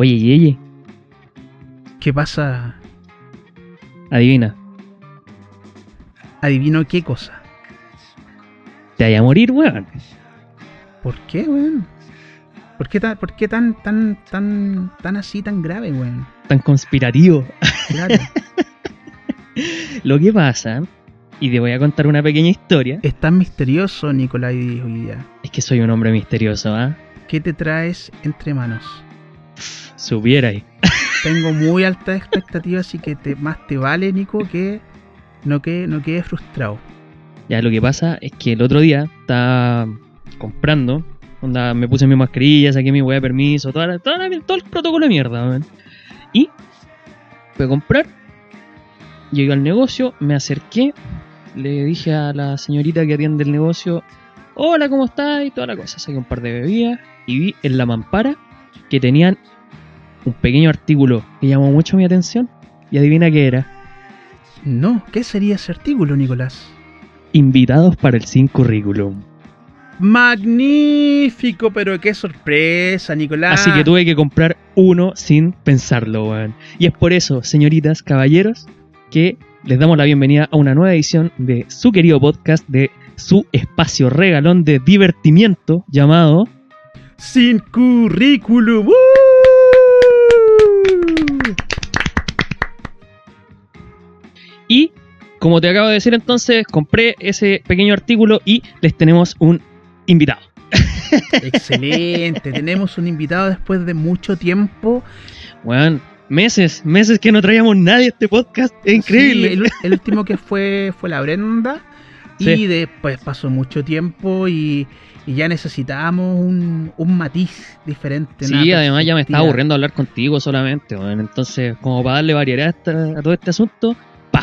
Oye, Yeye, ¿Qué pasa? adivina, Adivino qué cosa. te vaya a morir, weón. ¿Por qué, weón? ¿Por qué tan, por qué tan, tan, tan, tan así, tan grave, weón? Tan conspirativo. Claro. Lo que pasa, y te voy a contar una pequeña historia, es tan misterioso, Nicolai hoy día. es que soy un hombre misterioso, ¿ah? ¿Qué te traes entre manos? Supiera ahí. Tengo muy altas expectativas, así que te, más te vale, Nico, que no quede, no quede frustrado. Ya, lo que pasa es que el otro día estaba comprando, onda, me puse mi mascarilla, saqué mi hueá de permiso, toda la- toda la- todo el protocolo de mierda, weón. Y fui a comprar, llegué al negocio, me acerqué, le dije a la señorita que atiende el negocio, hola, ¿cómo estás? Y toda la cosa, saqué un par de bebidas y vi en la mampara que tenían un pequeño artículo que llamó mucho mi atención y adivina qué era. No, ¿qué sería ese artículo, Nicolás? Invitados para el Sin Curriculum. Magnífico, pero qué sorpresa, Nicolás. Así que tuve que comprar uno sin pensarlo, weón. Y es por eso, señoritas, caballeros, que les damos la bienvenida a una nueva edición de su querido podcast, de su espacio regalón de divertimiento llamado Sin currículum. ¡Uh! Y, como te acabo de decir entonces, compré ese pequeño artículo y les tenemos un invitado. Excelente, tenemos un invitado después de mucho tiempo. Weón, meses, meses que no traíamos nadie a este podcast. Es increíble. Sí, el, el último que fue fue la Brenda. Sí. Y después pasó mucho tiempo y, y ya necesitábamos un, un matiz diferente. Sí, además ya me perspectiva. aburriendo hablar contigo solamente, weón. Entonces, como para darle variedad a, esta- a todo este asunto, pa.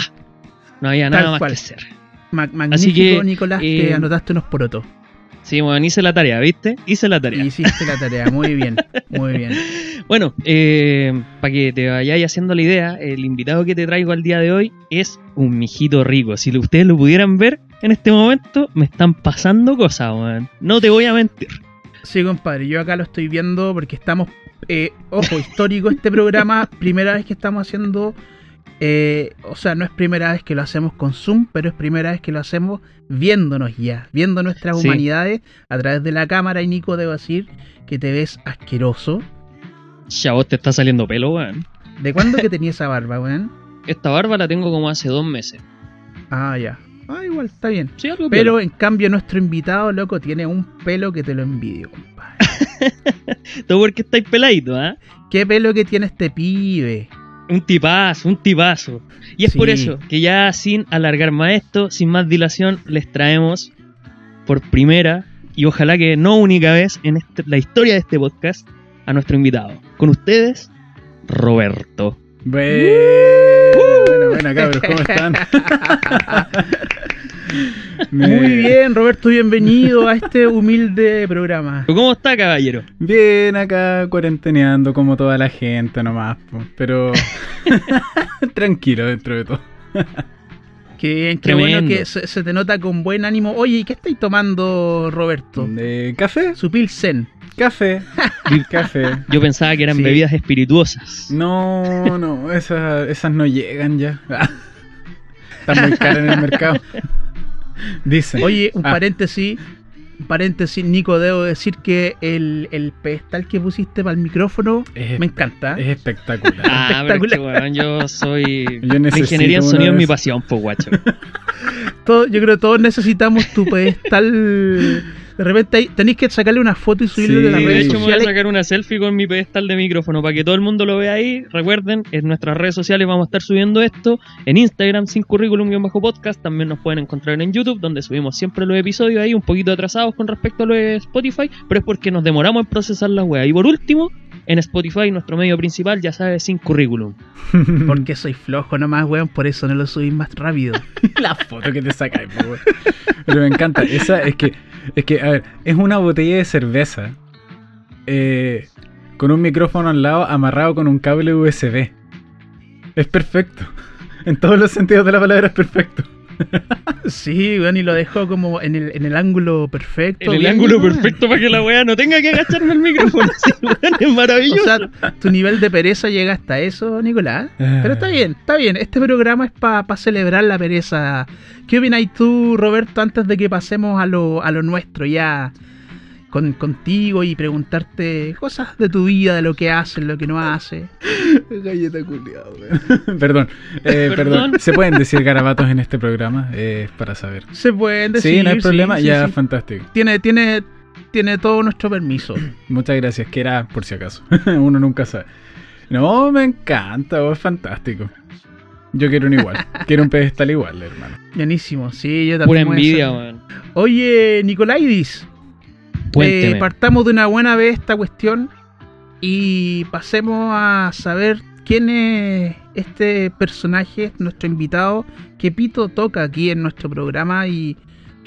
No había nada Tal más cual. que hacer. Ma- magnífico, Así que, Nicolás, eh, te anotaste unos porotos. Sí, bueno, hice la tarea, ¿viste? Hice la tarea. Hiciste la tarea, muy bien, muy bien. Bueno, eh, para que te vayáis haciendo la idea, el invitado que te traigo al día de hoy es un mijito rico. Si ustedes lo pudieran ver en este momento, me están pasando cosas, weón. No te voy a mentir. Sí, compadre, yo acá lo estoy viendo porque estamos, eh, ojo, histórico este programa, primera vez que estamos haciendo, eh, o sea, no es primera vez que lo hacemos con Zoom, pero es primera vez que lo hacemos viéndonos ya, viendo nuestras Sí. humanidades a través de la cámara y Nico, debo decir que te ves asqueroso. Ya vos te está saliendo pelo, weón. ¿De cuándo que tenía esa barba, weón? Esta barba la tengo como hace dos meses. Ah, ya. Ah, igual, está bien. Sí, algo Pero en cambio nuestro invitado, loco, tiene un pelo que te lo envidio, compadre. Todo porque estáis peladitos, ¿ah? ¿Qué pelo que tiene este pibe? Un tipazo, un tipazo. Y es Sí. por eso que ya sin alargar más esto, sin más dilación, les traemos por primera y ojalá que no única vez en este- la historia de este podcast a nuestro invitado. Con ustedes, Roberto. Buena, buena, cabros, ¿cómo están? Me- Muy bien, Roberto, bienvenido a este humilde programa. ¿Cómo está, caballero? Bien acá cuarenteneando como toda la gente nomás, pero tranquilo dentro de todo. Qué bien, qué Tremendo. bueno que se, se te nota con buen ánimo. Oye, ¿y qué estáis tomando, Roberto? Eh, ¿Café? Su Pilsen. Café. Café. Yo pensaba que eran Sí. bebidas espirituosas. No, no, esas, esas no llegan ya. Están muy caras en el mercado. Dicen. Oye, un Ah, paréntesis. Un paréntesis, Nico, debo decir que el, el pedestal que pusiste para el micrófono Es- me encanta. Es espectacular. Ah, pero es que, Espectacular. yo soy. Yo la ingeniería en sonido es mi pasión, pues, guacho. Todo- yo creo que todos necesitamos tu pedestal. De repente ahí- tenéis que sacarle una foto y subirlo Sí, de las Y de redes hecho, me voy a sacar una selfie con mi pedestal de micrófono para que todo el mundo lo vea ahí. Recuerden, en nuestras redes sociales vamos a estar subiendo esto. En Instagram, sin currículum-podcast. También nos pueden encontrar en YouTube, donde subimos siempre los episodios ahí, un poquito atrasados con respecto a lo de Spotify. Pero es porque nos demoramos en procesar las weas. Y por último, en Spotify, nuestro medio principal, ya sabes, sin currículum. Porque soy flojo nomás, weón, por eso no lo subís más rápido. la foto que te sacáis, weón. Pero me encanta. Esa es que, es que, a ver, es una botella de cerveza eh, con un micrófono al lado amarrado con un cable USB. Es perfecto. En todos los sentidos de la palabra es perfecto. Sí, weón, y lo dejó como en el, en el ángulo perfecto. En el ángulo weón. perfecto para que la weá no tenga que agacharme el micrófono. Sí, weón, es O maravilloso. sea, tu nivel de pereza llega hasta eso, Nicolás. Pero está bien, está bien. Este programa es para celebrar la pereza. ¿Qué opinas tú, Roberto, antes de que pasemos a lo, a lo nuestro ya con, contigo y preguntarte cosas de tu vida, de lo que haces, lo que no haces? Galleta culiado, weón. perdón, eh, perdón. Perdón. ¿Se pueden decir garabatos en este programa? Eh, para saber. Se pueden decir. sí, no hay problema. sí, ya, sí. fantástico. Tiene, tiene, tiene todo nuestro permiso. Muchas gracias, que era por si acaso. Uno nunca sabe. No, me encanta, es fantástico. Yo quiero un igual. quiero un pedestal igual, hermano. Buenísimo, sí, yo Pura también. voy a envidia, weón. Oye, Nicolaidis. Eh, partamos de una buena vez esta cuestión y pasemos a saber quién es este personaje, nuestro invitado, que Pito toca aquí en nuestro programa y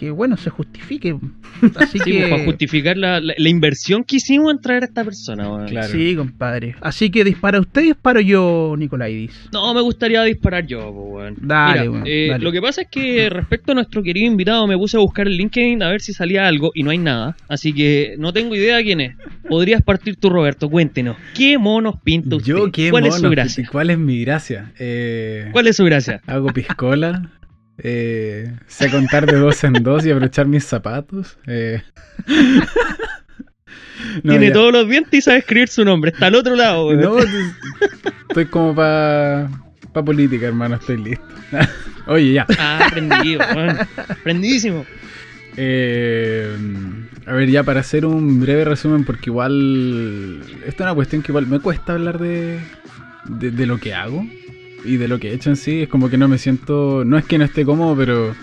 que, bueno, se justifique. Así Sí, que... pues, para justificar la, la- la inversión que hicimos en traer a esta persona. Claro. Sí, compadre. Así que dispara usted y disparo yo, Nicolaidis. No, me gustaría disparar yo, po, weón. Dale, Mira, eh, dale. Lo que pasa es que respecto a nuestro querido invitado, me puse a buscar el LinkedIn a ver si salía algo y no hay nada. Así que no tengo idea de quién es. Podrías partir tú, Roberto. Cuéntenos. ¿Qué monos pinta usted? Yo, qué ¿Cuál es su gracia? ¿Cuál es mi gracia? Eh, ¿Cuál es su gracia? Hago piscola. Eh, sé contar de dos en dos y abrochar mis zapatos. eh. No, Tiene ya. todos los dientes y sabe escribir su nombre. Está al otro lado. No, estoy como para pa política, hermano, estoy listo. Oye, ya. Ah, prendido, weón. Prendidísimo. Eh, a ver, ya para hacer un breve resumen, porque igual. Esta es una cuestión que igual me cuesta hablar de, de, de lo que hago y de lo que he hecho en sí. Es como que no me siento. No es que no esté cómodo, pero.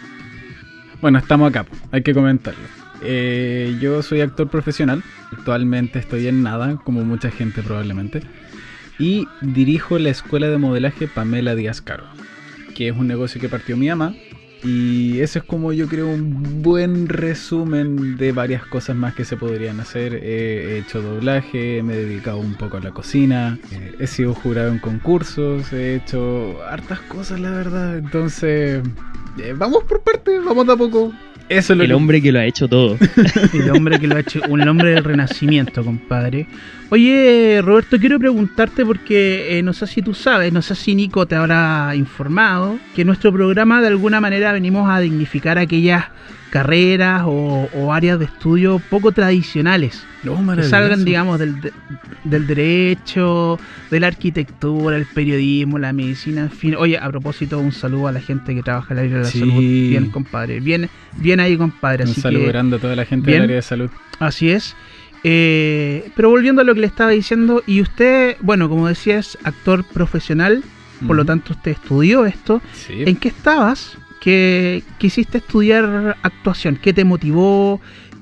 Bueno, estamos acá, hay que comentarlo. Eh, yo soy actor profesional. Actualmente estoy en nada, como mucha gente probablemente. Y dirijo la escuela de modelaje Pamela Díaz Caro, que es un negocio que partió mi mamá. Y eso es como yo creo un buen resumen de varias cosas más que se podrían hacer. He hecho doblaje, me he dedicado un poco a la cocina, eh, he sido jurado en concursos, he hecho hartas cosas la verdad. Entonces, eh, vamos por partes, vamos de a poco. Eso es lo El que- hombre que lo ha hecho todo. El hombre que lo ha hecho, un hombre del renacimiento, compadre. Oye, Roberto, quiero preguntarte porque eh, no sé si tú sabes, no sé si Nico te habrá informado, que en nuestro programa de alguna manera venimos a dignificar aquellas carreras o, o áreas de estudio poco tradicionales, que salgan, digamos, del, de- del derecho, de la arquitectura, el periodismo, la medicina, en fin. Oye, a propósito, un saludo a la gente que trabaja en el área de la Sí. salud. Bien, compadre. Bien, bien ahí, compadre. Un Así saludo que, grande a toda la gente Bien. del área de salud. Así es. Eh, pero volviendo a lo que le estaba diciendo, y usted, bueno, como decía, es actor profesional, por lo Ujú. tanto usted estudió esto. Sí. ¿En qué estabas? ¿Qué quisiste estudiar actuación? ¿Qué te motivó?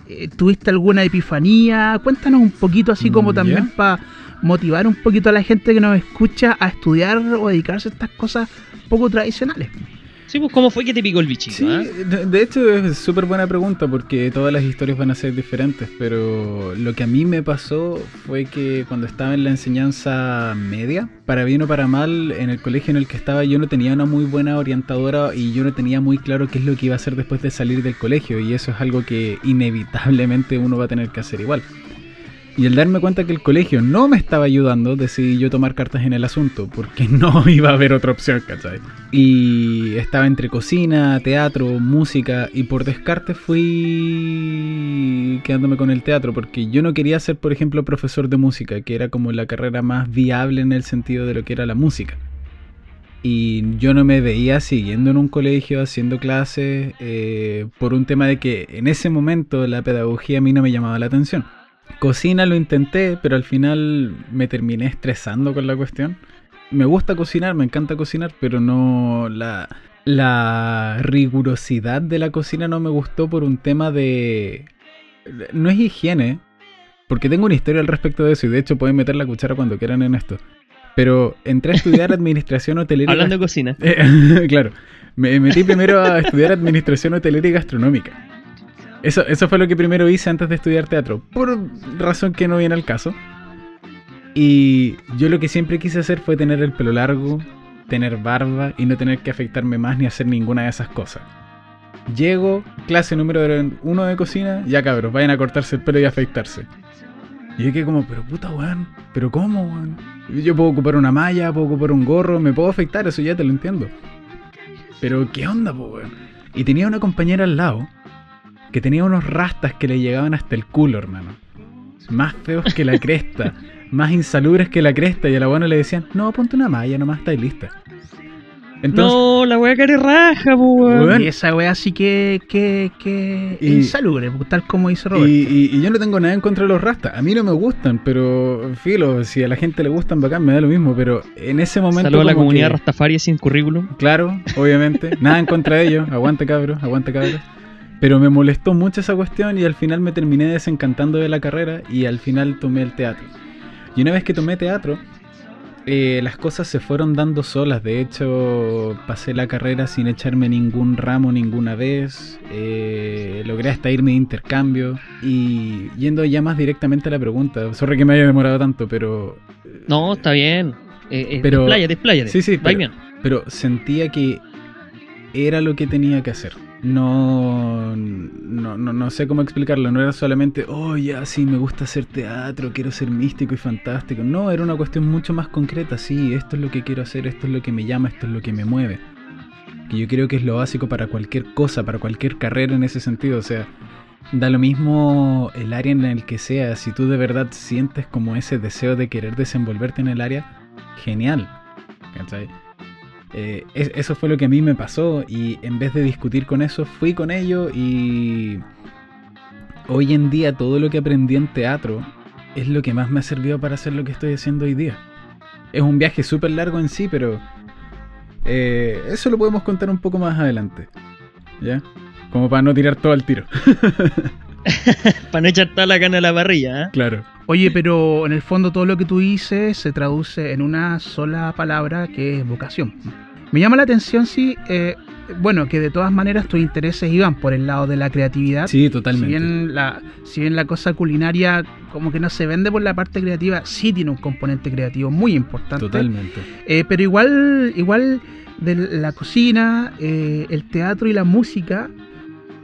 Eh, ¿Tuviste alguna epifanía? Cuéntanos un poquito así como Mm, también para motivar un poquito a la gente que nos escucha a estudiar o dedicarse a estas cosas poco tradicionales. Sí, pues, ¿cómo fue que te picó el bichito? Sí, ah? de, de hecho es súper buena pregunta porque todas las historias van a ser diferentes, pero lo que a mí me pasó fue que cuando estaba en la enseñanza media, para bien o para mal, en el colegio en el que estaba yo no tenía una muy buena orientadora y yo no tenía muy claro qué es lo que iba a hacer después de salir del colegio y eso es algo que inevitablemente uno va a tener que hacer igual. Y al darme cuenta que el colegio no me estaba ayudando, decidí yo tomar cartas en el asunto, porque no iba a haber otra opción, ¿cachai? Y estaba entre cocina, teatro, música, y por descarte fui quedándome con el teatro, porque yo no quería ser, por ejemplo, profesor de música, que era como la carrera más viable en el sentido de lo que era la música. Y yo no me veía siguiendo en un colegio, haciendo clases, eh, por un tema de que en ese momento la pedagogía a mí no me llamaba la atención. Cocina lo intenté, pero al final me terminé estresando con la cuestión. Me gusta cocinar, me encanta cocinar, pero no la, la rigurosidad de la cocina no me gustó por un tema de... No es higiene, porque tengo una historia al respecto de eso y de hecho pueden meter la cuchara cuando quieran en esto. Pero entré a estudiar administración hotelera. Hablando de cocina. eh, claro, me metí primero a estudiar administración hotelera y gastronómica. Eso, eso fue lo que primero hice antes de estudiar teatro, por razón que no viene al caso. Y yo lo que siempre quise hacer fue tener el pelo largo, tener barba y no tener que afectarme más ni hacer ninguna de esas cosas. Llego, clase número uno de cocina, ya cabros, vayan a cortarse el pelo y afeitarse. Y yo quedé como, pero puta weón, pero ¿cómo weón? Yo puedo ocupar una malla, puedo ocupar un gorro, me puedo afeitar, eso ya te lo entiendo. Pero ¿qué onda, weón? Y tenía una compañera al lado que tenía unos rastas que le llegaban hasta el culo, hermano. Más feos que la cresta, más insalubres que la cresta. Y a la buena le decían, no, ponte una malla, nomás está lista. Entonces, no, la wea care raja, weón. Y esa wea sí que, que, que Y- insalubre, tal como dice Roberto. Y, y- y yo no tengo nada en contra de los rastas. A mí no me gustan, pero filo, si a la gente le gustan, bacán, me da lo mismo. Pero en ese momento. Saludos a la comunidad que- Rastafari sin currículum. Claro, obviamente. Nada en contra de ellos. Aguante cabros, aguante cabros. Pero me molestó mucho esa cuestión y al final me terminé desencantando de la carrera y al final tomé el teatro. Y una vez que tomé teatro, eh, las cosas se fueron dando solas. De hecho, pasé la carrera sin echarme ningún ramo ninguna vez. Eh, logré hasta irme de intercambio. Y yendo ya más directamente a la pregunta, sorry que me haya demorado tanto, pero No, está bien. Eh, eh, Pero- Despláyate, despláyate. Sí, sí, pero- bien. pero sentía que era lo que tenía que hacer. No, no, no, sé cómo explicarlo. No era solamente, oh, ya, sí, me gusta hacer teatro, quiero ser místico y fantástico. No, era una cuestión mucho más concreta. Sí, esto es lo que quiero hacer, esto es lo que me llama, esto es lo que me mueve. Que yo creo que es lo básico para cualquier cosa, para cualquier carrera en ese sentido. O sea, da lo mismo el área en el que sea. Si tú de verdad sientes como ese deseo de querer desenvolverte en el área, genial. ¿Cachai? Eh, es- eso fue lo que a mí me pasó y en vez de discutir con eso, fui con ello y hoy en día todo lo que aprendí en teatro es lo que más me ha servido para hacer lo que estoy haciendo hoy día. Es un viaje súper largo en sí, pero eh, eso lo podemos contar un poco más adelante. ¿Ya? Como para no tirar todo al tiro. Para no echar toda la cana a la parrilla, ¿eh? Claro. Oye, pero en el fondo todo lo que tú dices se traduce en una sola palabra que es vocación. Me llama la atención, sí, eh, bueno, que de todas maneras tus intereses iban por el lado de la creatividad. Sí, Si totalmente. bien, la, si bien la cosa culinaria como que no se vende por la parte creativa, sí tiene un componente creativo muy importante. Totalmente. Eh, pero igual, igual de la cocina, eh, el teatro y la música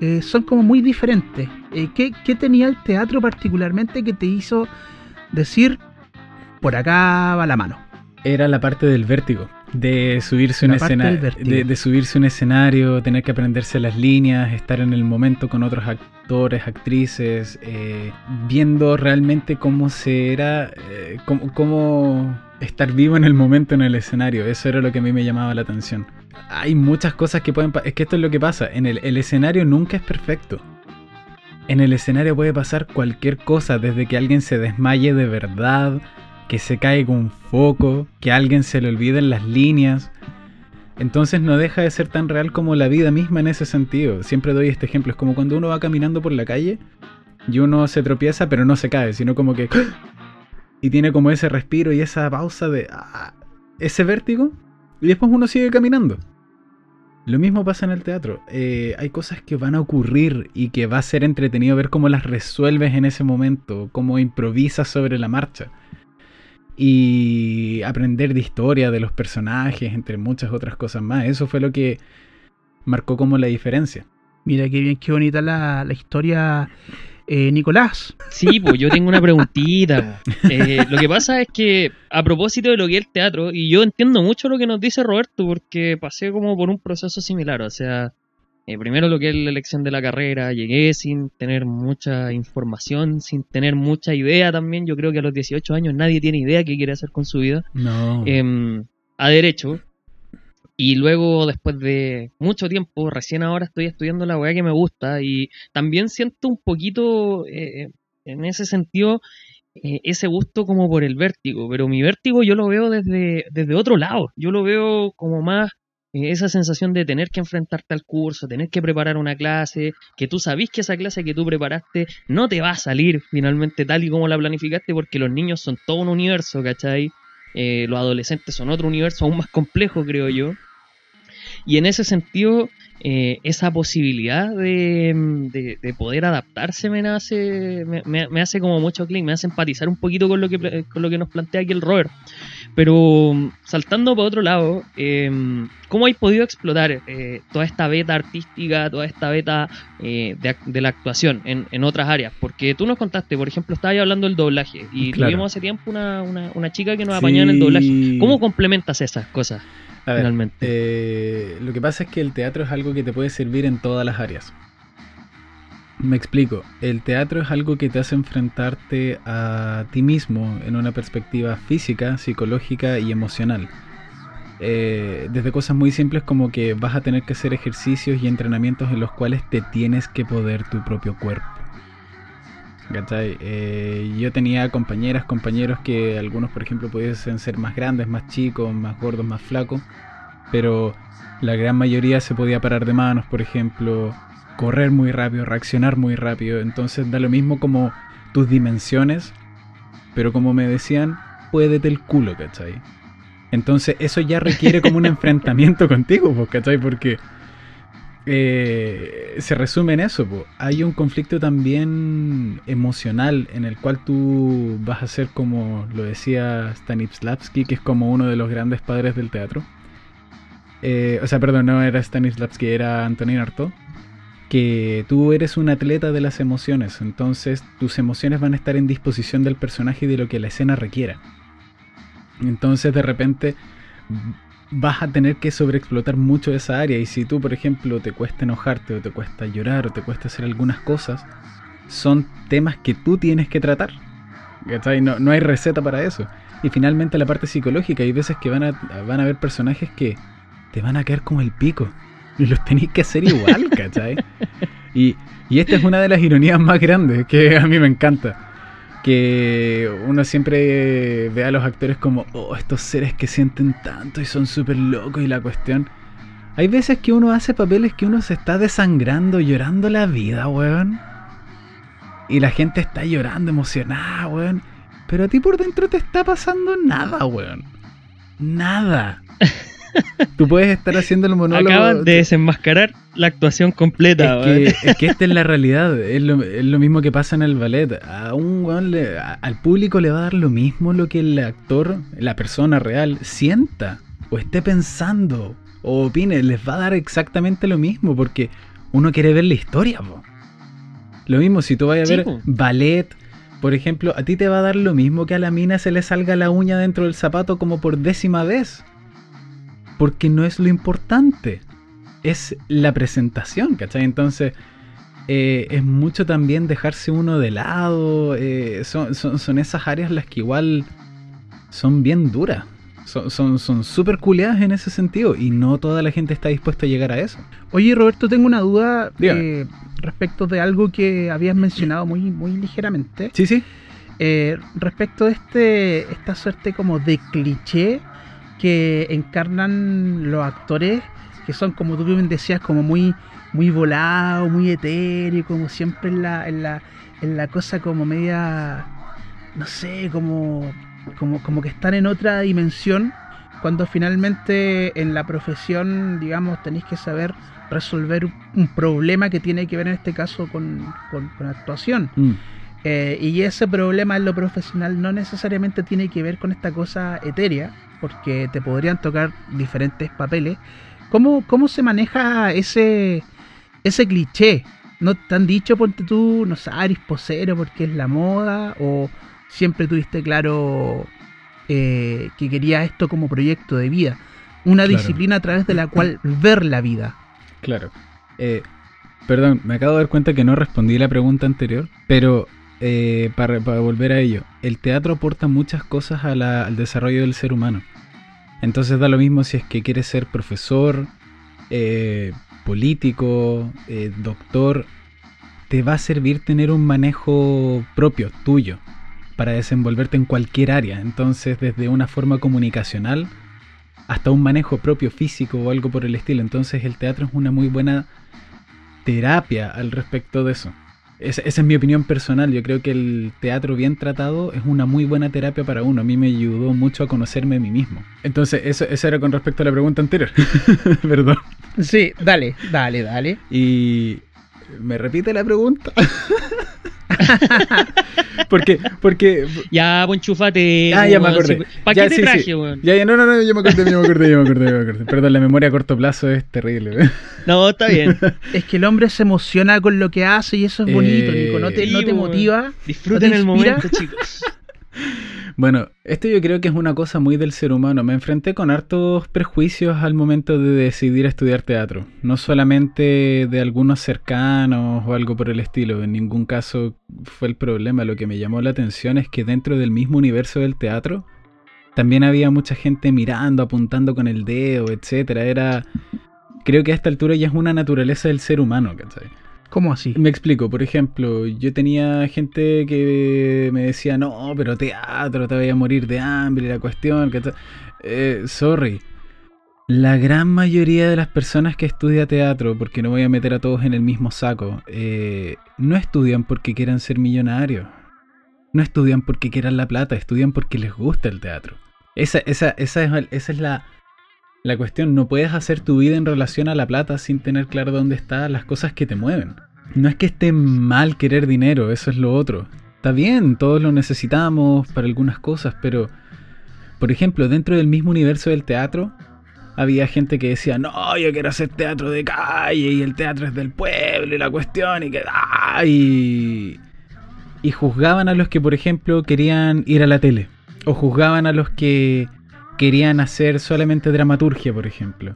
eh, son como muy diferentes. Eh, ¿qué, qué tenía el teatro particularmente que te hizo decir por acá va la mano? Era la parte del vértigo. De subirse un La escenario. De, de subirse un escenario, tener que aprenderse las líneas, estar en el momento con otros actores, actrices, eh, viendo realmente cómo se era. eh, cómo, cómo estar vivo en el momento en el escenario. Eso era lo que a mí me llamaba la atención. Hay muchas cosas que pueden. Es que esto es lo que pasa. En el, el escenario nunca es perfecto. En el escenario puede pasar cualquier cosa, desde que alguien se desmaye de verdad, que se caiga un foco, que a alguien se le olviden las líneas. Entonces no deja de ser tan real como la vida misma en ese sentido. Siempre doy este ejemplo. Es como cuando uno va caminando por la calle y uno se tropieza pero no se cae, sino como que... Y tiene como ese respiro y esa pausa de... ah, ese vértigo. Y después uno sigue caminando. Lo mismo pasa en el teatro. Eh, hay cosas que van a ocurrir y que va a ser entretenido ver cómo las resuelves en ese momento, cómo improvisas sobre la marcha. Y aprender de historia de los personajes, entre muchas otras cosas más. Eso fue lo que marcó como la diferencia. Mira qué bien, qué bonita la, la historia, eh, Nicolás. Sí, pues yo tengo una preguntita. Eh, lo que pasa es que, a propósito de lo que es el teatro, y yo entiendo mucho lo que nos dice Roberto, porque pasé como por un proceso similar. O sea, eh, primero lo que es la elección de la carrera, llegué sin tener mucha información, sin tener mucha idea también. Yo creo que a los 18 años nadie tiene idea qué quiere hacer con su vida. No. em, a derecho. Y luego, después de mucho tiempo, recién ahora estoy estudiando la weá que me gusta. Y también siento un poquito, eh, en ese sentido, eh, ese gusto como por el vértigo. Pero mi vértigo yo lo veo desde, desde otro lado. Yo lo veo como más eh, esa sensación de tener que enfrentarte al curso, tener que preparar una clase, que tú sabís que esa clase que tú preparaste no te va a salir finalmente tal y como la planificaste, porque los niños son todo un universo, ¿cachai? Eh, los adolescentes son otro universo aún más complejo, creo yo. Y en ese sentido, eh, esa posibilidad de, de- de poder adaptarse me hace, me, hace como mucho clic, me hace empatizar un poquito con lo que, con lo que nos plantea aquí el Robert. Pero mm, saltando por otro lado, eh, ¿cómo hay podido explotar eh, toda esta beta artística, toda esta beta eh, de, de la actuación en, en otras áreas? Porque tú nos contaste, por ejemplo, estabas hablando del doblaje y Claro. tuvimos hace tiempo una, una, una chica que nos apañó en el doblaje. ¿Cómo complementas esas cosas A ver, finalmente? eh, lo que pasa es que el teatro es algo que te puede servir en todas las áreas. Me explico. El teatro es algo que te hace enfrentarte a ti mismo en una perspectiva física, psicológica y emocional. Eh, desde cosas muy simples como que vas a tener que hacer ejercicios y entrenamientos en los cuales te tienes que poder tu propio cuerpo. ¿Cachai? Eh, yo tenía compañeras, compañeros que algunos, por ejemplo, pudiesen ser más grandes, más chicos, más gordos, más flacos, pero la gran mayoría se podía parar de manos, por ejemplo, correr muy rápido, reaccionar muy rápido. Entonces da lo mismo como tus dimensiones, pero como me decían, puédete el culo, ¿cachai? Entonces eso ya requiere como un enfrentamiento contigo, pues, ¿cachai? Porque eh, se resume en eso, hay un conflicto también emocional en el cual tú vas a ser como lo decía Stanislavski, que es como uno de los grandes padres del teatro. Eh, o sea, perdón, no era Stanislavski, era Antonin Artaud. Que tú eres un atleta de las emociones, entonces tus emociones van a estar en disposición del personaje y de lo que la escena requiera. Entonces de repente vas a tener que sobreexplotar mucho esa área y si tú, por ejemplo, te cuesta enojarte o te cuesta llorar o te cuesta hacer algunas cosas, son temas que tú tienes que tratar. ¿cachai? No, no hay receta para eso. Y finalmente la parte psicológica, hay veces que van a, van a haber personajes que te van a caer como el pico. Y los tenéis que hacer igual, ¿cachai? Y, y esta es una de las ironías más grandes que a mí me encanta que uno siempre ve a los actores como, oh, estos seres que sienten tanto y son súper locos y la cuestión. Hay veces que uno hace papeles que uno se está desangrando, llorando la vida, weón. Y la gente está llorando, emocionada, weón. Pero a ti por dentro te está pasando nada, weón. Nada. Tú puedes estar haciendo el monólogo. Acaban de desenmascarar la actuación completa. Es que, es que esta es la realidad, es lo, es lo mismo que pasa en el ballet. A un weón le- a- al público le va a dar lo mismo lo que el actor, la persona real, sienta, o esté pensando, o opine, les va a dar exactamente lo mismo, porque uno quiere ver la historia. po. Lo mismo si tú vas a ver ballet, por ejemplo, a ti te va a dar lo mismo que a la mina se le salga la uña dentro del zapato como por décima vez. Porque no es lo importante es la presentación, ¿cachai? Entonces, eh, es mucho también dejarse uno de lado. eh, son, son, son esas áreas las que igual son bien duras. Son son son súper culeadas en ese sentido. Y no toda la gente está dispuesta a llegar a eso. Oye, Roberto, tengo una duda eh, respecto de algo que habías mencionado muy, muy ligeramente. Sí, sí. Eh, respecto de este, esta suerte como de cliché que encarnan los actores, que son como tú bien decías, como muy, muy volados, muy etéreos, como siempre en la, en la, en la cosa como media, no sé, como, como, como que están en otra dimensión, cuando finalmente en la profesión, digamos, tenéis que saber resolver un problema que tiene que ver en este caso con, con- con actuación. Mm, Eh, y ese problema en lo profesional no necesariamente tiene que ver con esta cosa etérea, porque te podrían tocar diferentes papeles. ¿Cómo, cómo se maneja ese, ese cliché? ¿No te han dicho, ponte tú, no sé, eres posero porque es la moda? ¿O siempre tuviste claro eh, que querías esto como proyecto de vida? Una Claro. disciplina a través de la cual ver la vida. claro. Eh, perdón, me acabo de dar cuenta que no respondí la pregunta anterior. Pero eh, para, volver a ello, el teatro aporta muchas cosas al desarrollo del ser humano. Entonces da lo mismo si es que quieres ser profesor, eh, político, eh, doctor. Te va a servir tener un manejo propio, tuyo, para desenvolverte en cualquier área. Entonces, desde una forma comunicacional hasta un manejo propio físico o algo por el estilo. Entonces, el teatro es una muy buena terapia al respecto de eso. Esa, esa es mi opinión personal. Yo creo que el teatro bien tratado es una muy buena terapia para uno. A mí me ayudó mucho a conocerme a mí mismo. Entonces, eso, eso era con respecto a la pregunta anterior. Perdón. Sí, dale, dale, dale. Y... ¿Me repite la pregunta? porque, porque. Ya, pues enchufate. Ah, ya me acordé. ¿Para Ya, qué te sí, traje, sí. weón? Ya, ya, no, no, no, yo me acordé, yo me acordé, yo me acordé, yo me acordé. Perdón, la memoria a corto plazo es terrible. weón. No, está bien. Es que el hombre se emociona con lo que hace y eso es bonito, Eh, Nico. No te, sí, no te motiva. Disfruten ¿No te el momento, chicos. Bueno, esto yo creo que es una cosa muy del ser humano. Me enfrenté con hartos prejuicios al momento de decidir estudiar teatro. No solamente de algunos cercanos o algo por el estilo. En ningún caso fue el problema. Lo que me llamó la atención es que dentro del mismo universo del teatro también había mucha gente mirando, apuntando con el dedo, etcétera. Era. Creo que a esta altura ya es una naturaleza del ser humano, ¿cachai? ¿Cómo así? Me explico, por ejemplo, yo tenía gente que me decía, no, pero teatro, te voy a morir de hambre, la cuestión, que ta-". eh, sorry. La gran mayoría de las personas que estudia teatro, porque no voy a meter a todos en el mismo saco, eh, no estudian porque quieran ser millonarios. No estudian porque quieran la plata, estudian porque les gusta el teatro. Esa, esa, esa es, esa es la, la cuestión. No puedes hacer tu vida en relación a la plata sin tener claro dónde están las cosas que te mueven. No es que esté mal querer dinero, eso es lo otro. Está bien, todos lo necesitamos para algunas cosas, pero, por ejemplo, dentro del mismo universo del teatro, había gente que decía, no, yo quiero hacer teatro de calle y el teatro es del pueblo y la cuestión y que... ah", y, y juzgaban a los que, por ejemplo, querían ir a la tele. O juzgaban a los que querían hacer solamente dramaturgia, por ejemplo.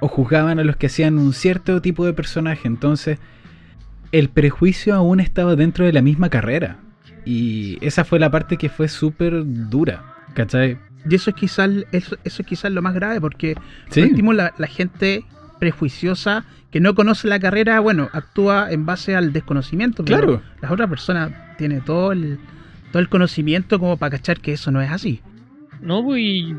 O juzgaban a los que hacían un cierto tipo de personaje. Entonces, el prejuicio aún estaba dentro de la misma carrera. Y esa fue la parte que fue súper dura. ¿Cachai? Y eso es quizás eso, eso es quizás lo más grave porque Sí. la, la gente prejuiciosa que no conoce la carrera, bueno, actúa en base al desconocimiento. pero Claro. La otra persona tiene todo el, todo el conocimiento como para cachar que eso no es así. No, pues, y,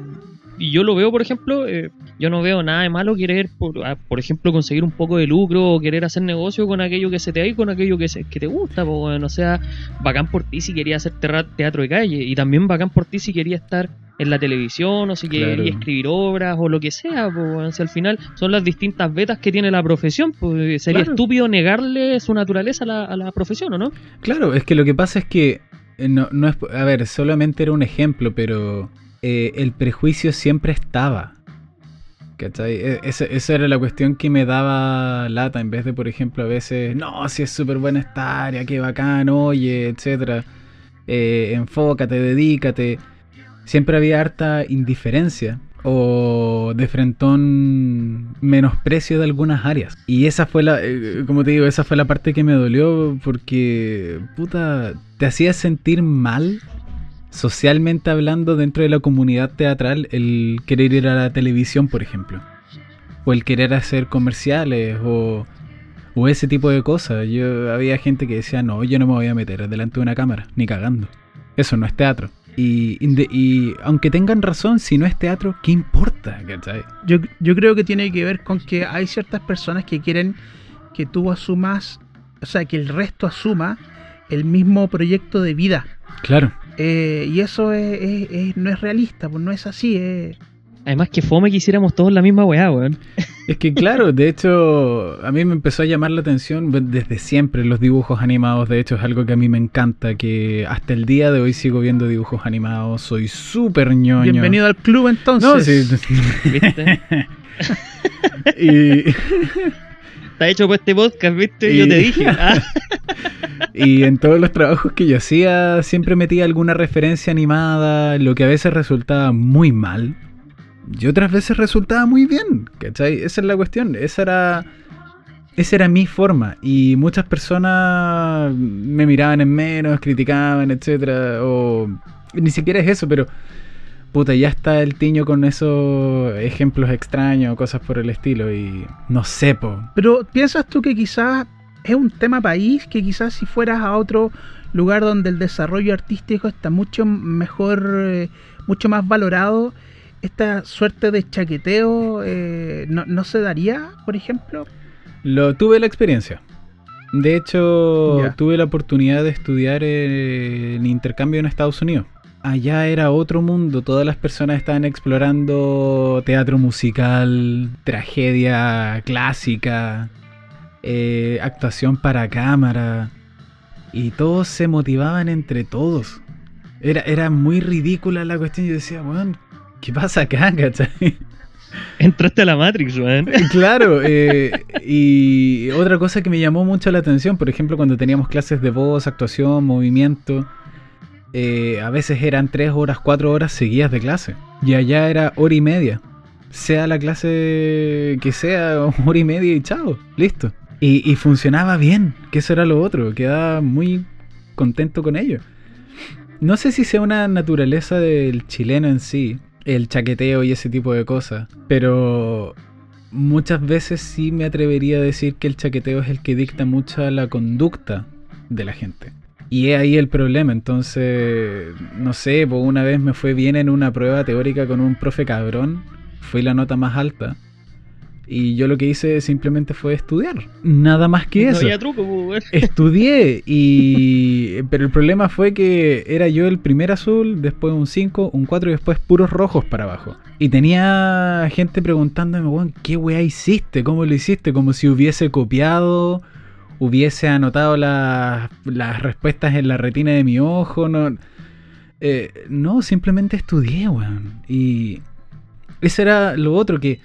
y yo lo veo, por ejemplo, eh, yo no veo nada de malo querer, por, ah, por ejemplo, conseguir un poco de lucro o querer hacer negocio con aquello que se te da y con aquello que, se- que te gusta. Pues, bueno, o sea, bacán por ti si querías hacer teatro de calle y también bacán por ti si querías estar en la televisión o si Claro. querías escribir obras o lo que sea. Pues, bueno, si al final son las distintas vetas que tiene la profesión, pues sería Claro. estúpido negarle su naturaleza a la, a la profesión, ¿o no? Claro, es que lo que pasa es que eh, no, no es, a ver, solamente era un ejemplo, pero eh, el prejuicio siempre estaba. ¿Cachai? E- Esa, era la cuestión que me daba lata, en vez de, por ejemplo, a veces, no, si es súper buena esta área, qué bacán, oye, etcétera. Eh, enfócate, dedícate. Siempre había harta indiferencia o de frentón menosprecio de algunas áreas. Y esa fue la, eh, como te digo, esa fue la parte que me dolió porque, puta, te hacía sentir mal socialmente hablando dentro de la comunidad teatral el querer ir a la televisión, por ejemplo. O el querer hacer comerciales o, o ese tipo de cosas. Yo había gente que decía, no, yo no me voy a meter delante de una cámara, ni cagando. Eso no es teatro. Y, aunque tengan razón, si no es teatro, ¿qué importa? ¿Cachai? Yo, yo creo que tiene que ver con que hay ciertas personas que quieren que tú asumas, o sea, que el resto asuma el mismo proyecto de vida. Claro. Eh, y eso es, es- es- no es realista, pues no es así. Es... Además que fome que hiciéramos todos la misma weá, weón. Es que claro, de hecho, a mí me empezó a llamar la atención desde siempre los dibujos animados. De hecho, es algo que a mí me encanta, que hasta el día de hoy sigo viendo dibujos animados. Soy súper ñoño. Bienvenido al club entonces. No, sí. ¿Viste? y, Está hecho por este podcast, ¿viste? Yo Y- te dije. Ah, y en todos los trabajos que yo hacía, siempre metía alguna referencia animada, lo que a veces resultaba muy mal. Y otras veces resultaba muy bien, ¿cachai? Esa es la cuestión. Esa era. Esa era mi forma. Y muchas personas me miraban en menos, criticaban, etcétera. O. Ni siquiera es eso, pero. Puta, ya está el tiño con esos ejemplos extraños, cosas por el estilo. Y. No sé, po. Pero piensas tú que quizás es un tema país, que quizás si fueras a otro lugar donde el desarrollo artístico está mucho mejor, eh, mucho más valorado, esta suerte de chaqueteo eh, no, no se daría, por ejemplo. Lo tuve la experiencia. De hecho, tuve la oportunidad de estudiar eh, en intercambio en Estados Unidos. Allá era otro mundo, todas las personas estaban explorando teatro musical, tragedia clásica, eh, actuación para cámara. y todos se motivaban entre todos. Era, era muy ridícula la cuestión. Yo decía, weón, ¿qué pasa acá, cachai? Entraste a la Matrix, weón. Claro, eh, y otra cosa que me llamó mucho la atención, por ejemplo, cuando teníamos clases de voz, actuación, movimiento, eh, a veces eran tres horas, cuatro horas seguidas de clase. Y allá era hora y media. Sea la clase que sea, hora y media y chao, listo. Y, funcionaba bien, que eso era lo otro, quedaba muy contento con ello. No sé si sea una naturaleza del chileno en sí, el chaqueteo y ese tipo de cosas, pero muchas veces sí me atrevería a decir que el chaqueteo es el que dicta mucha la conducta de la gente. Y es ahí el problema, entonces, no sé, pues una vez me fue bien en una prueba teórica con un profe cabrón, fui la nota más alta, y yo lo que hice simplemente fue estudiar. Nada más que No eso. había truco, pues. Estudié y... Pero el problema fue que era yo el primer azul, después un 5, un 4 y después puros rojos para abajo. Y tenía gente preguntándome, weón, ¿qué weá hiciste? ¿Cómo lo hiciste? Como si hubiese copiado, hubiese anotado las, respuestas en la retina de mi ojo. No, Eh, no simplemente estudié, weón. Y eso era lo otro que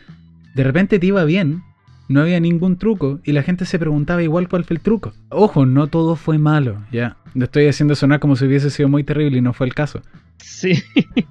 de repente te iba bien, no había ningún truco y la gente se preguntaba igual cuál fue el truco. Ojo, no todo fue malo, ya. Lo estoy haciendo sonar como si hubiese sido muy terrible y no fue el caso. Sí.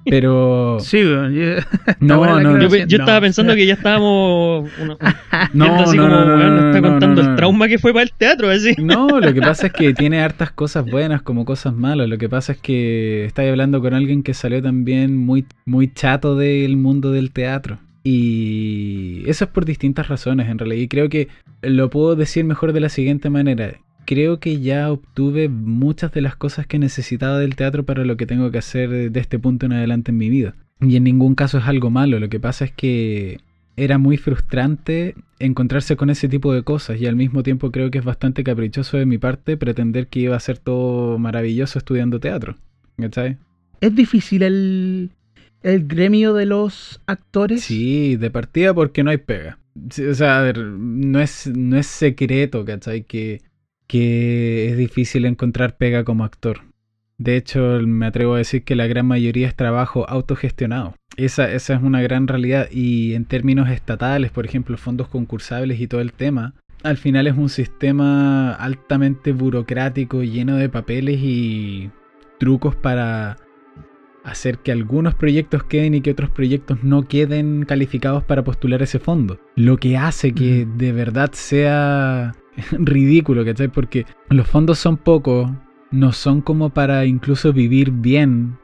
Pero Sí, yo- está No, no, no. Yo, aclaración. yo No. estaba pensando que ya estábamos uno- no, así no, como, no, no, weón, nos está no, no, contando no, no. el trauma que fue para el teatro, así. No, lo que pasa es que tiene hartas cosas buenas como cosas malas. Lo que pasa es que estás hablando con alguien que salió también muy, muy chato del mundo del teatro. Y eso es por distintas razones en realidad. Y creo que lo puedo decir mejor de la siguiente manera. Creo que ya obtuve muchas de las cosas que necesitaba del teatro para lo que tengo que hacer de este punto en adelante en mi vida. Y en ningún caso es algo malo. Lo que pasa es que era muy frustrante encontrarse con ese tipo de cosas y al mismo tiempo creo que es bastante caprichoso de mi parte pretender que iba a ser todo maravilloso estudiando teatro. ¿Cachai? ¿Es difícil el, el gremio de los actores? Sí, de partida porque no hay pega. O sea, a ver, no es, no es secreto, ¿cachai? Que, que es difícil encontrar pega como actor. De hecho, me atrevo a decir que la gran mayoría es trabajo autogestionado. Esa, esa es una gran realidad. Y en términos estatales, por ejemplo, fondos concursables y todo el tema, al final es un sistema altamente burocrático, lleno de papeles y trucos para hacer que algunos proyectos queden y que otros proyectos no queden calificados para postular ese fondo. Lo que hace que de verdad sea ridículo, ¿cachai? Porque los fondos son pocos, no son como para incluso vivir bien.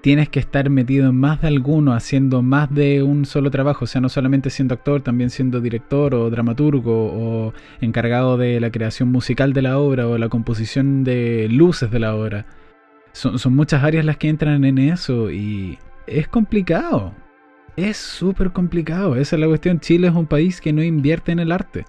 Tienes que estar metido en más de alguno, haciendo más de un solo trabajo, o sea, no solamente siendo actor, también siendo director o dramaturgo o encargado de la creación musical de la obra o la composición de luces de la obra son, son muchas áreas las que entran en eso y es complicado. Es súper complicado. Esa es la cuestión. Chile es un país que no invierte en el arte.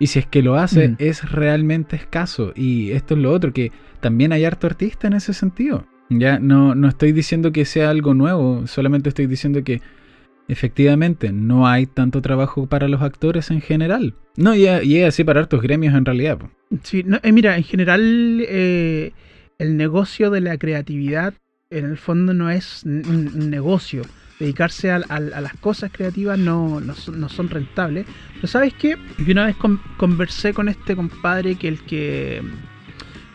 Y si es que lo hace, Mm. es realmente escaso. Y esto es lo otro, que también hay harto artista en ese sentido. Ya no, no estoy diciendo que sea algo nuevo, solamente estoy diciendo que efectivamente no hay tanto trabajo para los actores en general. No, y, y es así para hartos gremios en realidad. Sí, no, eh, mira, en general eh, el negocio de la creatividad en el fondo no es un negocio. Dedicarse al- al- a, las cosas creativas no, no, son, no son rentables. Pero ¿sabes qué? Yo una vez con- conversé con este compadre que el que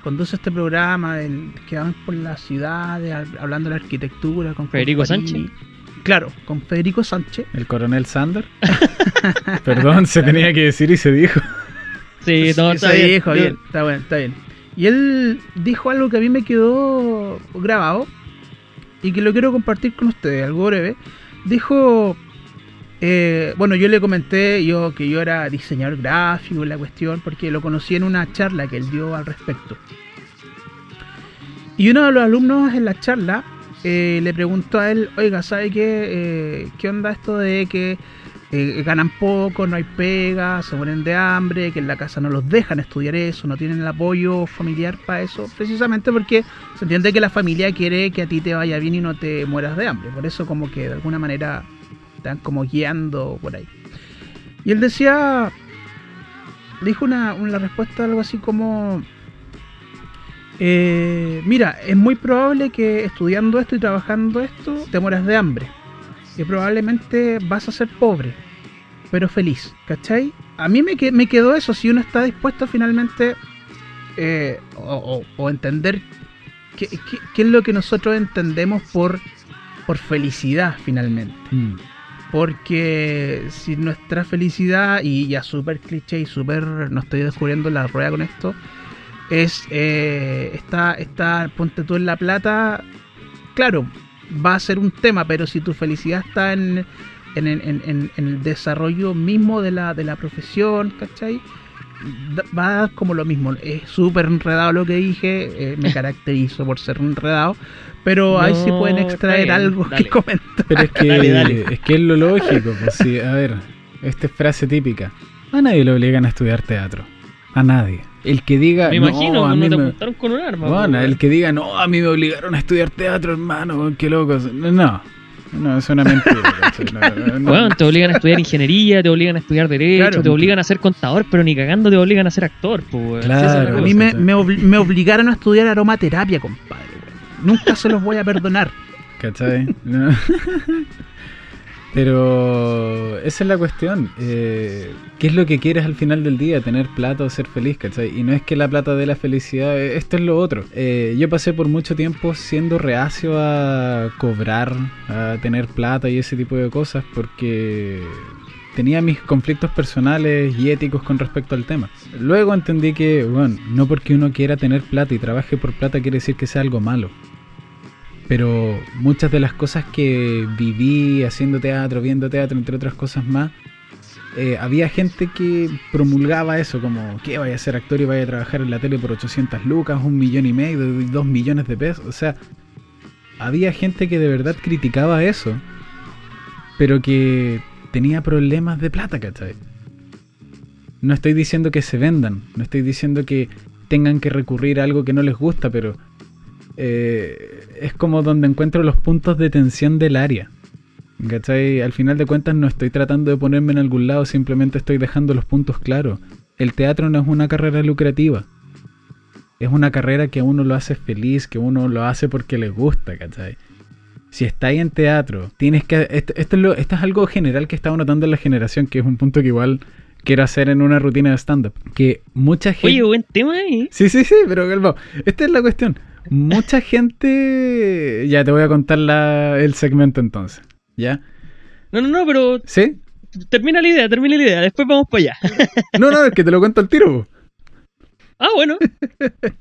conduce este programa, el que van por la ciudad, de- hablando de la arquitectura, con Federico Comparini. Sánchez. Claro, con Federico Sánchez. El coronel Sander. Perdón, se tenía que decir y se dijo. Sí, no, Eso está bien. dijo, bien, está bien, está bien. Y él dijo algo que a mí me quedó grabado y que lo quiero compartir con ustedes, algo breve. Dijo, eh, bueno, yo le comenté yo que yo era diseñador gráfico, la cuestión, porque lo conocí en una charla que él dio al respecto. Y uno de los alumnos en la charla eh, le preguntó a él, oiga, ¿sabe qué? Eh, ¿Qué onda esto de que ganan poco, no hay pega, se mueren de hambre, que en la casa no los dejan estudiar eso, no tienen el apoyo familiar para eso, precisamente porque entiende que la familia quiere que a ti te vaya bien y no te mueras de hambre, por eso como que de alguna manera están como guiando por ahí. Y él decía, dijo una, una respuesta algo así como, eh, mira, es muy probable que estudiando esto y trabajando esto te mueras de hambre. Y probablemente vas a ser pobre, pero feliz, ¿cachai? A mí me, me quedó eso, si uno está dispuesto finalmente eh, o, o- o entender qué, qué- qué es lo que nosotros entendemos por, por felicidad finalmente. Mm. Porque si nuestra felicidad, y ya súper cliché y súper, no estoy descubriendo la rueda con esto, es, eh, está, está, ponte tú en La Plata, claro, va a ser un tema, pero si tu felicidad está en, en, en- en- en el desarrollo mismo de la, de la profesión, ¿cachai? Va a dar como lo mismo. Es súper enredado lo que dije, eh, me caracterizo por ser enredado, pero ahí sí pueden extraer bien, algo dale. que comentar. Pero es que, Dale, dale. es que es lo lógico, pues sí, a ver, esta es frase típica. A nadie le obligan a estudiar teatro. A nadie. El que diga, Me no, imagino, a no mí te me- apuntaron con un arma. Bueno, el que diga, no, a mí me obligaron a estudiar teatro, hermano, qué locos. No, no, es una mentira. ¿cachai? No, no, no. Weón, te obligan a estudiar ingeniería, te obligan a estudiar derecho, Claro. te obligan a ser contador, pero ni cagando te obligan a ser actor, pues. Claro. A mí me, me, obli- me obligaron a estudiar aromaterapia, compadre. Nunca se los voy a perdonar. ¿Cachai? No. Pero esa es la cuestión. eh, ¿Qué es lo que quieres al final del día? ¿Tener plata o ser feliz? ¿Cachai? Y no es que la plata dé la felicidad, eh, esto es lo otro. Eh, yo pasé por mucho tiempo siendo reacio a cobrar, a tener plata y ese tipo de cosas porque tenía mis conflictos personales y éticos con respecto al tema. Luego entendí que, bueno, no porque uno quiera tener plata y trabaje por plata quiere decir que sea algo malo pero muchas de las cosas que viví haciendo teatro, viendo teatro, entre otras cosas más, eh, había gente que promulgaba eso, como que vaya a ser actor y vaya a trabajar en la tele por 800 lucas, un millón y medio, dos millones de pesos. O sea, había gente que de verdad criticaba eso, pero que tenía problemas de plata, ¿cachai? No estoy diciendo que se vendan, no estoy diciendo que tengan que recurrir a algo que no les gusta, pero eh, es como donde encuentro los puntos de tensión del área. ¿Cachai? Al final de cuentas no estoy tratando de ponerme en algún lado, simplemente estoy dejando los puntos claros. El teatro no es una carrera lucrativa. Es una carrera que a uno lo hace feliz, que uno lo hace porque le gusta, ¿cachai? Si estáis en teatro, tienes que... Esto, esto es lo- esto es algo general que estaba notando en la generación, que es un punto que igual quiero hacer en una rutina de stand-up. Que mucha gente... Oye, buen tema ahí. Sí, sí, sí, pero calma. Esta es la cuestión. Mucha gente. Ya te voy a contar la- el segmento entonces. ¿Ya? No, no, no, pero ¿Sí? termina la idea, termina la idea, después vamos para allá. No, no, es que te lo cuento al tiro. Ah, bueno.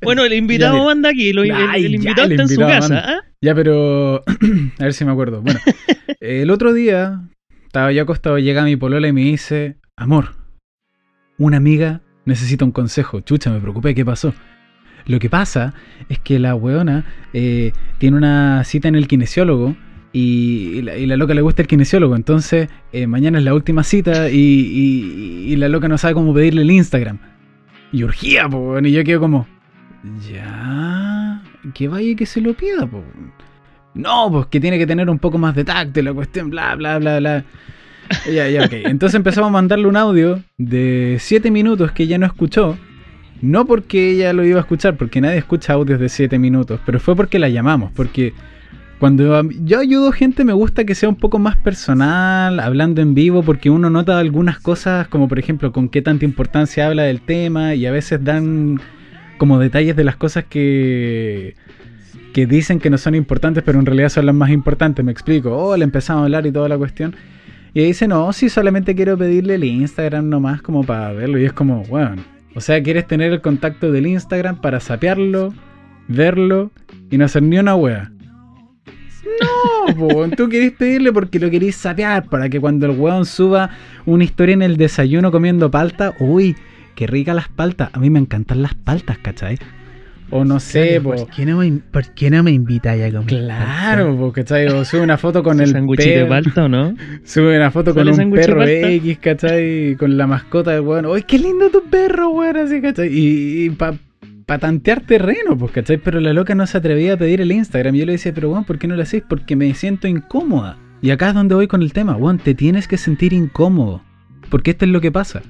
Bueno, el invitado manda aquí, lo- el, ya, invitado el está en su casa. ¿ah? Ya, pero. a ver si me acuerdo. Bueno, el otro día estaba yo acostado, llega mi polola y me dice: Amor, una amiga necesita un consejo. Chucha, me preocupé, ¿qué pasó? Lo que pasa es que la weona eh, tiene una cita en el kinesiólogo y, la, y la loca le gusta el kinesiólogo. Entonces, eh, mañana es la última cita y, la loca no sabe cómo pedirle el Instagram. Y urgía, po, y yo quedo como, ya, que vaya y que se lo pida, po. No, pues que tiene que tener un poco más de tacto y la cuestión, bla, bla, bla, bla. Ya, ya, ok. Entonces empezamos a mandarle un audio de 7 minutos que ella no escuchó. No porque ella lo iba a escuchar, porque nadie escucha audios de 7 minutos, pero fue porque la llamamos, porque cuando yo ayudo gente me gusta que sea un poco más personal, hablando en vivo, porque uno nota algunas cosas, como por ejemplo con qué tanta importancia habla del tema, y a veces dan como detalles de las cosas que, que dicen que no son importantes, pero en realidad son las más importantes, me explico. Oh, le empezamos a hablar y toda la cuestión. Y dice, no, sí, solamente quiero pedirle el Instagram nomás como para verlo. Y es como, bueno, o sea, quieres tener el contacto del Instagram para sapearlo, verlo y no hacer ni una wea. No, po, tú querés pedirle porque lo querés sapear para que cuando el weón suba una historia en el desayuno comiendo palta, uy, qué rica las paltas. A mí me encantan las paltas, ¿cachai? O no sé, po. ¿Por qué no me, por qué no me invita ya como Claro, po, ¿cachai? O sube una foto con el ¿Sándwichito de perro. palta o no? Sube una foto con ¿Sale un perro? X, ¿cachai? Con la mascota del weón. ¡Uy, qué lindo tu perro, weón! Así, ¿cachai? Y, y para pa tantear terreno, pues, ¿cachai? Pero la loca no se atrevía a pedir el Instagram. Y yo le decía, pero weón, ¿por qué no lo hacéis? Porque me siento incómoda. Y acá es donde voy con el tema, weón, te tienes que sentir incómodo. Porque esto es lo que pasa.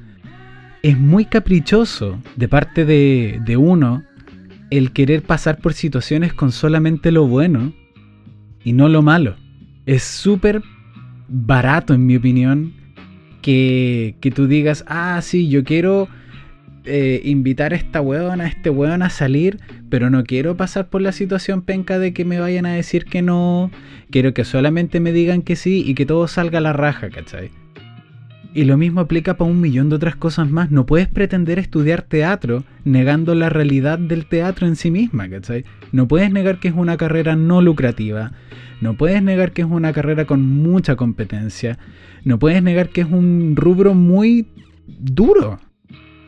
Es muy caprichoso de parte de, de uno el querer pasar por situaciones con solamente lo bueno y no lo malo. Es súper barato, en mi opinión, que, que tú digas, ah, sí, yo quiero eh, invitar a esta weón, a este weón a salir, pero no quiero pasar por la situación penca de que me vayan a decir que no, quiero que solamente me digan que sí y que todo salga a la raja, ¿cachai? Y lo mismo aplica para un millón de otras cosas más. No puedes pretender estudiar teatro negando la realidad del teatro en sí misma, ¿cachai? No puedes negar que es una carrera no lucrativa. No puedes negar que es una carrera con mucha competencia. No puedes negar que es un rubro muy duro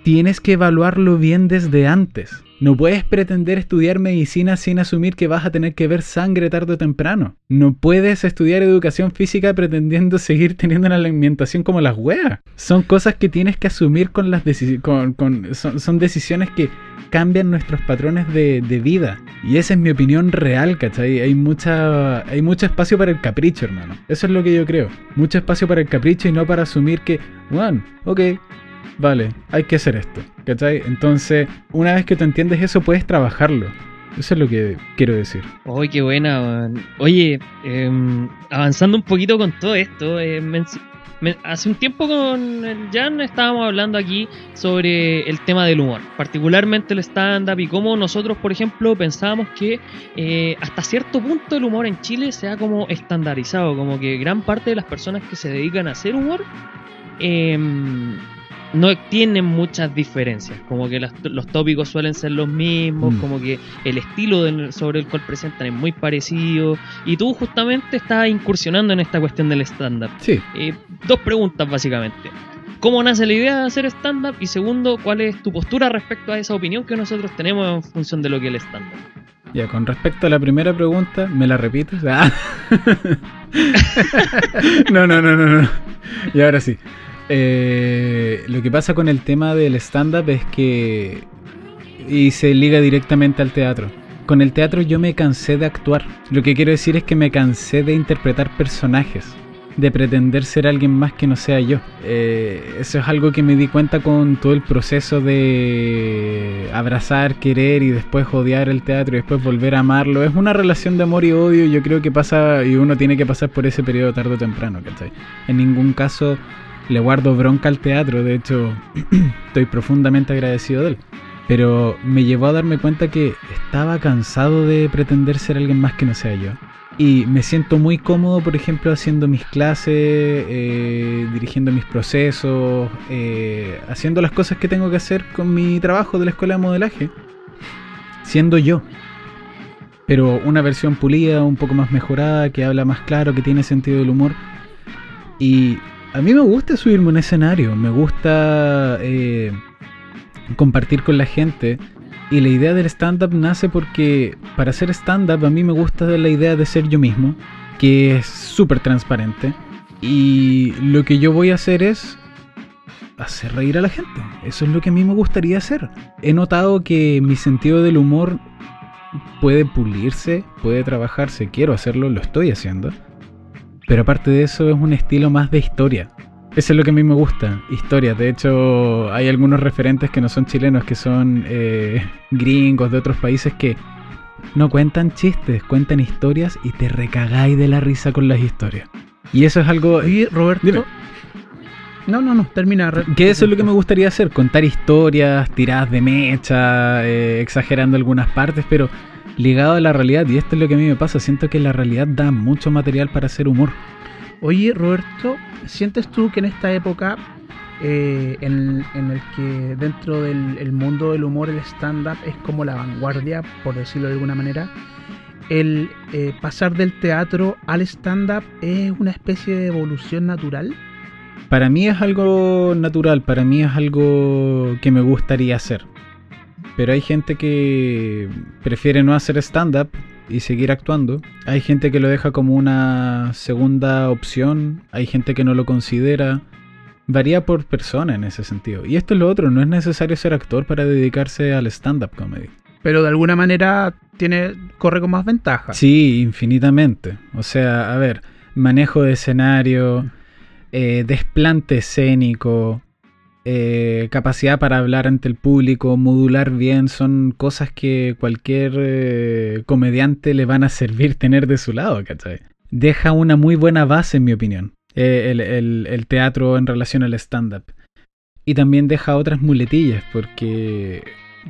tienes que evaluarlo bien desde antes. No puedes pretender estudiar medicina sin asumir que vas a tener que ver sangre tarde o temprano. No puedes estudiar educación física pretendiendo seguir teniendo una alimentación como las weas. Son cosas que tienes que asumir con las decisiones. Son, decisiones que cambian nuestros patrones de, vida. Y esa es mi opinión real, ¿cachai? Hay, mucha, hay mucho espacio para el capricho, hermano. Eso es lo que yo creo. Mucho espacio para el capricho y no para asumir que, bueno, ok, vale, hay que hacer esto. ¿Cachai? Entonces, una vez que tú entiendes eso, puedes trabajarlo. Eso es lo que quiero decir. ¡Uy, qué buena! Oye, em, avanzando un poquito con todo esto, eh, hace un tiempo con Jan estábamos hablando aquí sobre el tema del humor, particularmente el stand-up y cómo nosotros, por ejemplo, pensábamos que eh, hasta cierto punto el humor en Chile se como estandarizado, como que gran parte de las personas que se dedican a hacer humor eh, no tienen muchas diferencias, como que los tópicos suelen ser los mismos, mm. como que el estilo sobre el cual presentan es muy parecido, y tú justamente estás incursionando en esta cuestión del stand-up. Sí. Eh, dos preguntas básicamente. ¿Cómo nace la idea de hacer stand-up? Y segundo, ¿cuál es tu postura respecto a esa opinión que nosotros tenemos en función de lo que es el stand-up? Ya, con respecto a la primera pregunta, ¿me la repites? Ah. no, no, no, no, no. Y ahora sí. Eh, lo que pasa con el tema del stand-up es que. Y se liga directamente al teatro. Con el teatro yo me cansé de actuar. Lo que quiero decir es que me cansé de interpretar personajes. De pretender ser alguien más que no sea yo. Eh, eso es algo que me di cuenta con todo el proceso de abrazar, querer y después odiar el teatro y después volver a amarlo. Es una relación de amor y odio. Yo creo que pasa y uno tiene que pasar por ese periodo tarde o temprano. ¿cachai? En ningún caso le guardo bronca al teatro, de hecho estoy profundamente agradecido de él. Pero me llevó a darme cuenta que estaba cansado de pretender ser alguien más que no sea yo. Y me siento muy cómodo, por ejemplo, haciendo mis clases, eh, dirigiendo mis procesos, eh, haciendo las cosas que tengo que hacer con mi trabajo de la escuela de modelaje, siendo yo. Pero una versión pulida, un poco más mejorada, que habla más claro, que tiene sentido del humor. Y a mí me gusta subirme a un escenario, me gusta eh, compartir con la gente. Y la idea del stand-up nace porque para hacer stand-up a mí me gusta la idea de ser yo mismo, que es súper transparente. Y lo que yo voy a hacer es hacer reír a la gente. Eso es lo que a mí me gustaría hacer. He notado que mi sentido del humor puede pulirse, puede trabajarse, quiero hacerlo, lo estoy haciendo. Pero aparte de eso es un estilo más de historia. Eso es lo que a mí me gusta, historia. De hecho, hay algunos referentes que no son chilenos, que son eh, gringos de otros países que no cuentan chistes, cuentan historias y te recagáis de la risa con las historias. Y eso es algo... Y Roberto... No, no, no, termina. Que eso es lo que me gustaría hacer, contar historias, tiradas de mecha, eh, exagerando algunas partes, pero ligado a la realidad. Y esto es lo que a mí me pasa. Siento que la realidad da mucho material para hacer humor. Oye, Roberto, ¿sientes tú que en esta época eh, en, el que dentro del mundo del humor el stand-up es como la vanguardia, por decirlo de alguna manera? ¿El eh, pasar del teatro al stand-up es una especie de evolución natural? Para mí es algo natural, para mí es algo que me gustaría hacer. Pero hay gente que prefiere no hacer stand-up y seguir actuando. Hay gente que lo deja como una segunda opción. Hay gente que no lo considera. Varía por persona en ese sentido. Y esto es lo otro, no es necesario ser actor para dedicarse al stand-up comedy. Pero de alguna manera tiene, corre con más ventaja. Sí, infinitamente. O sea, a ver, manejo de escenario, eh, desplante escénico, eh, capacidad para hablar ante el público, modular bien, son cosas que cualquier eh, comediante le van a servir tener de su lado, ¿cachai? Deja una muy buena base, en mi opinión, eh, el, el- el teatro en relación al stand-up. Y también deja otras muletillas, porque,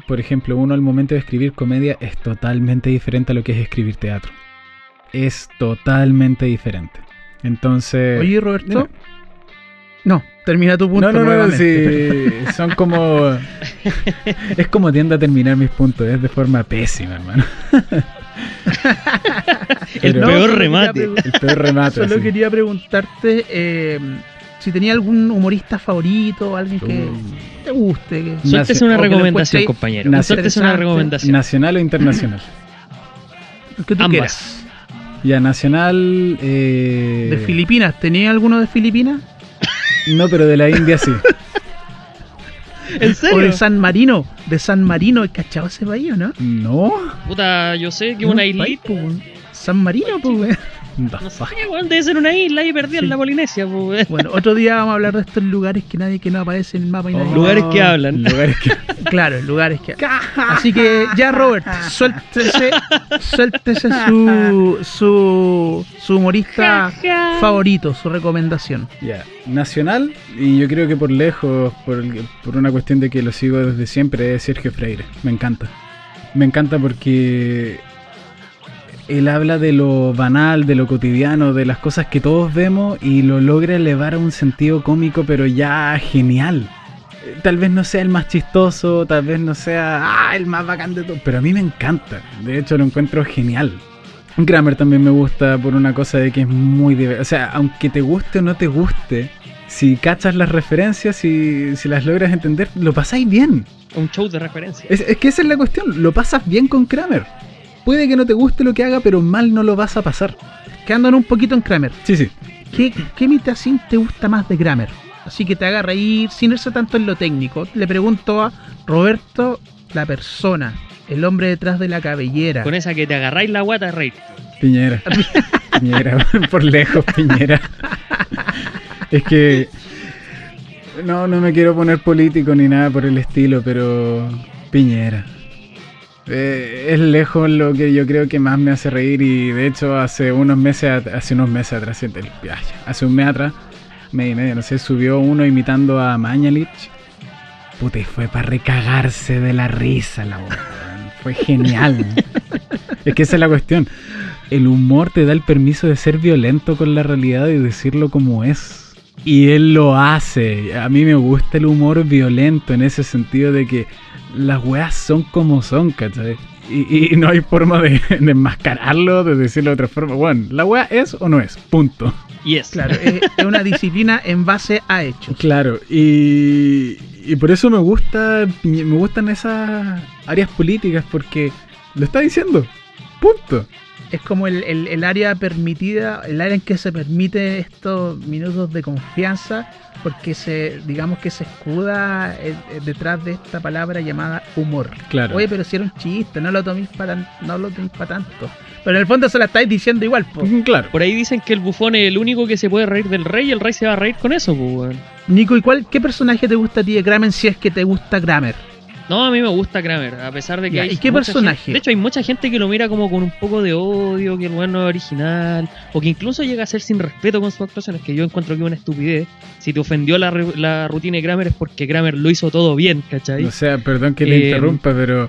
por ejemplo, uno al momento de escribir comedia es totalmente diferente a lo que es escribir teatro. Es totalmente diferente. Entonces... Oye, Roberto. dime. No, termina tu punto. No, no, no, sí, son como... Es como tiendo a terminar mis puntos, es de forma pésima, hermano. El No, peor remate. El peor remate. Solo sí. quería preguntarte eh, si tenía algún humorista favorito, alguien que Uh, te guste. que- Suéltese una recomendación, compañero. Suéltese una recomendación. ¿Nacional o internacional? que tú Ambas. quieras. Ya, nacional... Eh... ¿De Filipinas? ¿Tenía alguno de Filipinas? No, pero de la India sí. ¿En ¿O serio? de San Marino? ¿De San Marino? ¿Cachado ese país o no? No. Puta, yo sé que una Un país, islita. San Marino, pues, No sé, debe ser una isla ahí perdida Sí. en la Polinesia, pues. Bueno, otro día vamos a hablar de estos lugares que nadie que no aparece en el mapa y nadie- Oh, Lugares que hablan. Lugares que... Claro, lugares que. Así que ya, Robert, suéltese, suéltese su, su, su humorista favorito, su recomendación. Ya, nacional, y yo creo que por lejos, por, el- por una cuestión de que lo sigo desde siempre, es Sergio Freire. Me encanta. Me encanta porque él habla de lo banal, de lo cotidiano, de las cosas que todos vemos y lo logra elevar a un sentido cómico, pero ya genial. Eh, Tal vez no sea el más chistoso, tal vez no sea ah, el más bacán de todo, pero a mí me encanta. De hecho, lo encuentro genial. Grammer también me gusta por una cosa de que es muy divertido. O sea, aunque te guste o no te guste, si cachas las referencias y si las logras entender, lo pasáis bien. Un show de referencia. Es, es que esa es la cuestión, lo pasas bien con Kramer. Puede que no te guste lo que haga, pero mal no lo vas a pasar. Quedándonos un poquito en Kramer. Sí, sí. ¿Qué, qué imitación te gusta más de Kramer? Así que te haga reír sin irse tanto en lo técnico. Le pregunto a Roberto, la persona, el hombre detrás de la cabellera. Con esa que te agarráis la guata, rey. Piñera. Piñera, por lejos, Piñera. Es que. No, no me quiero poner político ni nada por el estilo, pero. Piñera. Eh, es lejos lo que yo creo que más me hace reír y de hecho hace unos meses, hace unos meses atrás, hace un mes atrás, medio y medio, no sé, subió uno imitando a Mañalich. Puta, y fue para recagarse de la risa la boca. Fue genial. es que esa es la cuestión. El humor te da el permiso de ser violento con la realidad y decirlo como es. Y él lo hace. A mí me gusta el humor violento en ese sentido de que las weas son como son, ¿cachai? Y, y no hay forma de, de enmascararlo, de decirlo de otra forma. Bueno, la wea es o no es, punto. Y es. Claro, es, es una disciplina en base a hechos. Claro, y, y por eso me gusta me gustan esas áreas políticas, porque lo está diciendo, punto. Es como el, el- el área permitida, el área en que se permite estos minutos de confianza, porque se, digamos que se escuda eh, eh, detrás de esta palabra llamada humor. Claro. Oye, pero si era un chiste, no lo toméis para no lo toméis para tanto. Pero en el fondo se la estáis diciendo igual, po. Claro. Por ahí dicen que el bufón es el único que se puede reír del rey y el rey se va a reír con eso, pues, weón. Nico, ¿y cuál, qué personaje te gusta a ti de Kramer si es que te gusta Kramer? No, a mí me gusta Kramer, a pesar de que Ya, hay ¿y qué personaje? gente- de hecho, hay mucha gente que lo mira como con un poco de odio, que el weón no es original, o que incluso llega a ser sin respeto con sus actuaciones, que yo encuentro que es una estupidez. Si te ofendió la, la rutina de Kramer es porque Kramer lo hizo todo bien, ¿cachai? O sea, perdón que le Eh, interrumpa, pero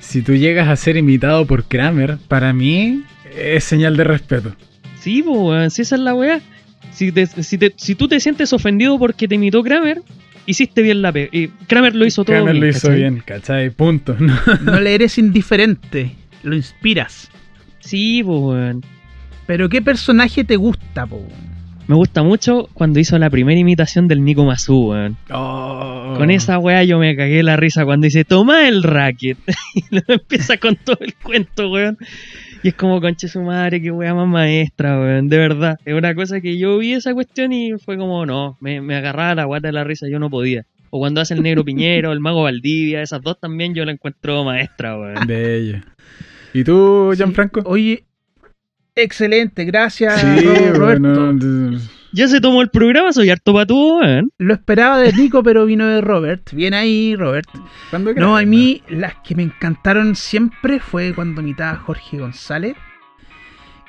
si tú llegas a ser imitado por Kramer, para mí es señal de respeto. Sí, pues, si esa es la weá. Si, te- si, te- si tú te sientes ofendido porque te imitó Kramer, hiciste bien la pega. Y Kramer lo hizo todo Kramer bien. lo hizo ¿cachai? bien, ¿cachai? Punto. ¿no? No le eres indiferente, lo inspiras. Sí, pues, weón. Pero ¿qué personaje te gusta, po? Me gusta mucho cuando hizo la primera imitación del Nico Mazú, weón. Oh. Con esa weá yo me cagué la risa cuando dice, toma el racket. y luego empieza con todo el cuento, weón. Y es como, conche su madre, qué weá más maestra, weón. De verdad. Es una cosa que yo vi esa cuestión y fue como, no, me, me agarraba la guata de la risa, yo no podía. O cuando hace el negro Piñero, el mago Valdivia, esas dos también yo la encuentro maestra, weón. Bello. ¿Y tú, Gianfranco? Oye, excelente, gracias Sí, Ro- Roberto. bueno, Ya se tomó el programa, soy harto patúo, weón. Lo esperaba de Nico, pero vino de Robert. Bien ahí, Robert. ¿Cuándo No, a mí las que me encantaron siempre fue cuando imitaba Jorge González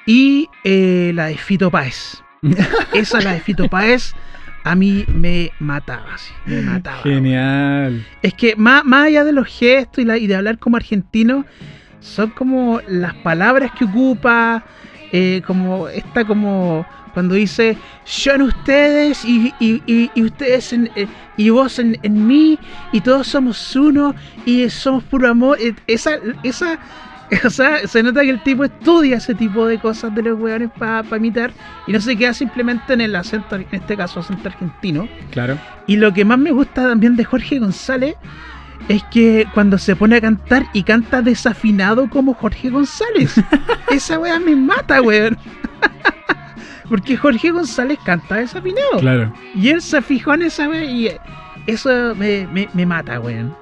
y eh, la de Fito Páez. Esa, la de Fito Páez, a mí me mataba, así, me mataba. Genial. Es que más, más allá de los gestos y, la- y de hablar como argentino, son como las palabras que ocupa, eh, como esta como cuando dice yo en ustedes y, y- y- y ustedes en, eh, y vos en, en mí y todos somos uno y somos puro amor. Eh, Esa, esa, o sea, se nota que el tipo estudia ese tipo de cosas de los weones para imitar y no se queda simplemente en el acento, en este caso acento argentino. Claro. Y lo que más me gusta también de Jorge González es que cuando se pone a cantar y canta desafinado como Jorge González. Esa weá me mata, weón. Porque Jorge González canta desafinado. Claro. Y él se fijó en esa weá y eso me, me, me mata, weón.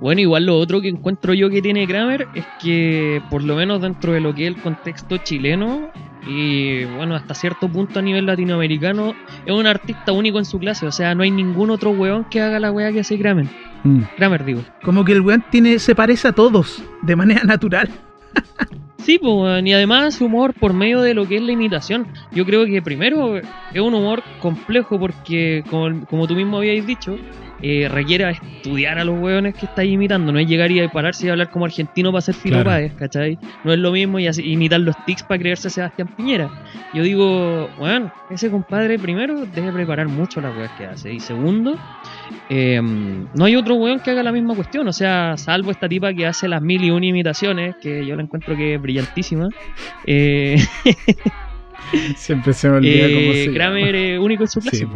Bueno, igual lo otro que encuentro yo que tiene Kramer es que, por lo menos dentro de lo que es el contexto chileno, y bueno, hasta cierto punto a nivel latinoamericano, es un artista único en su clase. O sea, no hay ningún otro weón que haga la weá que hace Kramer. Mm. Kramer, digo. Como que el weón tiene, se parece a todos de manera natural. Sí, pues, y además su humor por medio de lo que es la imitación. Yo creo que primero es un humor complejo porque, como, como tú mismo habíais dicho, eh, requiere estudiar a los weones que estáis imitando. No es llegar y pararse y hablar como argentino para hacer Filo Claro. ¿cachai? No es lo mismo y así- imitar los tics para creerse Sebastián Piñera. Yo digo, bueno, ese compadre primero debe preparar mucho las weas que hace. Y segundo, eh, no hay otro weón que haga la misma cuestión. O sea, salvo esta tipa que hace las mil y una imitaciones, que yo la encuentro que es brillantísima. Eh, Siempre se me olvida cómo eh, se Kramer único en su clase. Sí.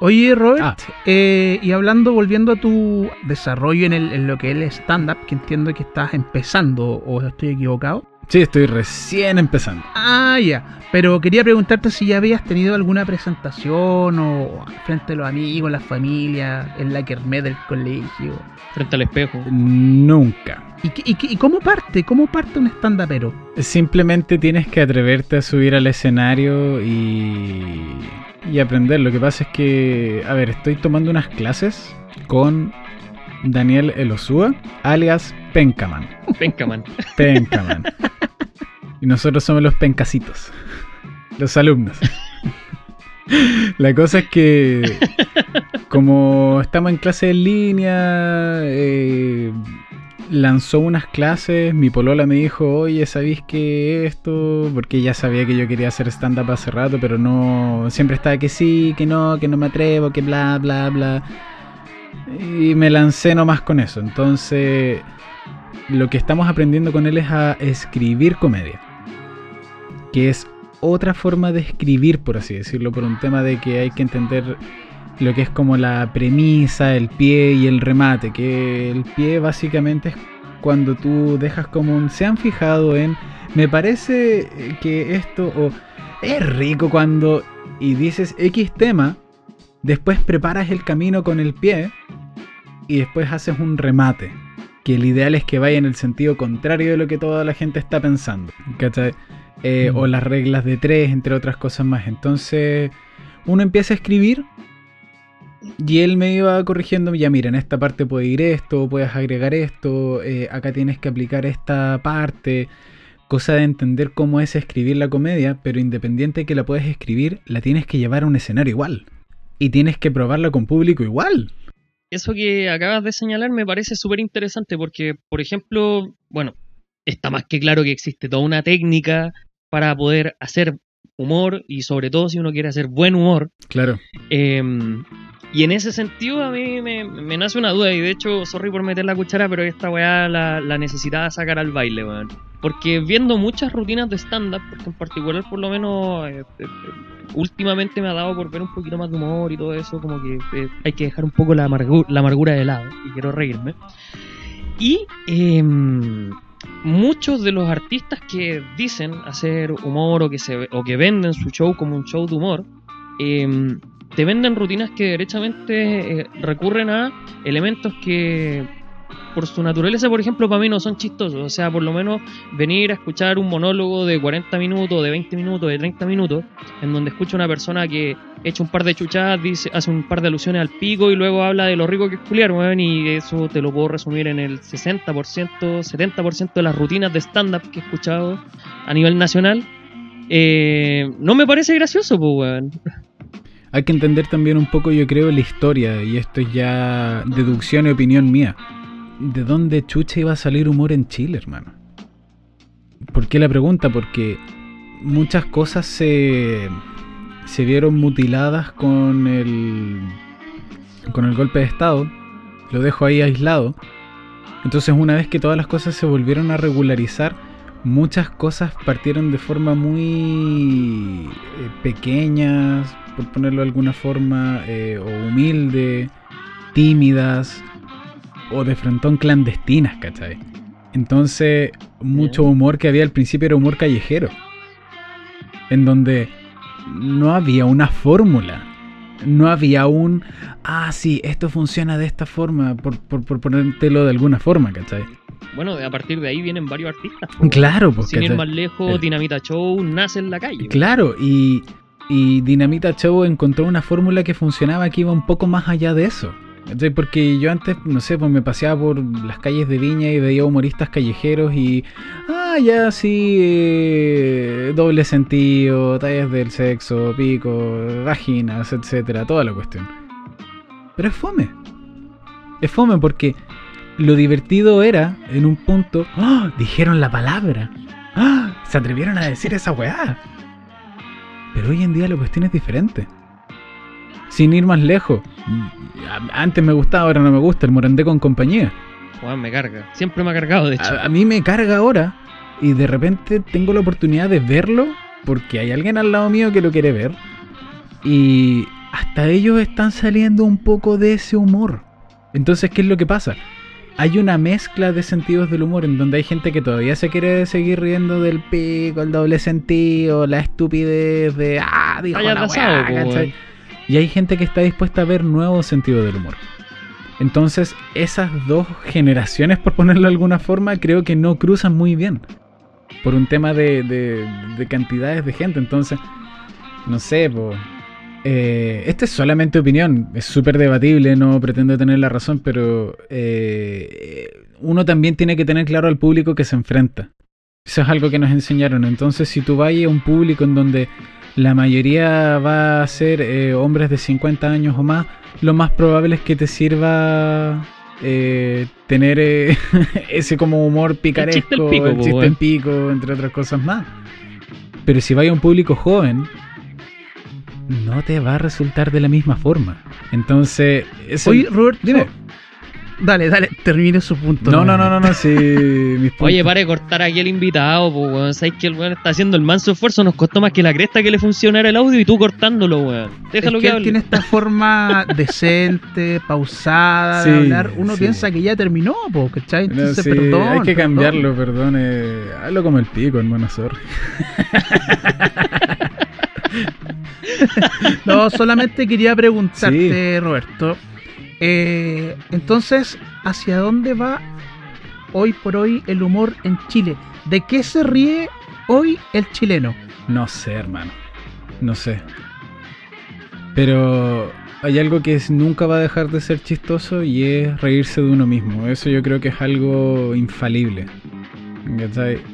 Oye, Robert, Ah. eh, y hablando, volviendo a tu desarrollo en, el, en lo que es el stand-up, que entiendo que estás empezando, o estoy equivocado. Sí, estoy recién empezando. Ah, ya. Pero quería preguntarte si ya habías tenido alguna presentación o frente a los amigos, la familia, en la kermés del colegio. Frente al espejo. Nunca. ¿Y, qué- y, qué- y cómo parte? ¿Cómo parte un stand-upero? Simplemente tienes que atreverte a subir al escenario y, y aprender. Lo que pasa es que, a ver, estoy tomando unas clases con Daniel Elosúa, alias Pencaman. Venga, man. Pencaman. y nosotros somos los pencasitos, los alumnos. La cosa es que, como estamos en clase en línea, eh, lanzó unas clases. Mi polola me dijo, oye, ¿sabéis que esto? Porque ella sabía que yo quería hacer stand-up hace rato, pero no. Siempre estaba que sí, que no, que no me atrevo, que bla, bla, bla. Y me lancé nomás con eso. Entonces, lo que estamos aprendiendo con él es a escribir comedia. Que es otra forma de escribir, por así decirlo, por un tema de que hay que entender lo que es como la premisa, el pie y el remate. Que el pie básicamente es cuando tú dejas como un... Se han fijado en... Me parece que esto... O, es rico cuando... Y dices X tema, después preparas el camino con el pie y después haces un remate. Que el ideal es que vaya en el sentido contrario de lo que toda la gente está pensando. ¿cachai? Eh, Mm. O las reglas de tres, entre otras cosas más. Entonces, uno empieza a escribir y él me iba corrigiendo, ya mira, en esta parte puede ir esto, puedes agregar esto, eh, acá tienes que aplicar esta parte, cosa de entender cómo es escribir la comedia, pero independiente de que la puedes escribir, la tienes que llevar a un escenario igual. Y tienes que probarla con público igual. Eso que acabas de señalar me parece súper interesante porque, por ejemplo, bueno, está más que claro que existe toda una técnica para poder hacer humor y sobre todo si uno quiere hacer buen humor. Claro. Eh, y en ese sentido a mí me, me nace una duda y de hecho, sorry por meter la cuchara, pero esta weá la, la necesitaba sacar al baile, weón. Porque viendo muchas rutinas de stand-up, porque en particular por lo menos eh, últimamente me ha dado por ver un poquito más de humor y todo eso, como que eh, hay que dejar un poco la amargura de lado y quiero reírme. Y em, muchos de los artistas que dicen hacer humor o que, se, o que venden su show como un show de humor, em, te venden rutinas que derechamente eh, recurren a elementos que por su naturaleza, por ejemplo, para mí no son chistosos. O sea, por lo menos venir a escuchar un monólogo de 40 minutos, de 20 minutos, de 30 minutos, en donde escucha una persona que echa un par de chuchadas, dice, hace un par de alusiones al pico y luego habla de lo rico que es culiar, weón, y eso te lo puedo resumir en el 60%, 70% de las rutinas de stand-up que he escuchado a nivel nacional. Eh, no me parece gracioso, pues, weón. Hay que entender también un poco, yo creo, la historia, y esto es ya deducción y opinión mía. ¿De dónde chucha iba a salir humor en Chile, hermano? ¿Por qué la pregunta? Porque muchas cosas se, se vieron mutiladas con el, con el golpe de Estado. Lo dejo ahí aislado. Entonces una vez que todas las cosas se volvieron a regularizar, muchas cosas partieron de forma muy eh, pequeñas, por ponerlo de alguna forma, eh, o humilde, tímidas, o de frontón clandestinas, ¿cachai? Entonces, mucho humor que había al principio era humor callejero, en donde no había una fórmula. No había un, ah, sí, esto funciona de esta forma, por, por, por ponértelo de alguna forma, ¿cachai? Bueno, a partir de ahí vienen varios artistas. Claro, pues. Sin ir más lejos. Dinamita Show nace en la calle. Claro, y, y Dinamita Show encontró una fórmula que funcionaba que iba un poco más allá de eso. Porque yo antes, no sé, pues me paseaba por las calles de Viña y veía humoristas callejeros y. Ah, ya sí, eh, doble sentido, tallas del sexo, pico, vaginas, etcétera, toda la cuestión. Pero es fome. Es fome porque lo divertido era, en un punto, ¡ah! dijeron la palabra. ¡Ah! Se atrevieron a decir esa weá. Pero hoy en día la cuestión es diferente. Sin ir más lejos. Antes me gustaba, ahora no me gusta. El Morandé con compañía. Weón, me carga. Siempre me ha cargado, de hecho. A, a mí me carga ahora. Y de repente tengo la oportunidad de verlo. Porque hay alguien al lado mío que lo quiere ver. Y hasta ellos están saliendo un poco de ese humor. Entonces, ¿qué es lo que pasa? Hay una mezcla de sentidos del humor en donde hay gente que todavía se quiere seguir riendo del pico, el doble sentido, la estupidez de ah, dijo la weá". Y hay gente que está dispuesta a ver nuevos sentidos del humor. Entonces, esas dos generaciones, por ponerlo de alguna forma, creo que no cruzan muy bien. Por un tema de, de- de cantidades de gente. Entonces, no sé, po. Eh, esta es solamente opinión, es súper debatible, no pretendo tener la razón, pero eh, uno también tiene que tener claro al público que se enfrenta. Eso es algo que nos enseñaron. Entonces, si tú vas a un público en donde la mayoría va a ser eh, hombres de 50 años o más, lo más probable es que te sirva eh, tener eh, ese como humor picaresco, chiste al pico, el chiste weón. al pico, entre otras cosas más. Pero si vaya a un público joven, no te va a resultar de la misma forma. Entonces. Oye, Roberto. Dime. Dale, dale, termine su punto. No, no, no, no, no, sí. mis Oye, para de cortar aquí al invitado, pues, weón. Sabes que el weón está haciendo el manso esfuerzo. Nos costó más que la cresta que le funcionara el audio y tú cortándolo, weón. Déjalo es que, que él hable. tiene esta forma decente, pausada de Sí, hablar. Uno sí. piensa que ya terminó, po, ¿cachai? No, Entonces, sí, perdón. hay que perdón. cambiarlo, perdón. Eh, hazlo como el pico, hermano, sorry. No, solamente quería preguntarte, Roberto. Eh, entonces, ¿hacia dónde va hoy por hoy el humor en Chile? ¿De qué se ríe hoy el chileno? No sé, hermano. No sé. Pero hay algo que nunca va a dejar de ser chistoso y es reírse de uno mismo. Eso yo creo que es algo infalible.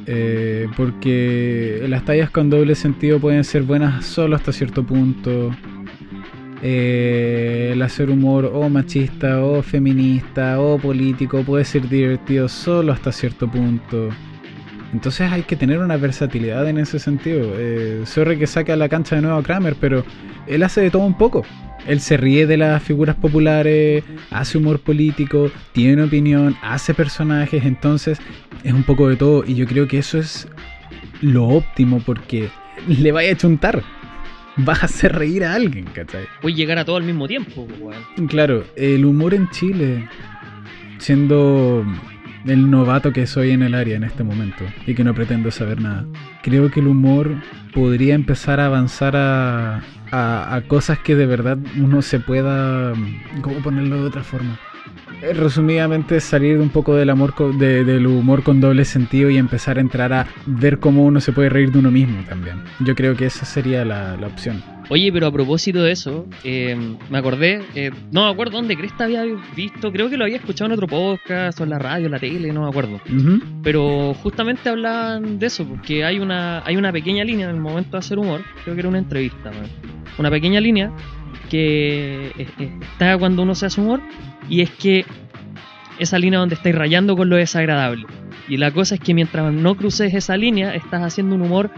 Eh, porque las tallas con doble sentido pueden ser buenas solo hasta cierto punto. Eh, el hacer humor o machista o feminista o político puede ser divertido solo hasta cierto punto. Entonces hay que tener una versatilidad en ese sentido. Eh, que saque a la cancha de nuevo a Kramer, pero él hace de todo un poco. Él se ríe de las figuras populares, hace humor político, tiene opinión, hace personajes, entonces es un poco de todo. Y yo creo que eso es lo óptimo porque le vaya a chuntar. Vas a hacer reír a alguien, ¿cachai? A llegar a todo al mismo tiempo, weón. Claro, el humor en Chile, siendo el novato que soy en el área en este momento y que no pretendo saber nada, creo que el humor podría empezar a avanzar a, a- a cosas que de verdad uno se pueda, ¿cómo ponerlo de otra forma? Eh, Resumidamente, salir un poco del, amor de- del humor con doble sentido y empezar a entrar a ver cómo uno se puede reír de uno mismo también. Yo creo que esa sería la, la opción. Oye, pero a propósito de eso, eh, me acordé, eh, no me acuerdo dónde Cresta había visto, creo que lo había escuchado en otro podcast, o en la radio, en la tele, no me acuerdo. Pero justamente hablaban de eso, porque hay una, hay una pequeña línea en el momento de hacer humor, creo que era una entrevista, man. una pequeña línea que está cuando uno se hace humor, y es que esa línea donde estáis rayando con lo desagradable. Y la cosa es que mientras no cruces esa línea, estás haciendo un humor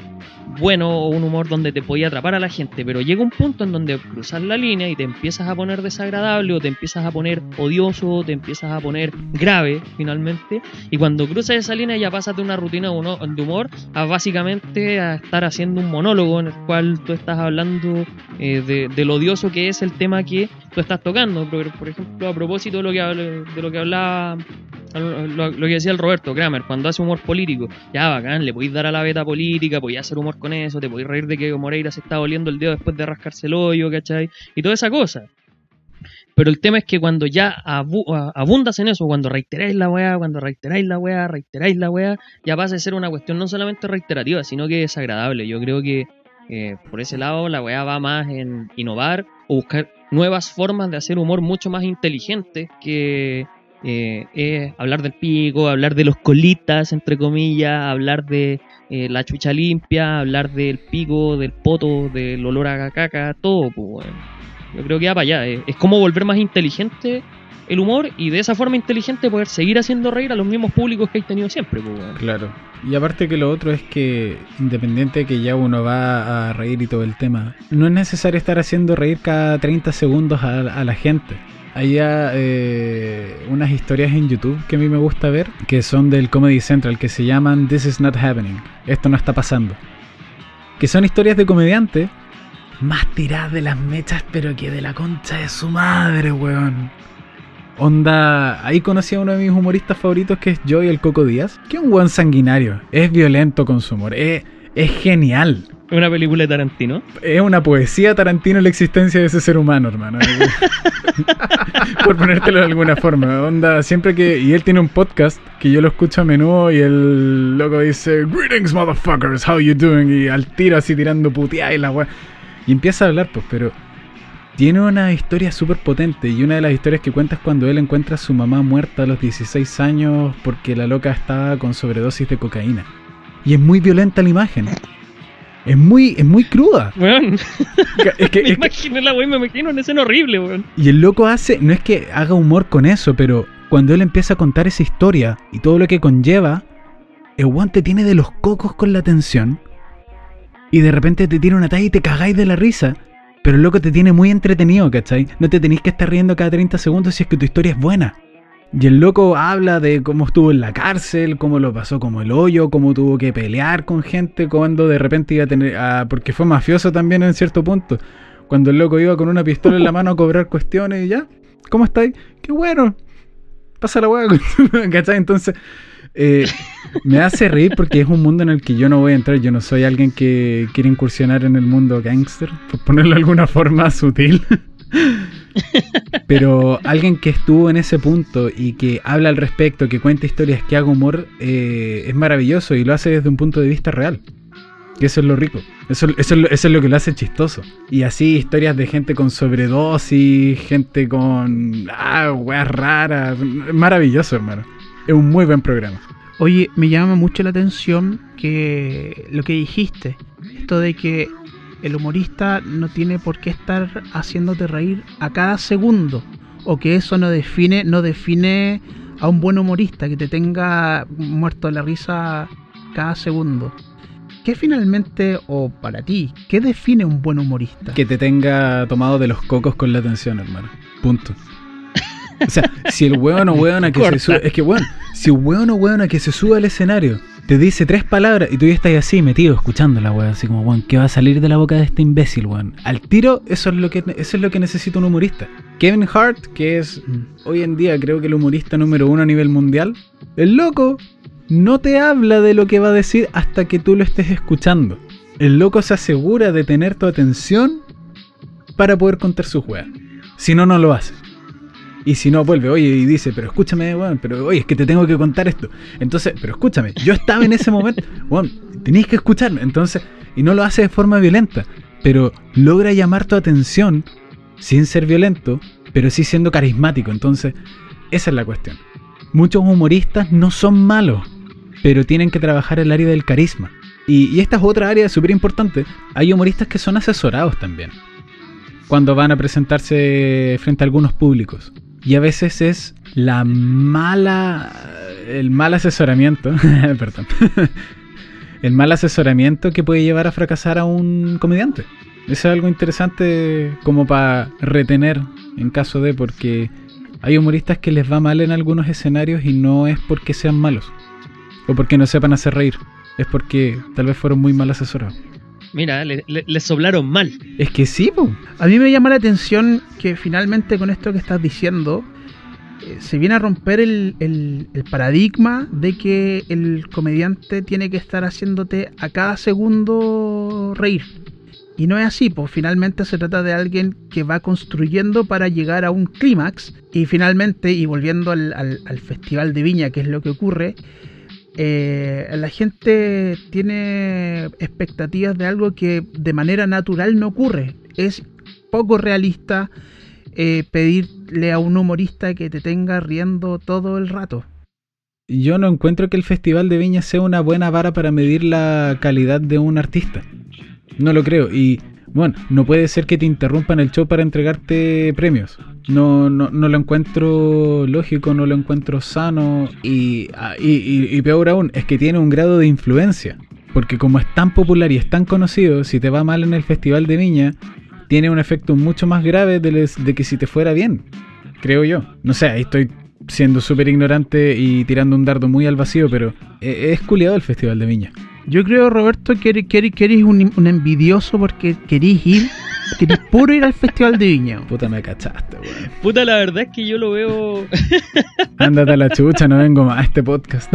bueno o un humor donde te podía atrapar a la gente, pero llega un punto en donde cruzas la línea y te empiezas a poner desagradable o te empiezas a poner odioso, o te empiezas a poner grave finalmente, y cuando cruzas esa línea ya pasas de una rutina de humor a básicamente a estar haciendo un monólogo en el cual tú estás hablando eh, de, de lo odioso que es el tema que estás tocando. Por, por ejemplo, a propósito de lo que, de lo que hablaba lo, que decía el Roberto Kramer, cuando hace humor político, ya bacán, le podéis dar a la beta política, podéis hacer humor con eso, te podéis reír de que Moreira se está oliendo el dedo después de rascarse el hoyo, ¿cachai? Y toda esa cosa. Pero el tema es que cuando ya abundas en eso, cuando reiteráis la weá, cuando reiteráis la weá, reiteráis la weá, ya pasa a ser una cuestión no solamente reiterativa, sino que desagradable. Yo creo que eh, por ese lado la weá va más en innovar o buscar nuevas formas de hacer humor mucho más inteligentes que eh, hablar del pico, hablar de los colitas, entre comillas, hablar de eh, la chucha limpia, hablar del pico, del poto, del olor a caca, todo, pues, weón. Yo creo que va para allá. Es como volver más inteligente el humor y de esa forma inteligente poder seguir haciendo reír a los mismos públicos que hay tenido siempre, pues. Claro. Y aparte que lo otro es que, independiente de que ya uno va a reír y todo el tema, no es necesario estar haciendo reír cada 30 segundos a, la gente. Hay eh, unas historias en YouTube que a mí me gusta ver, que son del Comedy Central, que se llaman This is not happening. Esto no está pasando. Que son historias de comediantes más tiradas de las mechas, pero que de la concha de su madre, weón. Onda, ahí conocí a uno de mis humoristas favoritos que es Joey el Coco Díaz, que es un buen sanguinario, es violento con su humor, es, es genial. Es una película de Tarantino. Es una poesía Tarantino la existencia de ese ser humano, hermano. Por ponértelo de alguna forma. Onda, siempre que. Y él tiene un podcast que yo lo escucho a menudo y el loco dice: Greetings, motherfuckers, how you doing? Y al tiro así tirando puteada y la weá. Y empieza a hablar, pues, pero. Tiene una historia súper potente y una de las historias que cuenta es cuando él encuentra a su mamá muerta a los 16 años porque la loca estaba con sobredosis de cocaína. Y es muy violenta la imagen. Es muy, es muy cruda. Weón, Es que, me es que- la weón, me imagino una escena horrible, weón. y el loco hace, no es que haga humor con eso, pero cuando él empieza a contar esa historia y todo lo que conlleva, el weón te tiene de los cocos con la tensión y de repente te tira una talla y te cagáis de la risa. Pero el loco te tiene muy entretenido, ¿cachai? No te tenéis que estar riendo cada 30 segundos si es que tu historia es buena. Y el loco habla de cómo estuvo en la cárcel, cómo lo pasó como el hoyo, cómo tuvo que pelear con gente, cuando de repente iba a tener... ah, porque fue mafioso también en cierto punto. Cuando el loco iba con una pistola en la mano a cobrar cuestiones y ya, ¿cómo estáis? Qué bueno. Pasa la hueá, ¿cachai? Entonces, eh, me hace reír porque es un mundo en el que yo no voy a entrar. Yo no soy alguien que quiere incursionar en el mundo gangster, por ponerlo de alguna forma sutil. Pero alguien que estuvo en ese punto y que habla al respecto, que cuenta historias, que haga humor, eh, es maravilloso y lo hace desde un punto de vista real. Eso es lo rico. Eso, eso, es lo, eso es lo que lo hace chistoso. Y así historias de gente con sobredosis, gente con... Ah, weas raras. Maravilloso, hermano. Es un muy buen programa. Oye, me llama mucho la atención que lo que dijiste, esto de que el humorista no tiene por qué estar haciéndote reír a cada segundo, o que eso no define, no define a un buen humorista que te tenga muerto la risa cada segundo. ¿Qué finalmente, o para ti, qué define un buen humorista? Que te tenga tomado de los cocos con la atención, hermano. Punto. O sea, si el weón o weona que se sube. Es que weón, si un weón o weona que se sube al escenario te dice tres palabras y tú ya estás así metido escuchando la weón, así como weón, ¿qué va a salir de la boca de este imbécil, weón? Al tiro, eso es lo que eso es lo que necesita un humorista. Kevin Hart, que es Mm. hoy en día creo que el humorista número uno a nivel mundial, el loco no te habla de lo que va a decir hasta que tú lo estés escuchando. El loco se asegura de tener tu atención para poder contar sus weas. Si no, no lo hace. Y si no, vuelve, oye, y dice, pero escúchame, weón, pero oye, es que te tengo que contar esto. Entonces, pero escúchame, yo estaba en ese momento, weón, tenéis que escucharme. Entonces, y no lo hace de forma violenta, pero logra llamar tu atención sin ser violento, pero sí siendo carismático. Entonces, esa es la cuestión. Muchos humoristas no son malos, pero tienen que trabajar el área del carisma. Y esta es otra área súper importante. Hay humoristas que son asesorados también. Cuando van a presentarse frente a algunos públicos. Y a veces es la mala. El mal asesoramiento. perdón. el mal asesoramiento que puede llevar a fracasar a un comediante. Eso es algo interesante como para retener en caso de porque hay humoristas que les va mal en algunos escenarios y no es porque sean malos o porque no sepan hacer reír, es porque tal vez fueron muy mal asesorados. Mira, le- soplaron mal. Es que sí, po. A mí me llama la atención que finalmente con esto que estás diciendo eh, se viene a romper el, el- el paradigma de que el comediante tiene que estar haciéndote a cada segundo reír. Y no es así, pues finalmente se trata de alguien que va construyendo para llegar a un clímax y finalmente, y volviendo al, al- al Festival de Viña, que es lo que ocurre, eh, la gente tiene expectativas de algo que de manera natural no ocurre. Es poco realista eh, pedirle a un humorista que te tenga riendo todo el rato. Yo no encuentro que el Festival de Viña sea una buena vara para medir la calidad de un artista. No lo creo. Y bueno, no puede ser que te interrumpan el show para entregarte premios. No, no, no lo encuentro lógico, no lo encuentro sano. Y, ah, y, y- peor aún, es que tiene un grado de influencia. Porque como es tan popular y es tan conocido, si te va mal en el Festival de Viña, tiene un efecto mucho más grave de, que si te fuera bien. Creo yo. No sé, ahí estoy siendo súper ignorante y tirando un dardo muy al vacío, pero eh, es culiado el Festival de Viña. Yo creo, Roberto, que eres- que eres un, un envidioso porque querís ir, querís puro ir al Festival de Viña. Puta, me cachaste, weón. Puta, la verdad es que yo lo veo. Ándate a la chucha, no vengo más a este podcast.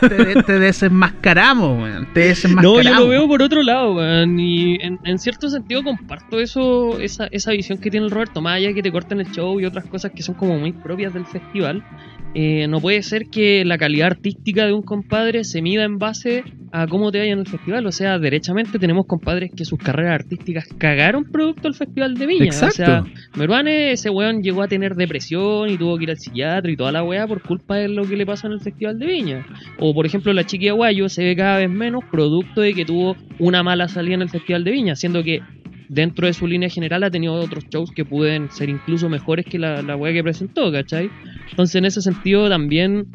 Te, te desenmascaramos, weón. Te No, desenmascaramos. yo lo veo por otro lado, weón. Y en, en cierto sentido comparto eso, esa, esa visión que tiene el Roberto, más allá de que te corten el show y otras cosas que son como muy propias del festival. eh, no puede ser que la calidad artística de un compadre se mida en base a cómo te vaya en el festival. O sea, derechamente tenemos compadres que sus carreras artísticas cagaron producto del festival de Viña. Exacto. O sea, Meruane, ese weón llegó a tener depresión y tuvo que ir al psiquiatra y toda la weá por culpa de lo que le pasó en el Festival de Viña. O por ejemplo la Chiqui Aguayo se ve cada vez menos producto de que tuvo una mala salida en el Festival de Viña, siendo que dentro de su línea general ha tenido otros shows que pueden ser incluso mejores que la, la weá que presentó, ¿cachai? Entonces en ese sentido también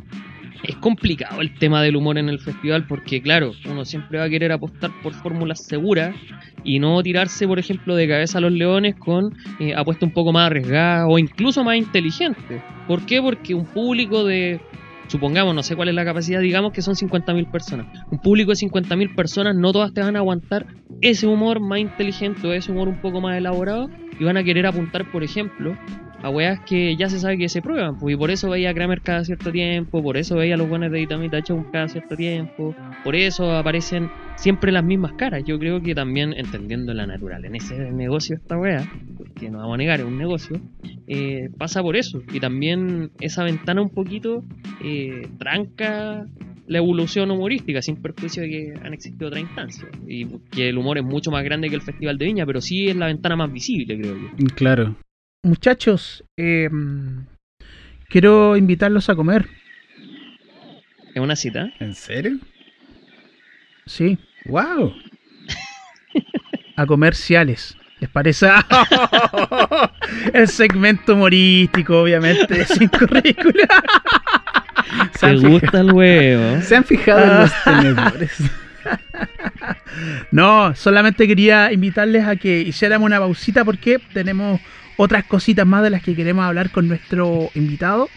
es complicado el tema del humor en el festival porque claro, uno siempre va a querer apostar por fórmulas seguras y no tirarse, por ejemplo, de cabeza a los leones con eh, apuesta un poco más arriesgada o incluso más inteligente. ¿Por qué? Porque un público de, supongamos, no sé cuál es la capacidad, digamos que son 50.000 personas. Un público de 50.000 personas, no todas te van a aguantar ese humor más inteligente o ese humor un poco más elaborado y van a querer apuntar, por ejemplo, a weas que ya se sabe que se prueban. Pues, y por eso veía a Kramer cada cierto tiempo, por eso veía a los buenos de Itamita Show cada cierto tiempo, por eso aparecen siempre las mismas caras. Yo creo que también entendiendo la natural en ese negocio esta wea, porque no vamos a negar, es un negocio, eh, pasa por eso. Y también esa ventana un poquito eh, tranca la evolución humorística, sin perjuicio de que han existido otras instancias. Y que el humor es mucho más grande que el Festival de Viña, pero sí es la ventana más visible, creo yo. Claro. Muchachos, eh, quiero invitarlos a comer. ¿Es una cita? ¿En serio? Sí, ¡Wow! a comerciales. ¿Les parece? El segmento humorístico, obviamente, sin currícula. ¿Se ¿Te han, fija- gusta el huevo? ¿Se han fijado en los tenedores? No, solamente quería invitarles a que hiciéramos una pausita porque tenemos otras cositas más de las que queremos hablar con nuestro invitado.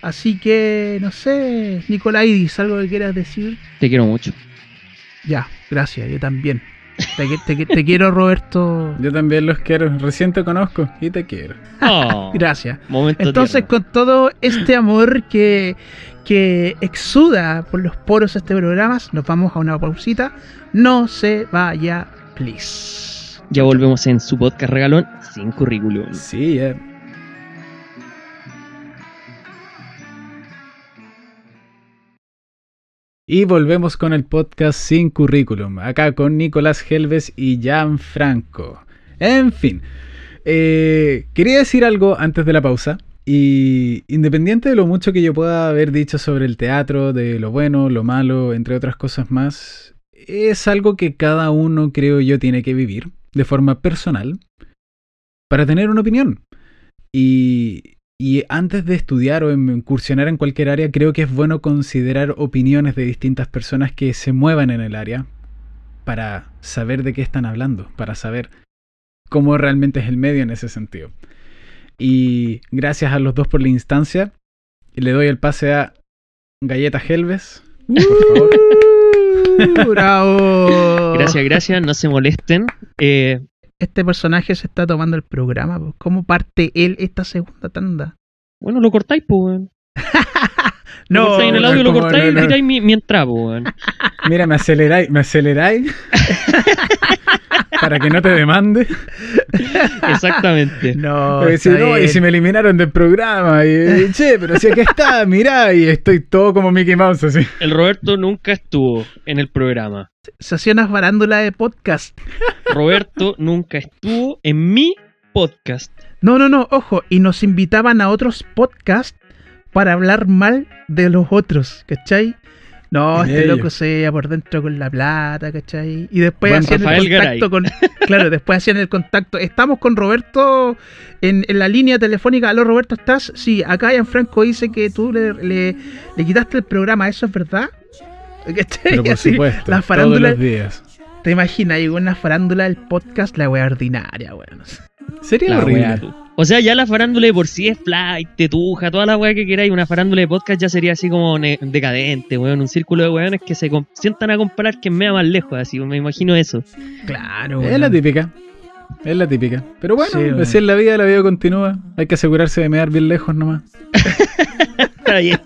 Así que, no sé, Nicolaidis, ¿algo que quieras decir? Te quiero mucho. Ya, gracias, yo también. Te, te- te quiero, Roberto. Yo también los quiero. Recién te conozco y te quiero. Oh, Gracias. momento Entonces, tierno. con todo este amor que, que exuda por los poros de este programa, nos vamos a una pausita. No se vaya, please. Ya volvemos en su podcast regalón sin currículum. Sí, ya. Y volvemos con el podcast sin currículum, acá con Nicolás Helves y Jan Franco. En fin, eh, quería decir algo antes de la pausa. Y independiente de lo mucho que yo pueda haber dicho sobre el teatro, de lo bueno, lo malo, entre otras cosas más, es algo que cada uno, creo yo, tiene que vivir de forma personal para tener una opinión. Y, y antes de estudiar o incursionar en cualquier área, creo que es bueno considerar opiniones de distintas personas que se muevan en el área para saber de qué están hablando, para saber cómo realmente es el medio en ese sentido. Y gracias a los dos por la instancia. Y le doy el pase a Galleta Helves. Por favor. Uh, ¡Bravo! Gracias, gracias, no se molesten. Eh, Este personaje se está tomando el programa. po. ¿Cómo parte él esta segunda tanda? bueno, lo cortáis, pues, weón. No, lo en el audio, lo como- cortáis no, y no. tiráis mi, mi entrada, pues, weón. Mira, me aceleráis, me aceleráis. para que no te demande. Exactamente. no, Porque si no, y si me eliminaron del programa. Y, che, pero si aquí está, mirá, y estoy todo como Mickey Mouse así. El Roberto nunca estuvo en el programa. se hacía una farándula de podcast. Roberto nunca estuvo en mi podcast. No, no, no, ojo. Y nos invitaban a otros podcasts para hablar mal de los otros, ¿cachai? No, este ellos. loco se veía por dentro con la plata, ¿cachai? Y después hacían Rafael el contacto con. Claro, después hacían el contacto. Estamos con Roberto en, en la línea telefónica. Aló, Roberto, ¿estás? Sí, acá en Franco dice que tú le, le- le quitaste el programa, ¿eso es verdad? ¿Cachai? Pero por Así, supuesto, La todos los días. ¿Te imaginas? Llegó una farándula del podcast, la wea ordinaria, weón. Sería La horrible. wea. O sea, ya la farándula de por sí es flight, tetuja, toda la weá que queráis. Una farándula de podcast ya sería así como decadente, weón. Un círculo de weones que se sientan a comparar quién mea más lejos, así. Me imagino eso. Claro, Es la típica. Es la típica. Pero bueno, Sí, bueno. así es la vida, la vida continúa. Hay que asegurarse de mear bien lejos nomás. Está bien.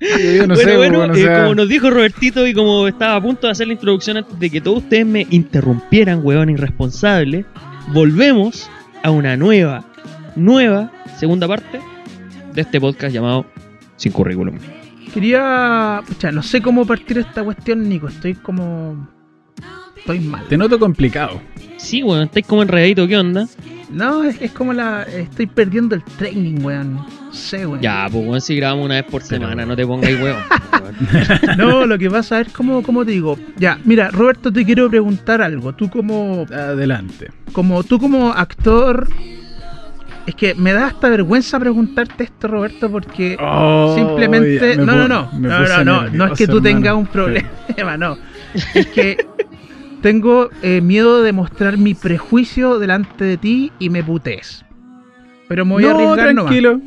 Yo, no bueno, sé, bueno, bueno, o eh, sea, como nos dijo Robertito y como estaba a punto de hacer la introducción antes de que todos ustedes me interrumpieran, weón irresponsable, volvemos a una nueva, nueva segunda parte de este podcast llamado Sin Currículum. Quería. Pucha, no sé cómo partir esta cuestión, Nico. Estoy como. Estoy mal. te noto complicado. Sí, weón, estáis como enredadito, ¿qué onda? No, es, es como la. Estoy perdiendo el training, weón. No sé, weón. Ya, pues weón, si grabamos una vez por Pero- semana, no te pongáis weón. weón. No, lo que pasa es como, como te digo. Ya, mira, Roberto, te quiero preguntar algo. Tú como. Adelante. como tú como actor. Es que me da hasta vergüenza preguntarte esto, Roberto, porque Oh, simplemente. ya, No, no, no. No, no, no. No es que tú tengas un problema, no. Es que tengo eh, miedo de mostrar mi prejuicio delante de ti y me putees. Pero me voy a arriesgar nomás. tranquilo.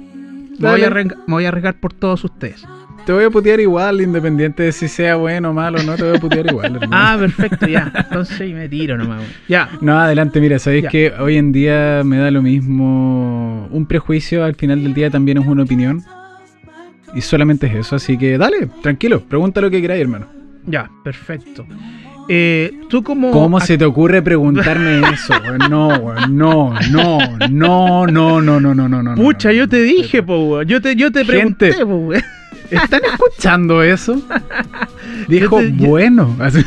Me voy, a me voy a arriesgar por todos ustedes. Te voy a putear igual, independiente de si sea bueno o malo, no te voy a putear igual, hermano. Ah, perfecto, ya. Entonces me tiro nomás. Ya. No, adelante, mira, sabéis que hoy en día me da lo mismo. Un prejuicio al final del día también es una opinión. Y solamente es eso, así que dale, tranquilo, pregunta lo que queráis, hermano. Ya, perfecto. Eh, tú como... ¿Cómo se te ocurre preguntarme eso? No, no, no, no, no, no, no, no, no, no. Pucha, no, yo no. te dije, po. Yo te, yo te Gente. pregunté, po, weón. ¿Están escuchando eso? Dijo, Yo te- yo- bueno. Así-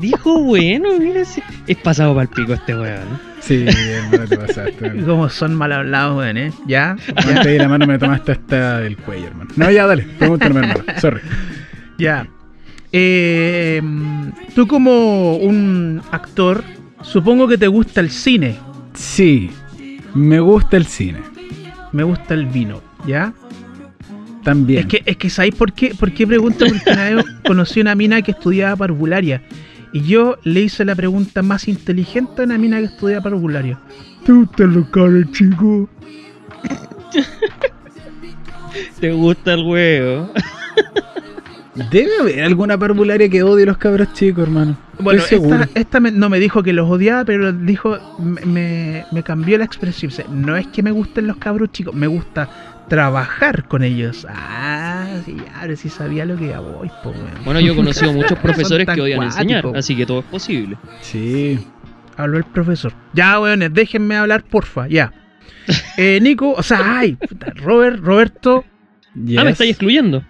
Dijo, bueno, mira, si- es pasado para el pico este weón. Sí, hermano, te pasaste. hermano. Como son mal hablados, weón, ¿eh? Ya, Antes de la mano me tomaste hasta el cuello, hermano. No, ya, dale, pregúntame, hermano. Sorry. ya. Eh, tú como un actor, supongo que te gusta el cine. Sí, me gusta el cine. Me gusta el vino, ¿ya? También. Es que, es que ¿sabéis por qué? ¿Por qué pregunto? Porque una vez conocí una mina que estudiaba parvularia. Y yo le hice la pregunta más inteligente a una mina que estudia parvularia. ¿Te gustan los cabros chicos? ¿Te gusta el huevo? Debe haber alguna parvularia que odie a los cabros chicos, hermano. Bueno, esta, esta me- no me dijo que los odiaba, pero dijo, me, cambió la expresión. No es que me gusten los cabros chicos, me gusta trabajar con ellos. Ah, sí, ahora sí sabía lo que ya voy, po, weón. Bueno, yo he conocido muchos profesores que odian enseñar, así que todo es posible. Sí. Habló el profesor. Ya, weones, déjenme hablar, porfa, ya. Eh, Nico, o sea, ay, puta, Robert, Roberto, Ah, me Yes. estáis excluyendo.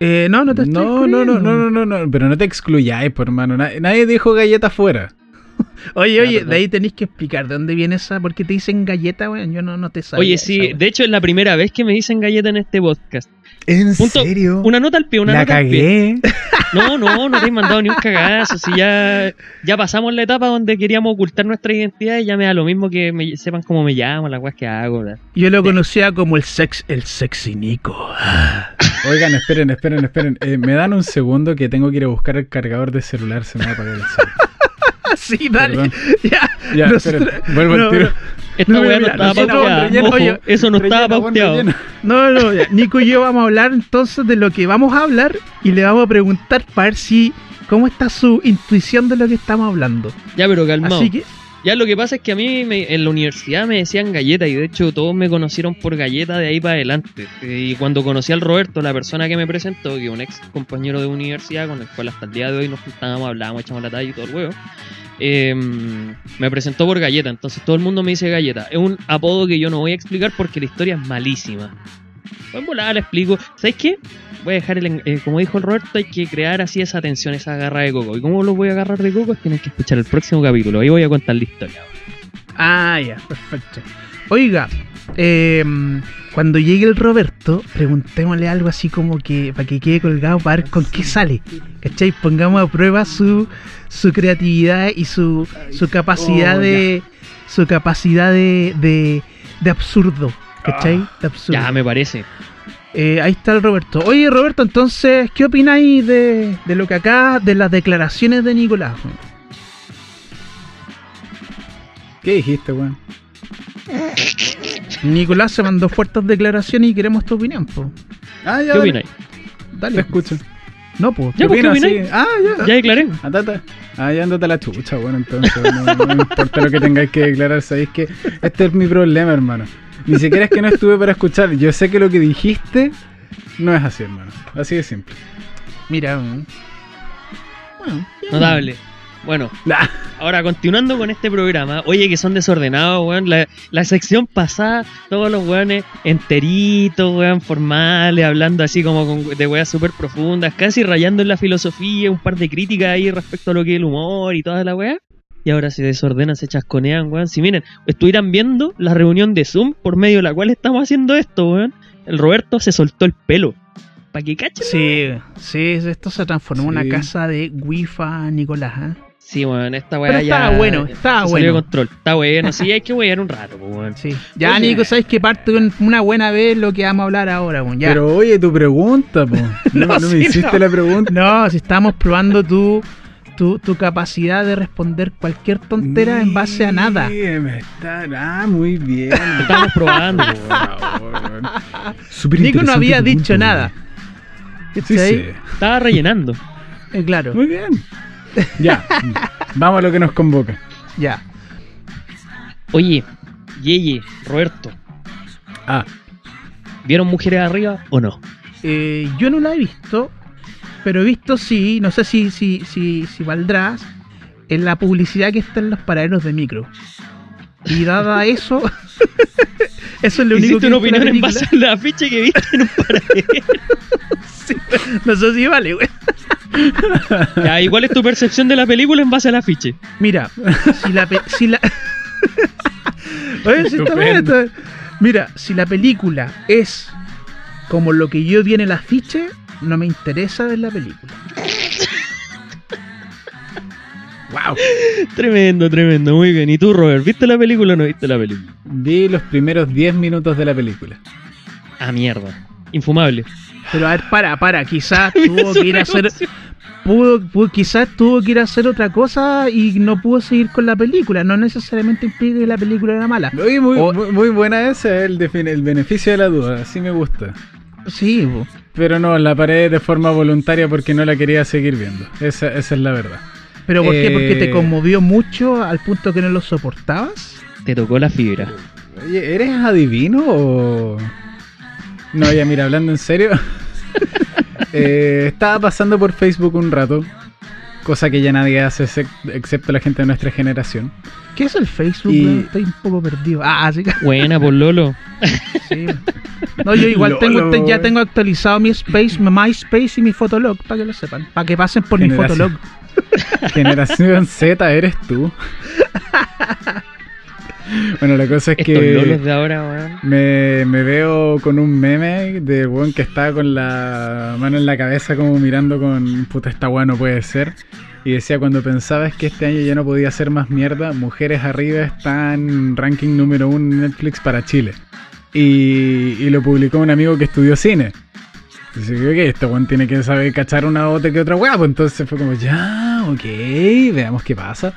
Eh, no, no te estoy No, no, no, no, no, no, no, pero no te excluyáis, por hermano. Na- Nadie dijo galleta afuera. Oye, oye, de ahí tenéis que explicar de dónde viene esa, porque te dicen galleta, weón. Yo no, no te sabía. Oye, sí, de hecho es la primera vez que me dicen galleta en este podcast. ¿En Punto- serio? Una nota al pie, una La nota al pie. cagué. No, no, no te he mandado ni un cagazo. Si ya, ya pasamos la etapa donde queríamos ocultar nuestra identidad y ya me da lo mismo que me sepan cómo me llamo, las weas que hago. ¿verdad? Yo lo conocía como el sex, el sexy Nico. Oigan, esperen, esperen, esperen. Eh, me dan un segundo que tengo que ir a buscar el cargador de celular. Se me va a apagar el celular. Sí, dale. Ya, Ya, esperen. Vuelvo no, al tiro. Esta No, wea no estaba pauteada. relleno, Ojo, oye, eso no estaba pauteado. No, no, ya. Nico y yo vamos a hablar entonces de lo que vamos a hablar y le vamos a preguntar para ver si cómo está su intuición de lo que estamos hablando. Ya, pero calmado. Así que, Ya lo que pasa es que a mí me- en la universidad me decían galleta y de hecho todos me conocieron por galleta de ahí para adelante. Y cuando conocí al Roberto, la persona que me presentó, que un ex compañero de universidad con el cual hasta el día de hoy nos juntábamos, hablábamos, echamos la talla y todo el huevo, eh, me presentó por galleta. Entonces todo el mundo me dice galleta. Es un apodo que yo no voy a explicar porque la historia es malísima. En volada la explico. ¿Sabes qué? Voy a dejar el. en- eh, como dijo el Roberto, hay que crear así esa tensión, esa garra de coco. ¿Y cómo lo voy a agarrar de coco? Tienen que escuchar el próximo capítulo. Ahí voy a contar la historia. ah, ya, perfecto. Oiga, eh, cuando llegue el Roberto, preguntémosle algo así como que para que quede colgado para ver con qué sale. ¿Cachai? Pongamos a prueba su, su creatividad y su, su capacidad Oh, de. su capacidad de, de, de absurdo. ¿Cachai? De absurdo. Ya, me parece. Eh, ahí está el Roberto. Oye, Roberto, entonces, ¿qué opináis de, de lo que acá, de las declaraciones de Nicolás? ¿Qué dijiste, weón? Nicolás se mandó fuertes declaraciones y queremos tu opinión, po. Ah, ya. ¿Qué dale. opináis? Te Dale. escucho. No, pues. Ya, pues, ¿qué opinas? opináis? Sí. Ah, ya. Ya declaré. Andate. Ah, ya andate a la chucha, bueno, entonces no, no importa lo que tengáis que declarar, sabéis que este es mi problema, hermano. Ni siquiera es que no estuve para escuchar, yo sé que lo que dijiste no es así, hermano. Así de simple. Mira. mm. Bueno. Notable. Bueno, Nah. ahora continuando con este programa, oye que son desordenados, weón. La, la sección pasada, todos los weones enteritos, weón, formales, hablando así como con- de weas súper profundas, casi rayando en la filosofía, un par de críticas ahí respecto a lo que es el humor y toda la wea. Y ahora se desordenan, se chasconean, weón. Si miren, estuvieran viendo la reunión de Zoom por medio de la cual estamos haciendo esto, weón. El Roberto se soltó el pelo. ¿Para que cachen? Sí, sí, esto se transformó en una casa de Wifa Nicolás. ¿eh? Sí, weón, esta weá ya. estaba bueno, estaba se salió de bueno. control. Está bueno, sí, hay que wear un rato, weón. Sí. Ya, Oye. Nico, sabes que parte una buena vez lo que vamos a hablar ahora, weón. Ya. Pero oye, tu pregunta, po. No, No, no sí, me hiciste no. la pregunta. No, si estamos probando tu, tu, tu capacidad de responder cualquier tontera en base a nada. Sí, me está... Ah, muy bien. Estamos probando. Súper Nico no había dicho punto, nada. Sí, ¿Cachai? sí. Estaba rellenando. Eh, claro, Muy bien. Ya, vamos a lo que nos convoca. ya. Oye, Yeye, Roberto, Ah, ¿vieron Mujeres Arriba o no? Eh, yo no la he visto, pero he visto sí, no sé si, si, si, si valdrás, en la publicidad que está en los paraderos de micro. Y dada eso, eso es lo único que una opinión en base a la ficha que viste en un paradero. película. No sé si vale, güey. Ya, ¿y cuál es tu percepción de la película en base al afiche? Mira, si la... pe- si la... Oye, si está bien, está- Mira, si la película es como lo que yo vi en el afiche, no me interesa ver la película. wow. Tremendo, tremendo, muy bien. ¿Y tú, Robert, viste la película o no viste la película? Vi los primeros 10 minutos de la película. Ah, mierda. Infumable. Pero a ver, para, para, quizás tuvo que ir a hacer... Pudo, pudo- quizás tuvo que ir a hacer otra cosa y no pudo seguir con la película. No necesariamente implica que la película era mala. Oye, muy, O- muy, muy buena esa, el, beneficio de la duda, así me gusta. Sí. Pero no, la paré de forma voluntaria porque no la quería seguir viendo. Esa, esa es la verdad. pero ¿por qué? Porque Eh. te conmovió mucho al punto que no lo soportabas. Te tocó la fibra. Oye, ¿eres adivino o...? No, ya mira, hablando en serio. eh, estaba pasando por Facebook un rato cosa que ya nadie hace excep- excepto la gente de nuestra generación. ¿Qué es el Facebook? Y-? Estoy un poco perdido. Ah, sí. Buena, por Lolo. sí. No, yo igual Lolo, tengo, te- ya tengo actualizado mi Space, mi MySpace y mi Fotolog, para que lo sepan. Para que pasen por mi. Fotolog. Generación Z, eres tú. bueno, la cosa es Estos que de ahora, me, me veo con un meme de weón que está con la mano en la cabeza como mirando con puta esta weá no puede ser. Y decía, cuando pensabas que este año ya no podía ser más mierda, Mujeres Arriba está en ranking número uno en Netflix para Chile. Y, y lo publicó un amigo que estudió cine. Dice que, ok, este weón tiene que saber cachar una otra que otra weá. Pues entonces fue como, ya, ok, veamos qué pasa.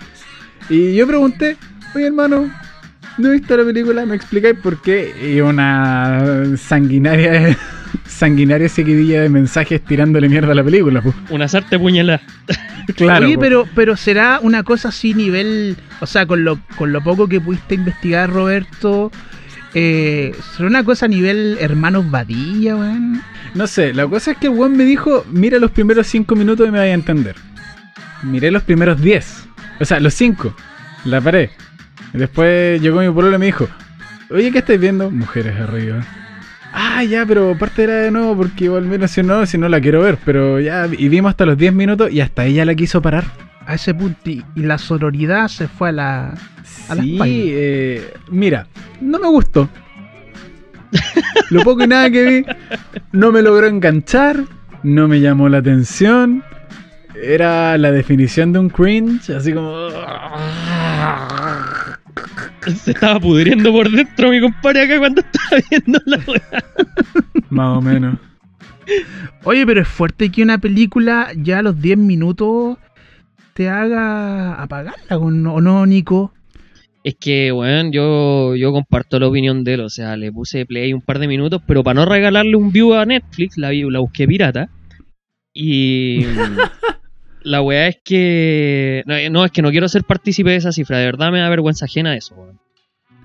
Y yo pregunté, oye hermano, no he visto la película, ¿me explicáis por qué? Y una sanguinaria, sanguinaria seguidilla de mensajes tirándole mierda a la película. pues. Una sarta puñalada. Claro. Oye, pero, pero será una cosa así nivel, o sea, con lo, con lo poco que pudiste investigar, Roberto, eh, será una cosa a nivel hermanos Badilla, weón. No sé, la cosa es que el weón me dijo, mira los primeros 5 minutos y me vaya a entender. Miré los primeros 10. O sea, los 5. La paré. Después llegó mi pueblo y me dijo, oye, ¿qué estáis viendo? Mujeres arriba. Ah, ya, pero parte era de nuevo porque igual menos si no, si no la quiero ver. Pero ya, y vimos hasta los 10 minutos y hasta ella la quiso parar. A ese punto, y, y la sororidad se fue a la... A Sí, eh, mira, no me gustó. Lo poco y nada que vi, no me logró enganchar, no me llamó la atención. Era la definición de un cringe, así como. Se estaba pudriendo por dentro mi compadre acá cuando estaba viendo la weá. Más o menos. Oye, pero es fuerte que una película ya a los 10 minutos te haga apagarla, ¿o no, Nico? Es que, weón, yo, yo comparto la opinión de él. O sea, le puse play un par de minutos, pero para no regalarle un view a Netflix, la, vi- la busqué pirata. Y la weá es que. No, no, es que no quiero ser partícipe de esa cifra. De verdad me da vergüenza ajena eso, weón.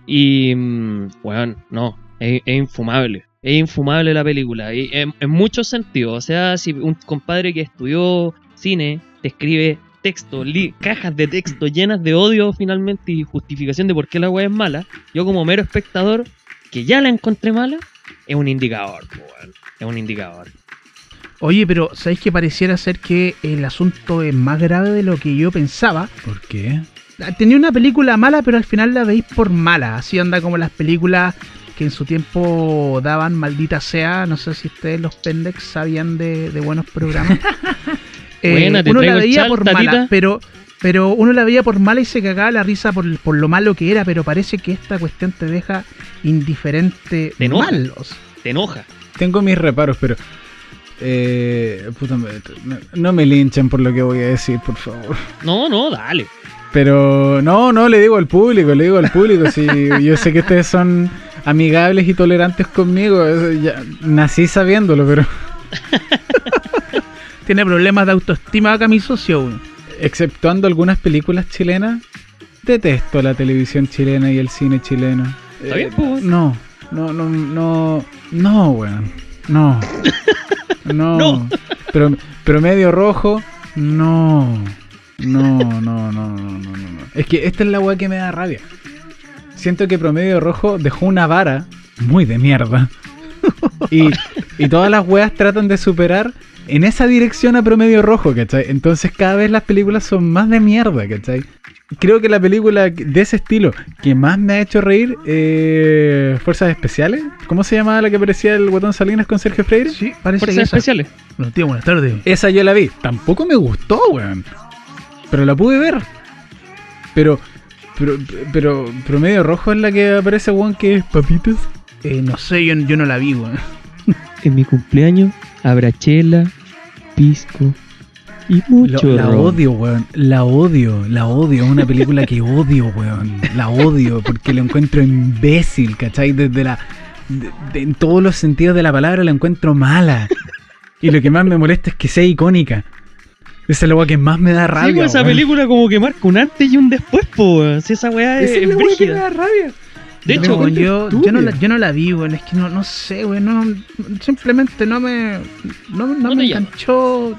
Y, mm, weón, no. Es, infumable. Es infumable la película. y en, muchos sentidos. O sea, si un compadre que estudió cine te escribe texto, li- cajas de texto llenas de odio finalmente y justificación de por qué la weá es mala, yo como mero espectador, que ya la encontré mala, es un indicador, weón. Es un indicador. Oye, pero ¿sabéis que pareciera ser que el asunto es más grave de lo que yo pensaba? ¿Por qué? Tenía una película mala, pero al final la veis por mala. Así anda como las películas que en su tiempo daban maldita sea. No sé si ustedes los pendex sabían de, de buenos programas. Eh, Buena, te uno la veía chal, por tatita. mala, pero, pero uno la veía por mala y se cagaba la risa por, por lo malo que era. Pero parece que esta cuestión te deja indiferente Te enoja. mal. o sea. Te enoja. Tengo mis reparos, pero. Eh, puta, me- no, no me linchen por lo que voy a decir, por favor. No, no, dale. Pero no, no, le digo al público, le digo al público. si yo sé que ustedes son amigables y tolerantes conmigo. eso ya, nací sabiéndolo, pero Tiene problemas de autoestima acá mi socio. weón. exceptuando algunas películas chilenas, detesto la televisión chilena y el cine chileno. Está Eh, bien, pues. No, no, no, no, no, weón. No. No. No. Pero, promedio rojo, no. No, no, no, no, no, no, no. Es que esta es la weá que me da rabia. Siento que promedio rojo dejó una vara muy de mierda. Y, y todas las weas tratan de superar en esa dirección a promedio rojo, ¿cachai? Entonces cada vez las películas son más de mierda, ¿cachai? Creo que la película de ese estilo que más me ha hecho reír, eh, Fuerzas Especiales. ¿Cómo se llamaba la que parecía el Guatón Salinas con Sergio Freire? Sí, parece que Fuerzas esa. especiales. Buenos días, buenas tardes. Esa yo la vi. Tampoco me gustó, weón. Pero la pude ver. Pero, pero, pero, promedio rojo es la que aparece, weón, que es papitas. Eh, no sé, yo, yo no la vi, weón. En mi cumpleaños habrá chela, pisco y Lo- mucho la ron. odio, weón. La odio, la odio. Es una película que odio, weón. La odio porque la encuentro imbécil, ¿cachai? Desde la. de- de- en todos los sentidos de la palabra la encuentro mala. Y lo que más me molesta es que sea icónica. Esa es la weá que más me da rabia. Sí, pues, esa weón. película como que marca un antes y un después, po. weón. Si esa weá es, Esa es es la weá que me da rabia. De hecho, yo, yo, no la, yo no la vi, weón. Es que no, no sé, weón. No, simplemente no me. No, no me enganchó.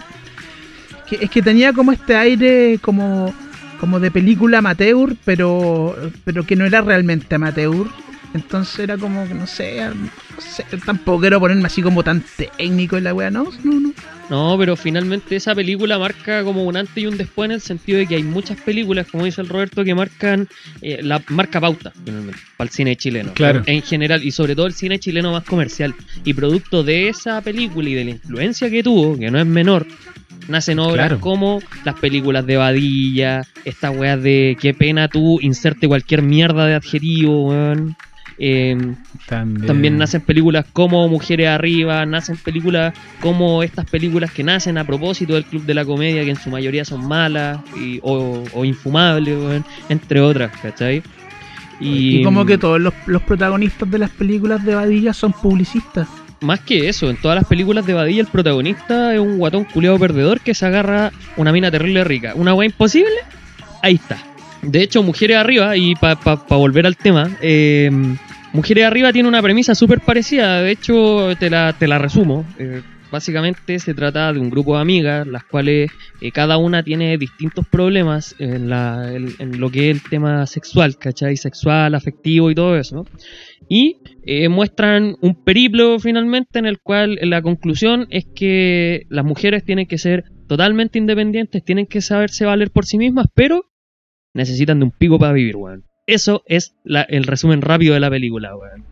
que, es que tenía como este aire como, como de película amateur, pero, pero que no era realmente amateur. Entonces era como que no sé, no sé, tampoco quiero ponerme así como tan técnico en la wea, no, no, no. No, pero finalmente esa película marca como un antes y un después en el sentido de que hay muchas películas, como dice el Roberto, que marcan eh, la marca pauta finalmente para el cine chileno. Claro. En general, y sobre todo el cine chileno más comercial. Y producto de esa película y de la influencia que tuvo, que no es menor, nacen obras Claro. como las películas de Badilla, estas weas de qué pena tú inserte cualquier mierda de adjetivo, weón. Em, También, también nacen películas como Mujeres Arriba, nacen películas como estas películas que nacen a propósito del Club de la Comedia, que en su mayoría son malas y- o, o infumables, entre otras, ¿cachai? Y, como que todos los, los protagonistas de las películas de Badilla son publicistas. Más que eso, en todas las películas de Badilla el protagonista es un guatón culiado perdedor que se agarra una mina terrible rica. ¿Una weá imposible? Ahí está. De hecho, Mujeres Arriba, y para volver al tema, eh, Mujeres Arriba tiene una premisa súper parecida. De hecho, te la, te la resumo. Eh, básicamente se trata de un grupo de amigas, las cuales eh, cada una tiene distintos problemas en, lo que es el tema sexual, ¿cachai? Sexual, afectivo y todo eso. Y eh, muestran un periplo finalmente en el cual la conclusión es que las mujeres tienen que ser totalmente independientes, tienen que saberse valer por sí mismas, pero necesitan de un pico para vivir, weón. Eso es la- el resumen rápido de la película, weón.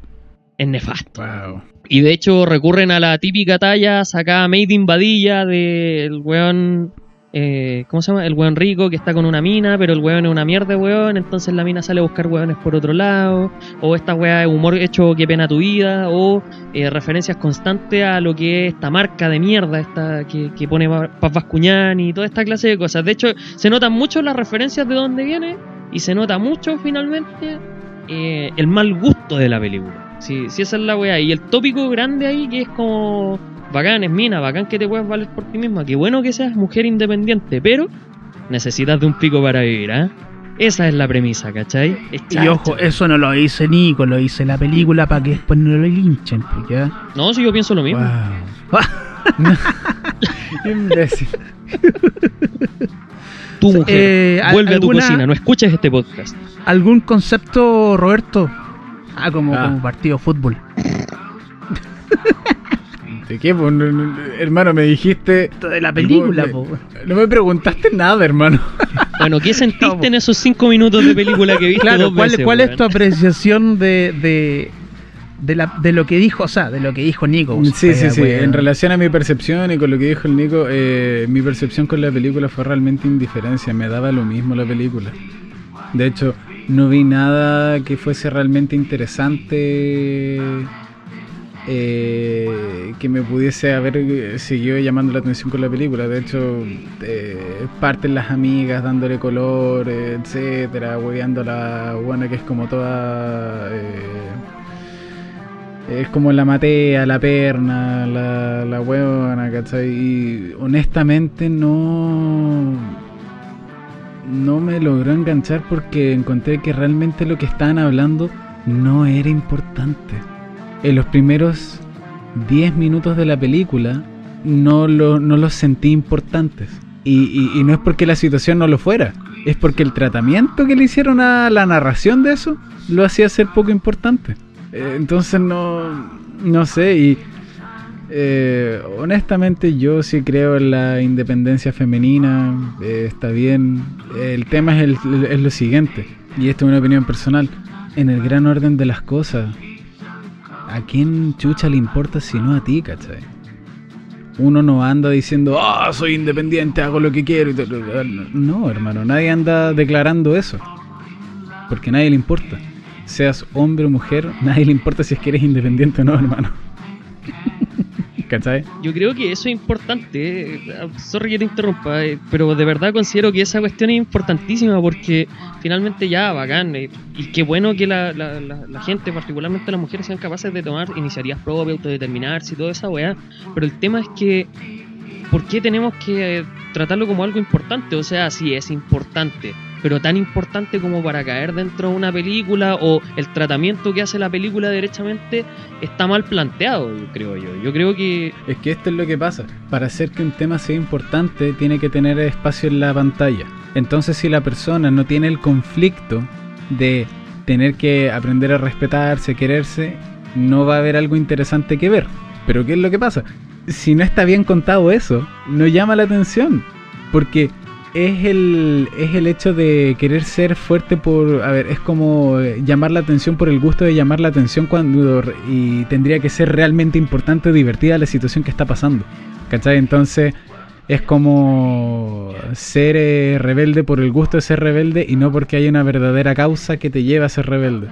Es nefasto. Wow. Y de hecho recurren a la típica talla sacada Made in Badilla del weón. eh, ¿Cómo se llama? El weón rico que está con una mina, pero el weón es una mierda weón, entonces la mina sale a buscar weones por otro lado. O esta weá de humor hecho que pena tu vida. O eh, referencias constantes a lo que es esta marca de mierda esta que, que pone Paz Bascuñán y toda esta clase de cosas. De hecho, se notan mucho las referencias de dónde viene y se nota mucho finalmente eh, el mal gusto de la película. Sí, sí, esa es la weá. Y el tópico grande ahí que es como bacán, es mina, bacán que te puedas valer por ti misma. Qué bueno que seas mujer independiente, pero necesitas de un pico para vivir, ¿ah? Esa es la premisa, ¿cachai? Y ojo, eso no lo dice Nico, lo dice la película para que después no lo linchen, ¿ya? No, si yo pienso lo mismo. Wow. Imbécil. Tu mujer, Eh, ¿al- vuelve a tu cocina, no escuches este podcast. ¿Algún concepto, Roberto? Ah, como, Ah. como partido de fútbol. ¿De qué? po? Hermano, me dijiste. Esto de la película, No, po. me- No me preguntaste nada, hermano. Bueno, ¿qué sentiste No, en esos cinco minutos de película que viste Claro, dos ¿cuál, veces, cuál es tu apreciación de, de, de, la, de lo que dijo, o sea, de lo que dijo Nico? Sí, sí, sí. En relación a mi percepción y con lo que dijo el Nico, eh, mi percepción con la película fue realmente indiferencia. Me daba lo mismo la película. De hecho, no vi nada que fuese realmente interesante. eh, que me pudiese haber seguido llamando la atención con la película. De hecho, eh, parten las amigas dándole color, etcétera, hueveando a la buena que es como toda. eh, es como la matea, la perna, la, la huevona, ¿cachai? Y honestamente no. No me logró enganchar porque encontré que realmente lo que estaban hablando no era importante. En los primeros 10 minutos de la película no, lo, no los sentí importantes. Y, y- y no es porque la situación no lo fuera, es porque el tratamiento que le hicieron a la narración de eso lo hacía ser poco importante. Eh, entonces no, no sé, y eh, honestamente yo sí creo en la independencia femenina, eh, está bien. El tema es, el- es lo siguiente, y esto es una opinión personal, en el gran orden de las cosas, ¿a quién chucha le importa si no a ti, cachai? Uno no anda diciendo, ah, soy independiente, hago lo que quiero. y todo". No, hermano, nadie anda declarando eso. Porque a nadie le importa. Seas hombre o mujer, nadie le importa si es que eres independiente o no, hermano. ¿Cachai? Yo creo que eso es importante. eh, Sorry que te interrumpa, eh, pero de verdad considero que esa cuestión es importantísima porque finalmente ya, bacán. eh, Y qué bueno que la, la- gente, particularmente las mujeres, sean capaces de tomar iniciativas propias, autodeterminarse y toda esa weá. Pero el tema es que, ¿por qué tenemos que tratarlo como algo importante? O sea, sí es importante, pero tan importante como para caer dentro de una película o el tratamiento que hace la película derechamente está mal planteado, creo yo. Yo creo que... Es que esto es lo que pasa. Para hacer que un tema sea importante tiene que tener espacio en la pantalla. Entonces si la persona no tiene el conflicto de tener que aprender a respetarse, quererse, no va a haber algo interesante que ver. Pero ¿qué es lo que pasa? Si no está bien contado eso, no llama la atención. Porque es el, es el hecho de querer ser fuerte por... A ver, es como llamar la atención por el gusto de llamar la atención cuando... Y tendría que ser realmente importante divertida la situación que está pasando. ¿Cachai? Entonces es como ser eh, rebelde por el gusto de ser rebelde y no porque hay una verdadera causa que te lleva a ser rebelde,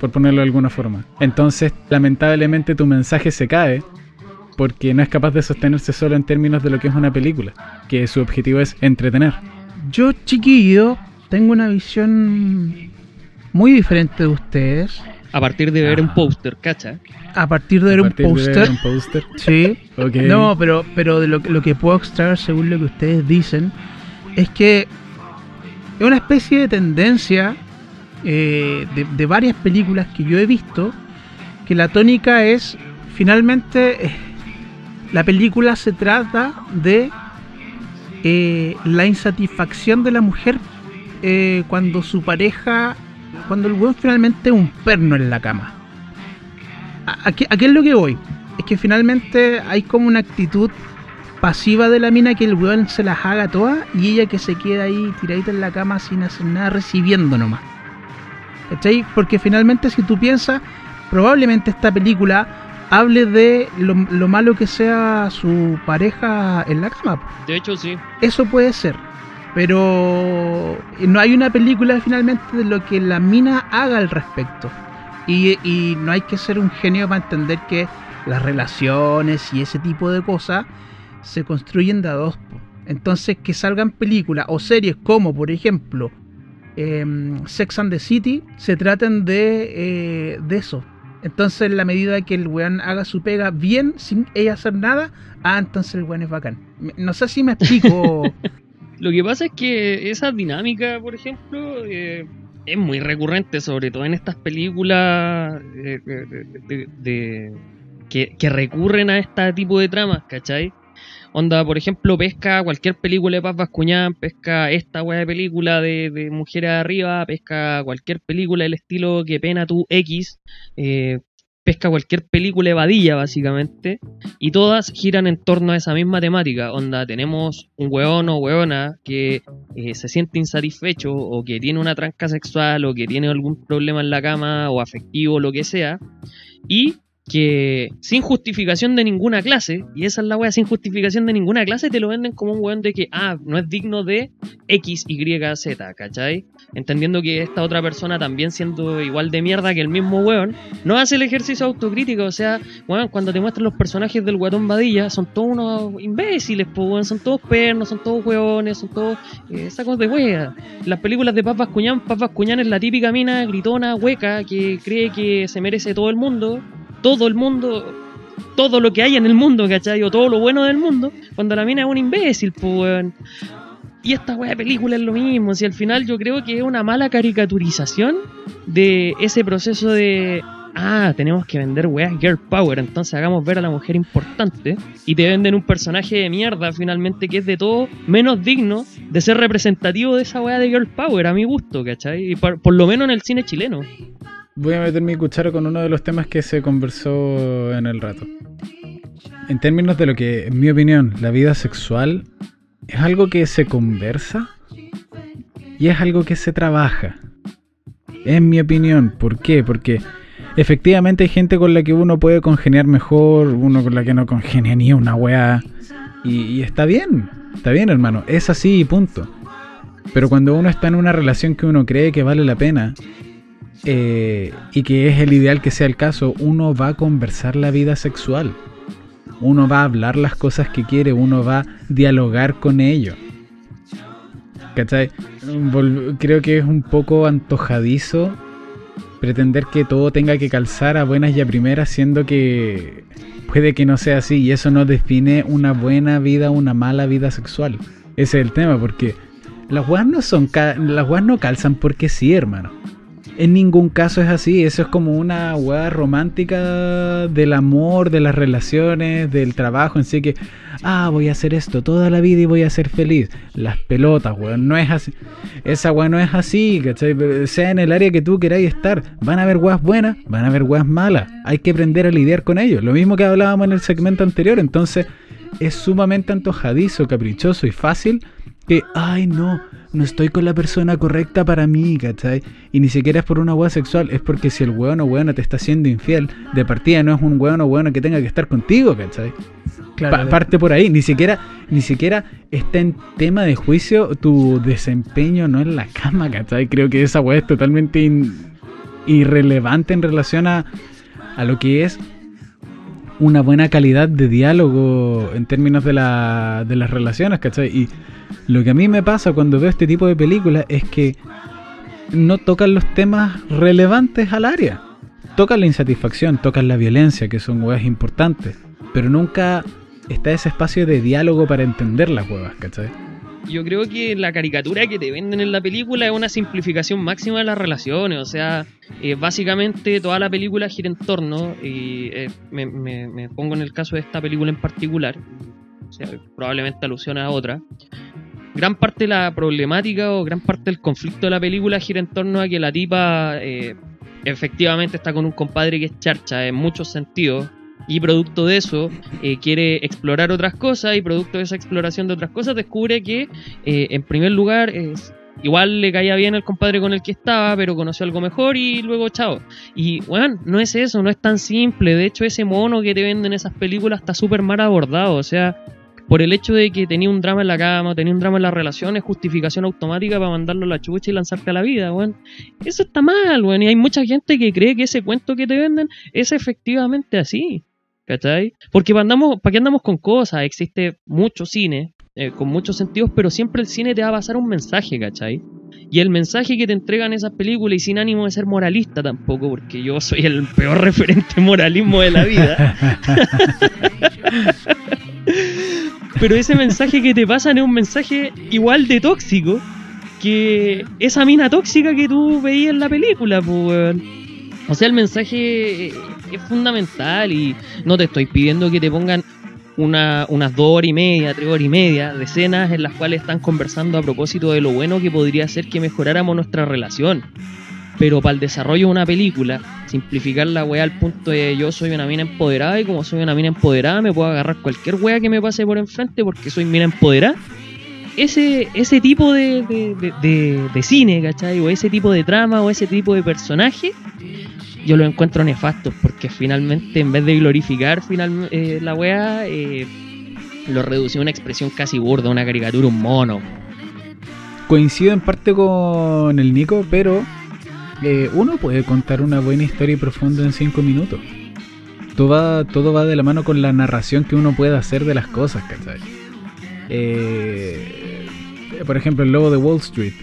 por ponerlo de alguna forma. Entonces, lamentablemente tu mensaje se cae porque no es capaz de sostenerse solo en términos de lo que es una película, que su objetivo es entretener. Yo, chiquillo, tengo una visión muy diferente de ustedes. A partir de ver un póster, ¿cacha? A partir de ver un póster. Sí. No, pero, pero de lo, lo que puedo extraer según lo que ustedes dicen es que es una especie de tendencia eh, de, varias películas que yo he visto que la tónica es finalmente eh, la película se trata de eh, la insatisfacción de la mujer eh, cuando su pareja, cuando el weón finalmente es un perno en la cama. ¿A, qué, es lo que voy? Es que finalmente hay como una actitud pasiva de la mina que el weón se las haga todas y ella que se queda ahí tiradita en la cama sin hacer nada, recibiendo nomás. ¿Cachai? Porque finalmente si tú piensas, probablemente esta película hable de lo, malo que sea su pareja en la cama. De hecho, sí. Eso puede ser. Pero no hay una película finalmente de lo que la mina haga al respecto. Y, y no hay que ser un genio para entender que las relaciones y ese tipo de cosas se construyen de a dos. Entonces, que salgan películas o series como, por ejemplo, em, Sex and the City, se traten de, eh, de eso, entonces, en la medida que el weón haga su pega bien, sin ella hacer nada, ah, entonces el weón es bacán. No sé si me explico. Lo que pasa es que esa dinámica, por ejemplo, eh, es muy recurrente, sobre todo en estas películas eh, de, que, que, recurren a este tipo de tramas, ¿cachai? Onda, por ejemplo, pesca cualquier película de Paz Bascuñán, pesca esta weá de película de, de Mujeres Arriba, pesca cualquier película del estilo Que Pena Tu X, eh, pesca cualquier película evadilla, básicamente, y todas giran en torno a esa misma temática. Onda, tenemos un weón o weona que eh, se siente insatisfecho, o que tiene una tranca sexual, o que tiene algún problema en la cama, o afectivo, lo que sea, y que sin justificación de ninguna clase, y esa es la wea, sin justificación de ninguna clase, te lo venden como un weón de que, ah, no es digno de X, Y, Z, ¿cachai? Entendiendo que esta otra persona también siendo igual de mierda que el mismo weón, no hace el ejercicio autocrítico, o sea, weón, cuando te muestran los personajes del guatón Badilla, son todos unos imbéciles, pues, weón, son todos pernos, son todos weones, son todos eh, sacos de wea. Las películas de Paz Vascuñán, Paz Vascuñán es la típica mina gritona, hueca, que cree que se merece todo el mundo, todo el mundo, todo lo que hay en el mundo, ¿cachai? O todo lo bueno del mundo, cuando la mina es un imbécil, pues, Y esta weá de película es lo mismo, si al final yo creo que es una mala caricaturización de ese proceso de ah, tenemos que vender weas girl power, entonces hagamos ver a la mujer importante y te venden un personaje de mierda finalmente que es de todo menos digno de ser representativo de esa wea de girl power, a mi gusto, ¿cachai? Y por lo menos en el cine chileno voy a meter mi cuchara con uno de los temas que se conversó en el rato. En términos de lo que, en mi opinión, la vida sexual es algo que se conversa y es algo que se trabaja. En mi opinión, ¿por qué? Porque efectivamente hay gente con la que uno puede congeniar mejor, uno con la que no congenia ni una weá. Y, está bien, está bien hermano, es así y punto. Pero cuando uno está en una relación que uno cree que vale la pena eh, y que es el ideal que sea el caso, uno va a conversar la vida sexual. Uno va a hablar las cosas que quiere, uno va a dialogar con ello. ¿Cachai? Creo que es un poco antojadizo pretender que todo tenga que calzar a buenas y a primeras, siendo que puede que no sea así y eso no define una buena vida una mala vida sexual. Ese es el tema, porque las weas no son, las weas no calzan porque sí, hermano. En ningún caso es así, eso es como una wea romántica del amor, de las relaciones, del trabajo en sí que, ah, voy a hacer esto toda la vida y voy a ser feliz. Las pelotas, weón, no es así. Esa wea no es así, ¿cachai? Sea en el área que tú queráis estar. Van a haber weas buenas, van a haber weas malas. Hay que aprender a lidiar con ello. Lo mismo que hablábamos en el segmento anterior, entonces es sumamente antojadizo, caprichoso y fácil que, ay no, no estoy con la persona correcta para mí, ¿cachai? Y ni siquiera es por una hueá sexual, es porque si el weón o weona te está siendo infiel, de partida no es un weón o weona que tenga que estar contigo, ¿cachai? Claro, Pa- parte por ahí, ni siquiera, ni siquiera está en tema de juicio tu desempeño no en la cama, ¿cachai? Creo que esa weá es totalmente irrelevante en relación a, a lo que es una buena calidad de diálogo en términos de, la, de las relaciones, ¿cachai? Y lo que a mí me pasa cuando veo este tipo de películas es que no tocan los temas relevantes al área. Tocan la insatisfacción, tocan la violencia, que son huevas importantes, pero nunca está ese espacio de diálogo para entender las huevas, ¿cachai? Yo creo que la caricatura que te venden en la película es una simplificación máxima de las relaciones. O sea, eh, básicamente toda la película gira en torno, y eh, me, pongo en el caso de esta película en particular, o sea, probablemente alusión a otra. Gran parte de la problemática o gran parte del conflicto de la película gira en torno a que la tipa eh, efectivamente está con un compadre que es charcha en muchos sentidos. Y producto de eso eh, quiere explorar otras cosas y producto de esa exploración de otras cosas descubre que eh, en primer lugar es- igual le caía bien el compadre con el que estaba, pero conoció algo mejor y luego chao. Y bueno, no es eso, no es tan simple. De hecho, ese mono que te venden esas películas está súper mal abordado. O sea, por el hecho de que tenía un drama en la cama, tenía un drama en las relaciones, justificación automática para mandarlo a la chucha y lanzarte a la vida, weón. Eso está mal, weón. Y hay mucha gente que cree que ese cuento que te venden es efectivamente así. ¿Cachai? Porque ¿para qué andamos con cosas? Existe mucho cine, eh, con muchos sentidos, pero siempre el cine te va a pasar un mensaje, ¿cachai? Y el mensaje que te entregan esas películas, y sin ánimo de ser moralista tampoco, porque yo soy el peor referente moralismo de la vida. Pero ese mensaje que te pasan es un mensaje igual de tóxico que esa mina tóxica que tú veías en la película, pues. O sea, el mensaje es fundamental y no te estoy pidiendo que te pongan una, unas dos horas y media, tres horas y media de escenas en las cuales están conversando a propósito de lo bueno que podría ser que mejoráramos nuestra relación. Pero para el desarrollo de una película, simplificar la weá al punto de yo soy una mina empoderada y como soy una mina empoderada me puedo agarrar cualquier weá que me pase por enfrente porque soy mina empoderada. Ese, ese tipo de, de, de- de- de cine, ¿cachai? O ese tipo de trama o ese tipo de personaje, yo lo encuentro nefasto porque finalmente en vez de glorificar final, eh, la weá, eh, lo redució a una expresión casi burda, una caricatura, un mono. Coincido en parte con el Nico, pero eh, uno puede contar una buena historia y profunda en 5 minutos. Todo va, todo va de la mano con la narración que uno puede hacer de las cosas, ¿cachai? Por ejemplo, el lobo de Wall Street.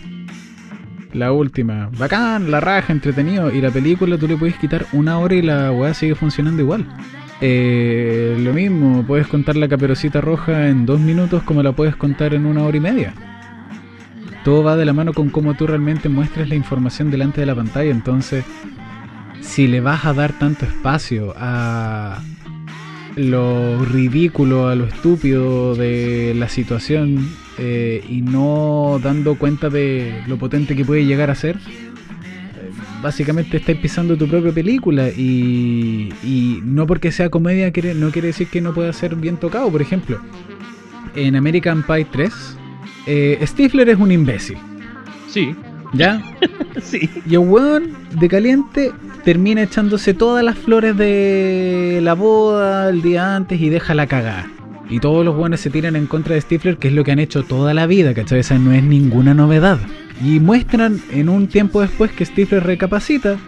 La última. Bacán, la raja, entretenido. Y la película tú le puedes quitar una hora y la weá sigue funcionando igual. Eh, lo mismo, puedes contar la caperucita roja en dos minutos como la puedes contar en una hora y media todo va de la mano con cómo tú realmente muestres la información delante de la pantalla. Entonces, si le vas a dar tanto espacio a lo ridículo, a lo estúpido de la situación eh, y no dando cuenta de lo potente que puede llegar a ser, básicamente estás pisando tu propia película y, y no porque sea comedia quiere, no quiere decir que no pueda ser bien tocado. Por ejemplo, en American Pie 3, eh, Stifler es un imbécil, Sí, ¿ya? sí. Y el weón de caliente termina echándose todas las flores de la boda el día antes y deja la cagada. Y todos los buenos se tiran en contra de Stifler, que es lo que han hecho toda la vida, ¿cachai? Esa no es ninguna novedad. Y muestran en un tiempo después que Stifler recapacita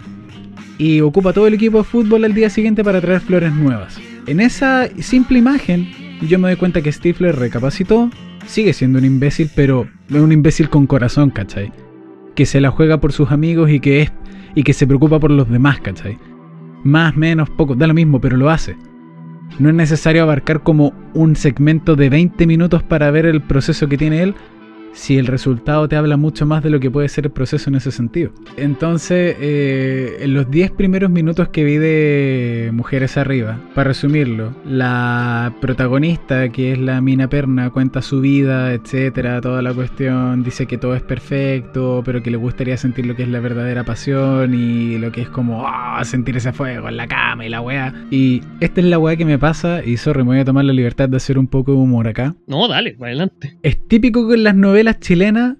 y ocupa todo el equipo de fútbol al día siguiente para traer flores nuevas. En esa simple imagen, yo me doy cuenta que Stifler recapacitó, sigue siendo un imbécil, pero un imbécil con corazón, ¿cachai? Que se la juega por sus amigos y que es y que se preocupa por los demás, ¿cachai? Más, menos, poco, da lo mismo, pero lo hace. No es necesario abarcar como un segmento de 20 minutos para ver el proceso que tiene él, si el resultado te habla mucho más de lo que puede ser el proceso en ese sentido. Entonces, eh, en los 10 primeros minutos que vi de Mujeres Arriba, para resumirlo, la protagonista, que es la Mina Perna, cuenta su vida, etcétera, toda la cuestión, dice que todo es perfecto, pero que le gustaría sentir lo que es la verdadera pasión y lo que es como ah, sentir ese fuego en la cama y la weá. Y esta es la weá que me pasa, y sorry, me voy a tomar la libertad de hacer un poco de humor acá. No, dale, adelante. Es típico que en las novelas chilenas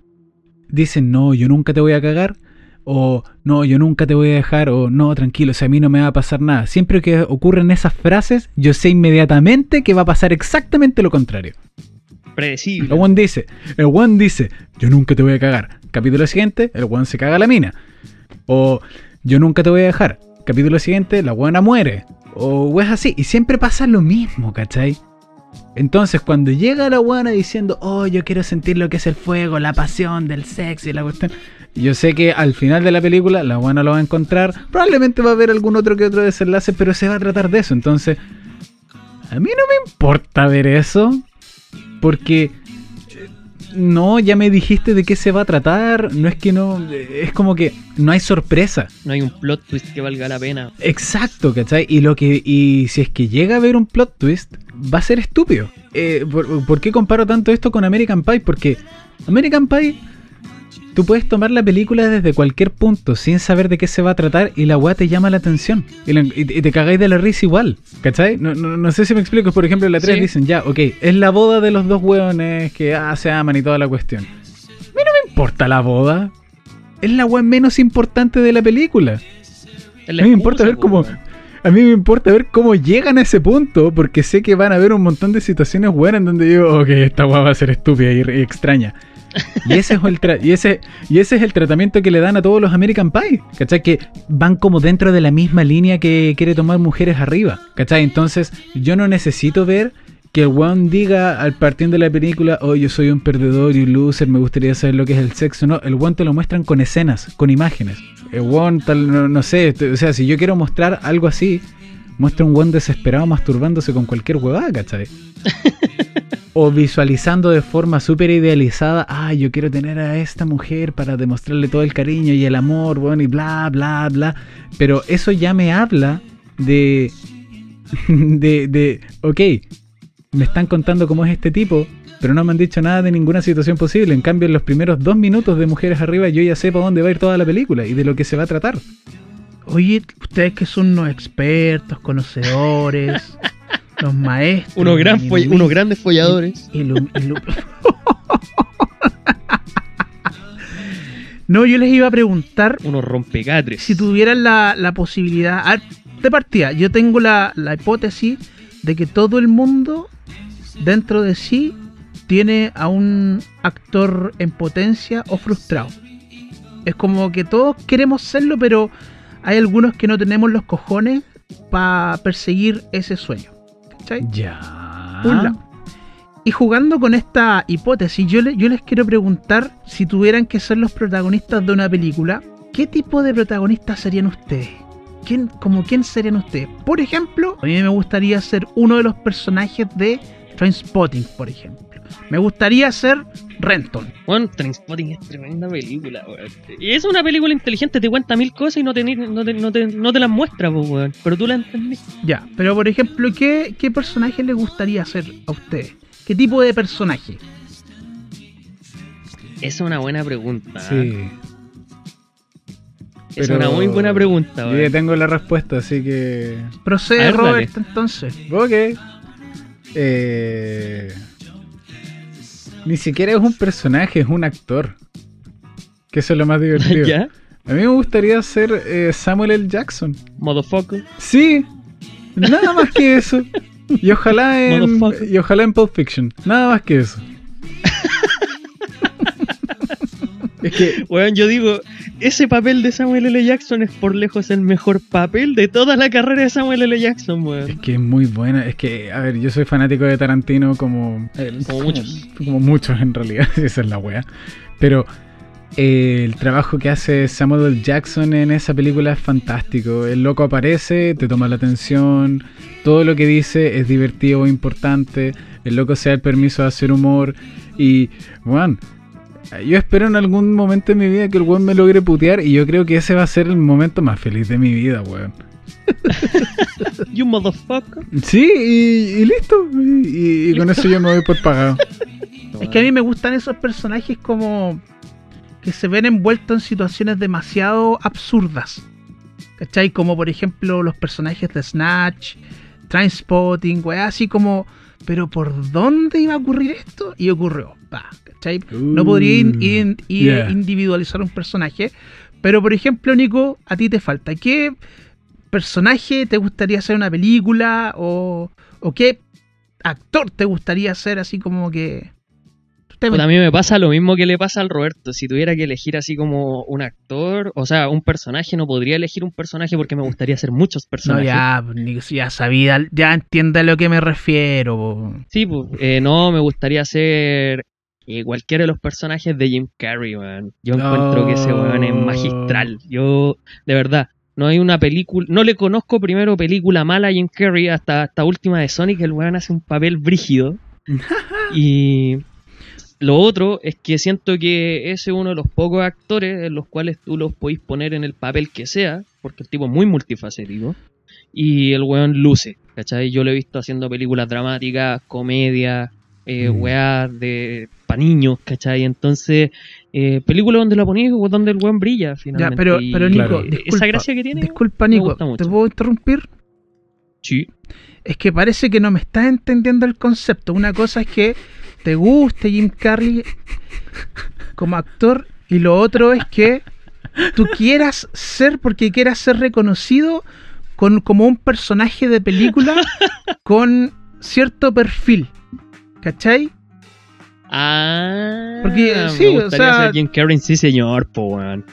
dicen, no, yo nunca te voy a cagar, o no, yo nunca te voy a dejar, o no, tranquilo, si a mí no me va a pasar nada. Siempre que ocurren esas frases, yo sé inmediatamente que va a pasar exactamente lo contrario. Predecible. El one dice, el one dice, yo nunca te voy a cagar. Capítulo siguiente, el one se caga a la mina. O yo nunca te voy a dejar. Capítulo siguiente, la buena muere. O es así. Y siempre pasa lo mismo, ¿cachai? Entonces, cuando llega la buena diciendo, oh, yo quiero sentir lo que es el fuego, la pasión del sexo y la cuestión. Yo sé que al final de la película la buena lo va a encontrar. Probablemente va a haber algún otro que otro desenlace, pero se va a tratar de eso. Entonces, a mí no me importa ver eso. Porque no, ya me dijiste de qué se va a tratar. No es que no. Es como que no hay sorpresa. No hay un plot twist que valga la pena. Exacto, ¿cachai? Y lo que. Y si es que llega a haber un plot twist, va a ser estúpido. Eh, ¿por, por qué comparo tanto esto con American Pie? Porque American Pie. Tú puedes tomar la película desde cualquier punto sin saber de qué se va a tratar y la weá te llama la atención. Y, la- y- y te cagáis de la risa igual. ¿Cachai? No, no- no sé si me explico. Por ejemplo, en la 3 Sí. dicen, ya, ok, es la boda de los dos weones que ah, se aman y toda la cuestión. A mí no me importa la boda. Es la weá menos importante de la película. A mí me importa ver cómo. A mí me importa ver cómo llegan a ese punto, porque sé que van a haber un montón de situaciones buenas en donde digo, ok, esta weá va a ser estúpida y, y extraña. Y ese, es el y, ese, y ese es el tratamiento que le dan a todos los American Pie. ¿Cachai? Que van como dentro de la misma línea que quiere tomar mujeres arriba. ¿Cachai? Entonces, yo no necesito ver que el diga al partiendo de la película, oh, yo soy un perdedor y un loser, me gustaría saber lo que es el sexo. No, el weón te lo muestran con escenas, con imágenes. El weón, tal, no, no sé, o sea, si yo quiero mostrar algo así, muestra un weón desesperado masturbándose con cualquier huevada, ¿cachai? o visualizando de forma súper idealizada, ah, yo quiero tener a esta mujer para demostrarle todo el cariño y el amor, bueno, y bla, bla, bla. Pero eso ya me habla de, de, de, ok, me están contando cómo es este tipo, pero no me han dicho nada de ninguna situación posible. En cambio, en los primeros dos minutos de Mujeres Arriba, yo ya sé para dónde va a ir toda la película y de lo que se va a tratar. Oye, ustedes que son unos expertos, conocedores, los maestros. Unos, gran unos grandes folladores. no, yo les iba a preguntar Unos rompecatres. si tuvieran la, la posibilidad. de partida, yo tengo la, la hipótesis de que todo el mundo dentro de sí tiene a un actor en potencia o frustrado. Es como que todos queremos serlo, pero hay algunos que no tenemos los cojones para perseguir ese sueño. ¿Cachai? Ya. Y jugando con esta hipótesis, yo, le- yo les quiero preguntar si tuvieran que ser los protagonistas de una película, ¿qué tipo de protagonistas serían ustedes? ¿Quién, como quién serían ustedes? Por ejemplo, a mí me gustaría ser uno de los personajes de Trainspotting, por ejemplo. Me gustaría ser Renton. Bueno, Trainspotting es tremenda película, weón. Y es una película inteligente, te cuenta mil cosas y no te, no te, no te, no te las muestra, weón. Pero tú la entendés. Ya, pero por ejemplo, ¿qué, qué personaje les gustaría ser a ustedes? ¿Qué tipo de personaje? Esa es una buena pregunta. Sí. ¿eh? Es pero- una muy buena pregunta, Yo ya tengo la respuesta, así que. Procede, ver, Robert, entonces. Ok. Eh, Ni siquiera es un personaje, es un actor. Que eso es lo más divertido. ¿Ya? A mí me gustaría ser eh, Samuel L. Jackson. Motherfucker. Sí, nada más que eso. Y ojalá en, y ojalá en Pulp Fiction. Nada más que eso. es que Weón, yo digo, ese papel de Samuel L. Jackson es por lejos el mejor papel de toda la carrera de Samuel L. Jackson, Es weón. que es muy buena. Es que, a ver, yo soy fanático de Tarantino como. Como muchos. Como muchos en realidad. Esa es la wea. Pero eh, el trabajo que hace Samuel L. Jackson en esa película es fantástico. El loco aparece, te toma la atención. Todo lo que dice es divertido o importante. El loco se da el permiso de hacer humor. Y, bueno, Yo espero en algún momento de mi vida que el weón me logre putear y yo creo que ese va a ser el momento más feliz de mi vida, weón. You motherfucker. Sí, y, y listo. Y, y con eso yo me voy por pagado. Es que a mí me gustan esos personajes como que se ven envueltos en situaciones demasiado absurdas. ¿Cachai? Como por ejemplo los personajes de Snatch, Trainspotting, weá, así como, pero ¿por dónde iba a ocurrir esto? Y ocurrió. Pa, ¿Cachai? No podría in- in- in- yeah. individualizar un personaje. Pero por ejemplo, Nico, a ti te falta. ¿Qué personaje te gustaría hacer una película? ¿O, o qué actor te gustaría ser así como que... Puta, a mí me pasa lo mismo que le pasa al Roberto. Si tuviera que elegir así como un actor, o sea, un personaje, no podría elegir un personaje porque me gustaría hacer muchos No, personajes. ya, Nico, si ya sabía, ya entiende a lo que me refiero. po. Sí, pues, eh, no, me gustaría hacer eh, cualquiera de los personajes de Jim Carrey, weón. Yo encuentro que ese weón es magistral. Yo, de verdad, no hay una película, no le conozco primero película mala a Jim Carrey hasta esta última de Sonic, el weón hace un papel brígido. y lo otro es que siento que ese es uno de los pocos actores en los cuales tú los podéis poner en el papel que sea, porque el tipo es muy multifacético. Y el weón luce, ¿cachai? Yo lo he visto haciendo películas dramáticas, comedias, eh, Mm. de pa' niños, ¿cachai? Entonces, eh, películas donde la ponéis o donde el weón brilla, finalmente. Ya, pero, pero Nico, Claro. disculpa, esa gracia que tiene, disculpa me Nico, gusta mucho. ¿te puedo interrumpir? sí. Es que parece que no me estás entendiendo el concepto. Una cosa es que te guste Jim Carrey como actor y lo otro es que tú quieras ser porque quieras ser reconocido con, como un personaje de película con cierto perfil. ¿Cachai? Ah, Porque, me sí, o gustaría sea- ser Jim Carrey, sí señor, po, weón.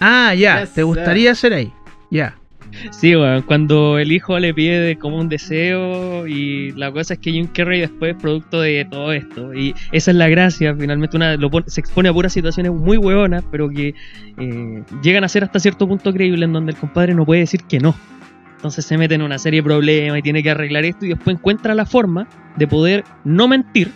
Ah, ya, Yes, te gustaría ser ahí. Ya. Sí, weón, cuando el hijo le pide de- como un deseo y la cosa es que Jim Carrey después es producto de todo esto y esa es la gracia, finalmente una lo se expone a puras situaciones muy hueonas, pero que eh, llegan a ser hasta cierto punto creíbles en donde el compadre no puede decir que no. Entonces se mete en una serie de problemas y tiene que arreglar esto y después encuentra la forma de poder no mentir.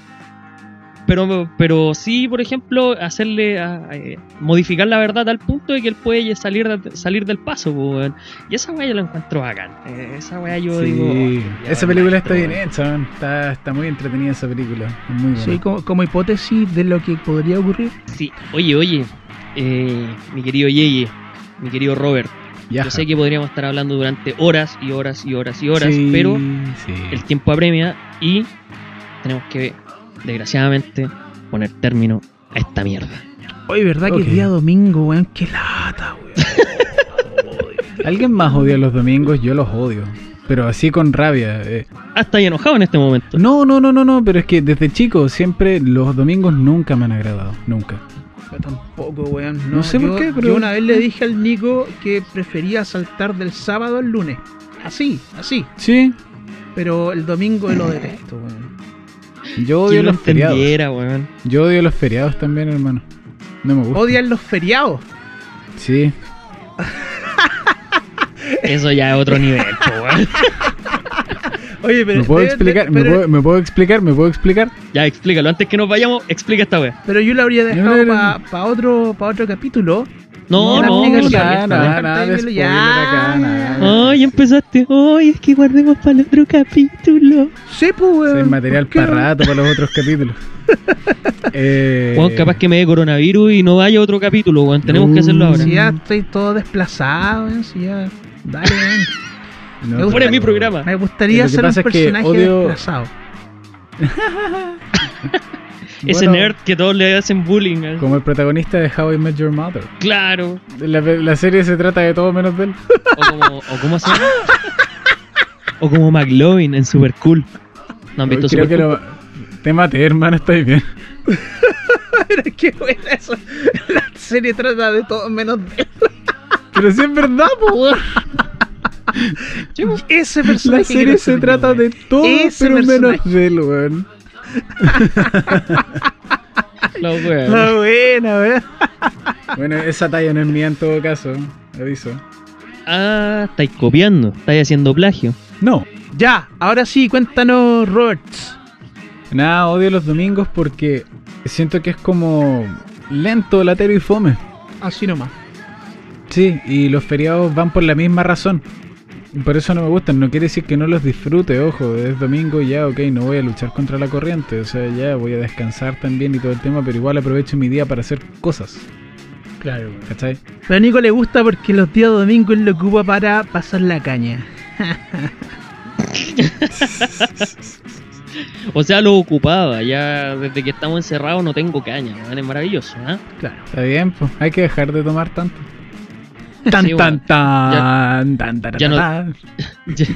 Pero, pero sí, por ejemplo, hacerle a- eh, modificar la verdad al punto de que él puede salir, de- salir del paso. Y esa weá yo la encuentro bacán. Eh, esa weá yo Sí, digo. "Oh, esa película maestro, está bien weón". hecha, está, está muy entretenida esa película. Es muy buena. Sí, como, como hipótesis de lo que podría ocurrir. Sí, oye, oye, eh, mi querido Yeye, mi querido Robert, Ya. yo sé que podríamos estar hablando durante horas y horas y horas y horas, Sí, pero sí. el tiempo apremia y tenemos que, desgraciadamente, poner término a esta mierda. Oye, ¿verdad que es día domingo, weón? Qué lata, weón. ¿Alguien más odia los domingos? Yo los odio. Pero así con rabia. eh. Ah, está enojado en este momento. No, no, no, no, no. Pero es que desde chico siempre los domingos nunca me han agradado. Nunca. Yo tampoco, weón. No sé por qué, pero- Yo una vez le dije al Nico que prefería saltar del sábado al lunes. Así, así. Sí. Pero el domingo lo detesto, weón. Yo odio ¿Quién lo los feriados. weón? Yo odio los feriados también, hermano. No me gusta. Odian los feriados. Sí. Eso ya es otro nivel, weón. Oye, pero. ¿Me puedo explicar? ¿Me puedo, ¿Me puedo explicar? ¿Me puedo explicar? Ya, explícalo. Antes que nos vayamos, explica esta weá. pero yo lo habría dejado no, no. para otro, pa otro capítulo. No, no, Spoiler, ya. Ay, empezaste. Ay, es que guardemos para el otro capítulo. Sí, pues, weón. Soy material ¿Por qué para no? rato para los otros capítulos. eh, Weón, capaz que me dé coronavirus y no vaya otro capítulo, weón. Tenemos que hacerlo ahora. Si ya estoy todo desplazado, weón. Si ya. Dale, weón. no, Me gusta- Pon en mi programa. Me gustaría ser un pasa es que personaje odio- desplazado. Ese Bueno, nerd que todos le hacen bullying. ¿eh? Como el protagonista de How I Met Your Mother. Claro. La, la serie se trata de todo menos de él. O como, o como se llama. O como McLovin en Super Cool. ¿No han visto Creo Super que Cool? lo... Te maté, hermano, estáis bien. Pero qué buena eso. La serie trata de todo menos de Pero si es verdad, po, ese personaje. La serie se trata de todo, Ese pero menos de él, weón. La wea. La buena, weón. Bueno, esa talla no es mía en todo caso, aviso. Ah, estáis copiando. Estáis haciendo plagio. No, Ya, ahora sí, cuéntanos, Roberts. nada, odio los domingos porque siento que es como lento, latero y fome. Así nomás. Sí, y los feriados van por la misma razón. Por eso no me gustan. No quiere decir que no los disfrute, ojo. Es domingo, ya, ok, no voy a luchar contra la corriente. O sea, ya voy a descansar también y todo el tema, pero igual aprovecho mi día para hacer cosas. Claro. ¿Cachai? Pero a Nico le gusta porque los días domingos lo ocupa para pasar la caña. O sea, lo ocupaba. Ya desde que estamos encerrados no tengo caña. weón, Es maravilloso, ¿ah? Claro. Está bien, pues. Hay que dejar de tomar tanto. Tan, Sí, tan, bueno. tan, tan, tan, ya no- tan. Ya,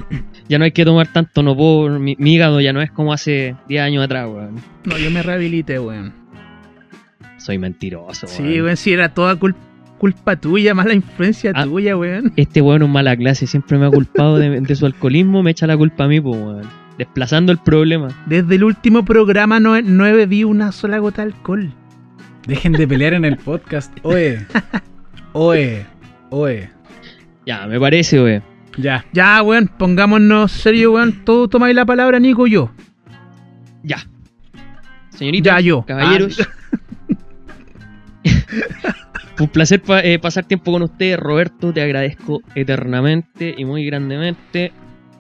ya no hay que tomar tanto, no puedo. Mi, mi hígado ya no es como hace 10 años atrás, weón. No, yo me rehabilité, weón. Soy mentiroso, Sí, weón. weón, si era toda cul- culpa tuya, mala influencia Ah. tuya, weón. Este weón es mala clase, siempre me ha culpado de, de su alcoholismo, me echa la culpa a mí, pues, weón. Desplazando el problema. Desde el último programa no, he- no he bebido una sola gota de alcohol. Dejen de pelear en el podcast. Oe. Oe. Oe. Ya, me parece, weón. Ya. Ya, weón, pongámonos serio, weón. Todos tomáis la palabra, Nico, yo. Ya. Señoritas, Ya, yo. caballeros. Fue un placer pa- eh, pasar tiempo con ustedes, Roberto. Te agradezco eternamente y muy grandemente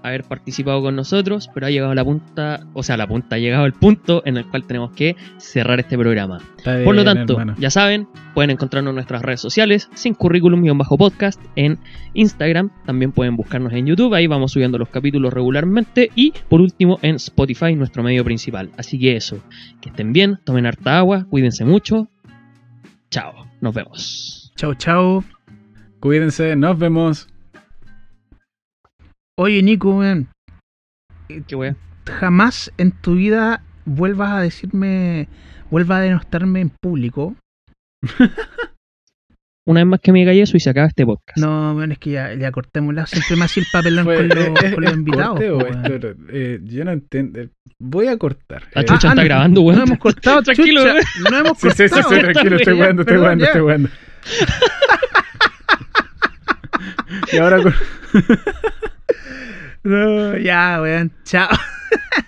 haber participado con nosotros, pero ha llegado la punta, o sea, la punta, ha llegado el punto en el cual tenemos que cerrar este programa. Por lo tanto, hermano. ya saben, pueden encontrarnos en nuestras redes sociales, sin currículum-podcast en Instagram, también pueden buscarnos en YouTube, ahí vamos subiendo los capítulos regularmente, y por último en Spotify, nuestro medio principal. Así que eso, que estén bien, tomen harta agua, cuídense mucho. Chao, nos vemos. Chao, chao. Cuídense, nos vemos. Oye, Nico, weón. Qué wea. Jamás en tu vida vuelvas a decirme, vuelvas a denostarme en público. Una vez más que me diga eso y se acaba este podcast. No, weón, es que ya, ya cortémosla. Siempre hacía el papelón con, los- ¿es- con los invitados. corte o po, es weón. claro? Eh, yo no entiendo. Voy a cortar. La Eh, chucha Ah, está no, grabando, weón. No hemos cortado, Tranquilo, chucha, weón. No hemos Sí, sí, sí, cortado. sí, tranquilo, estoy jugando, estoy jugando, estoy jugando. Y ahora con- no, ya, weón. Chao.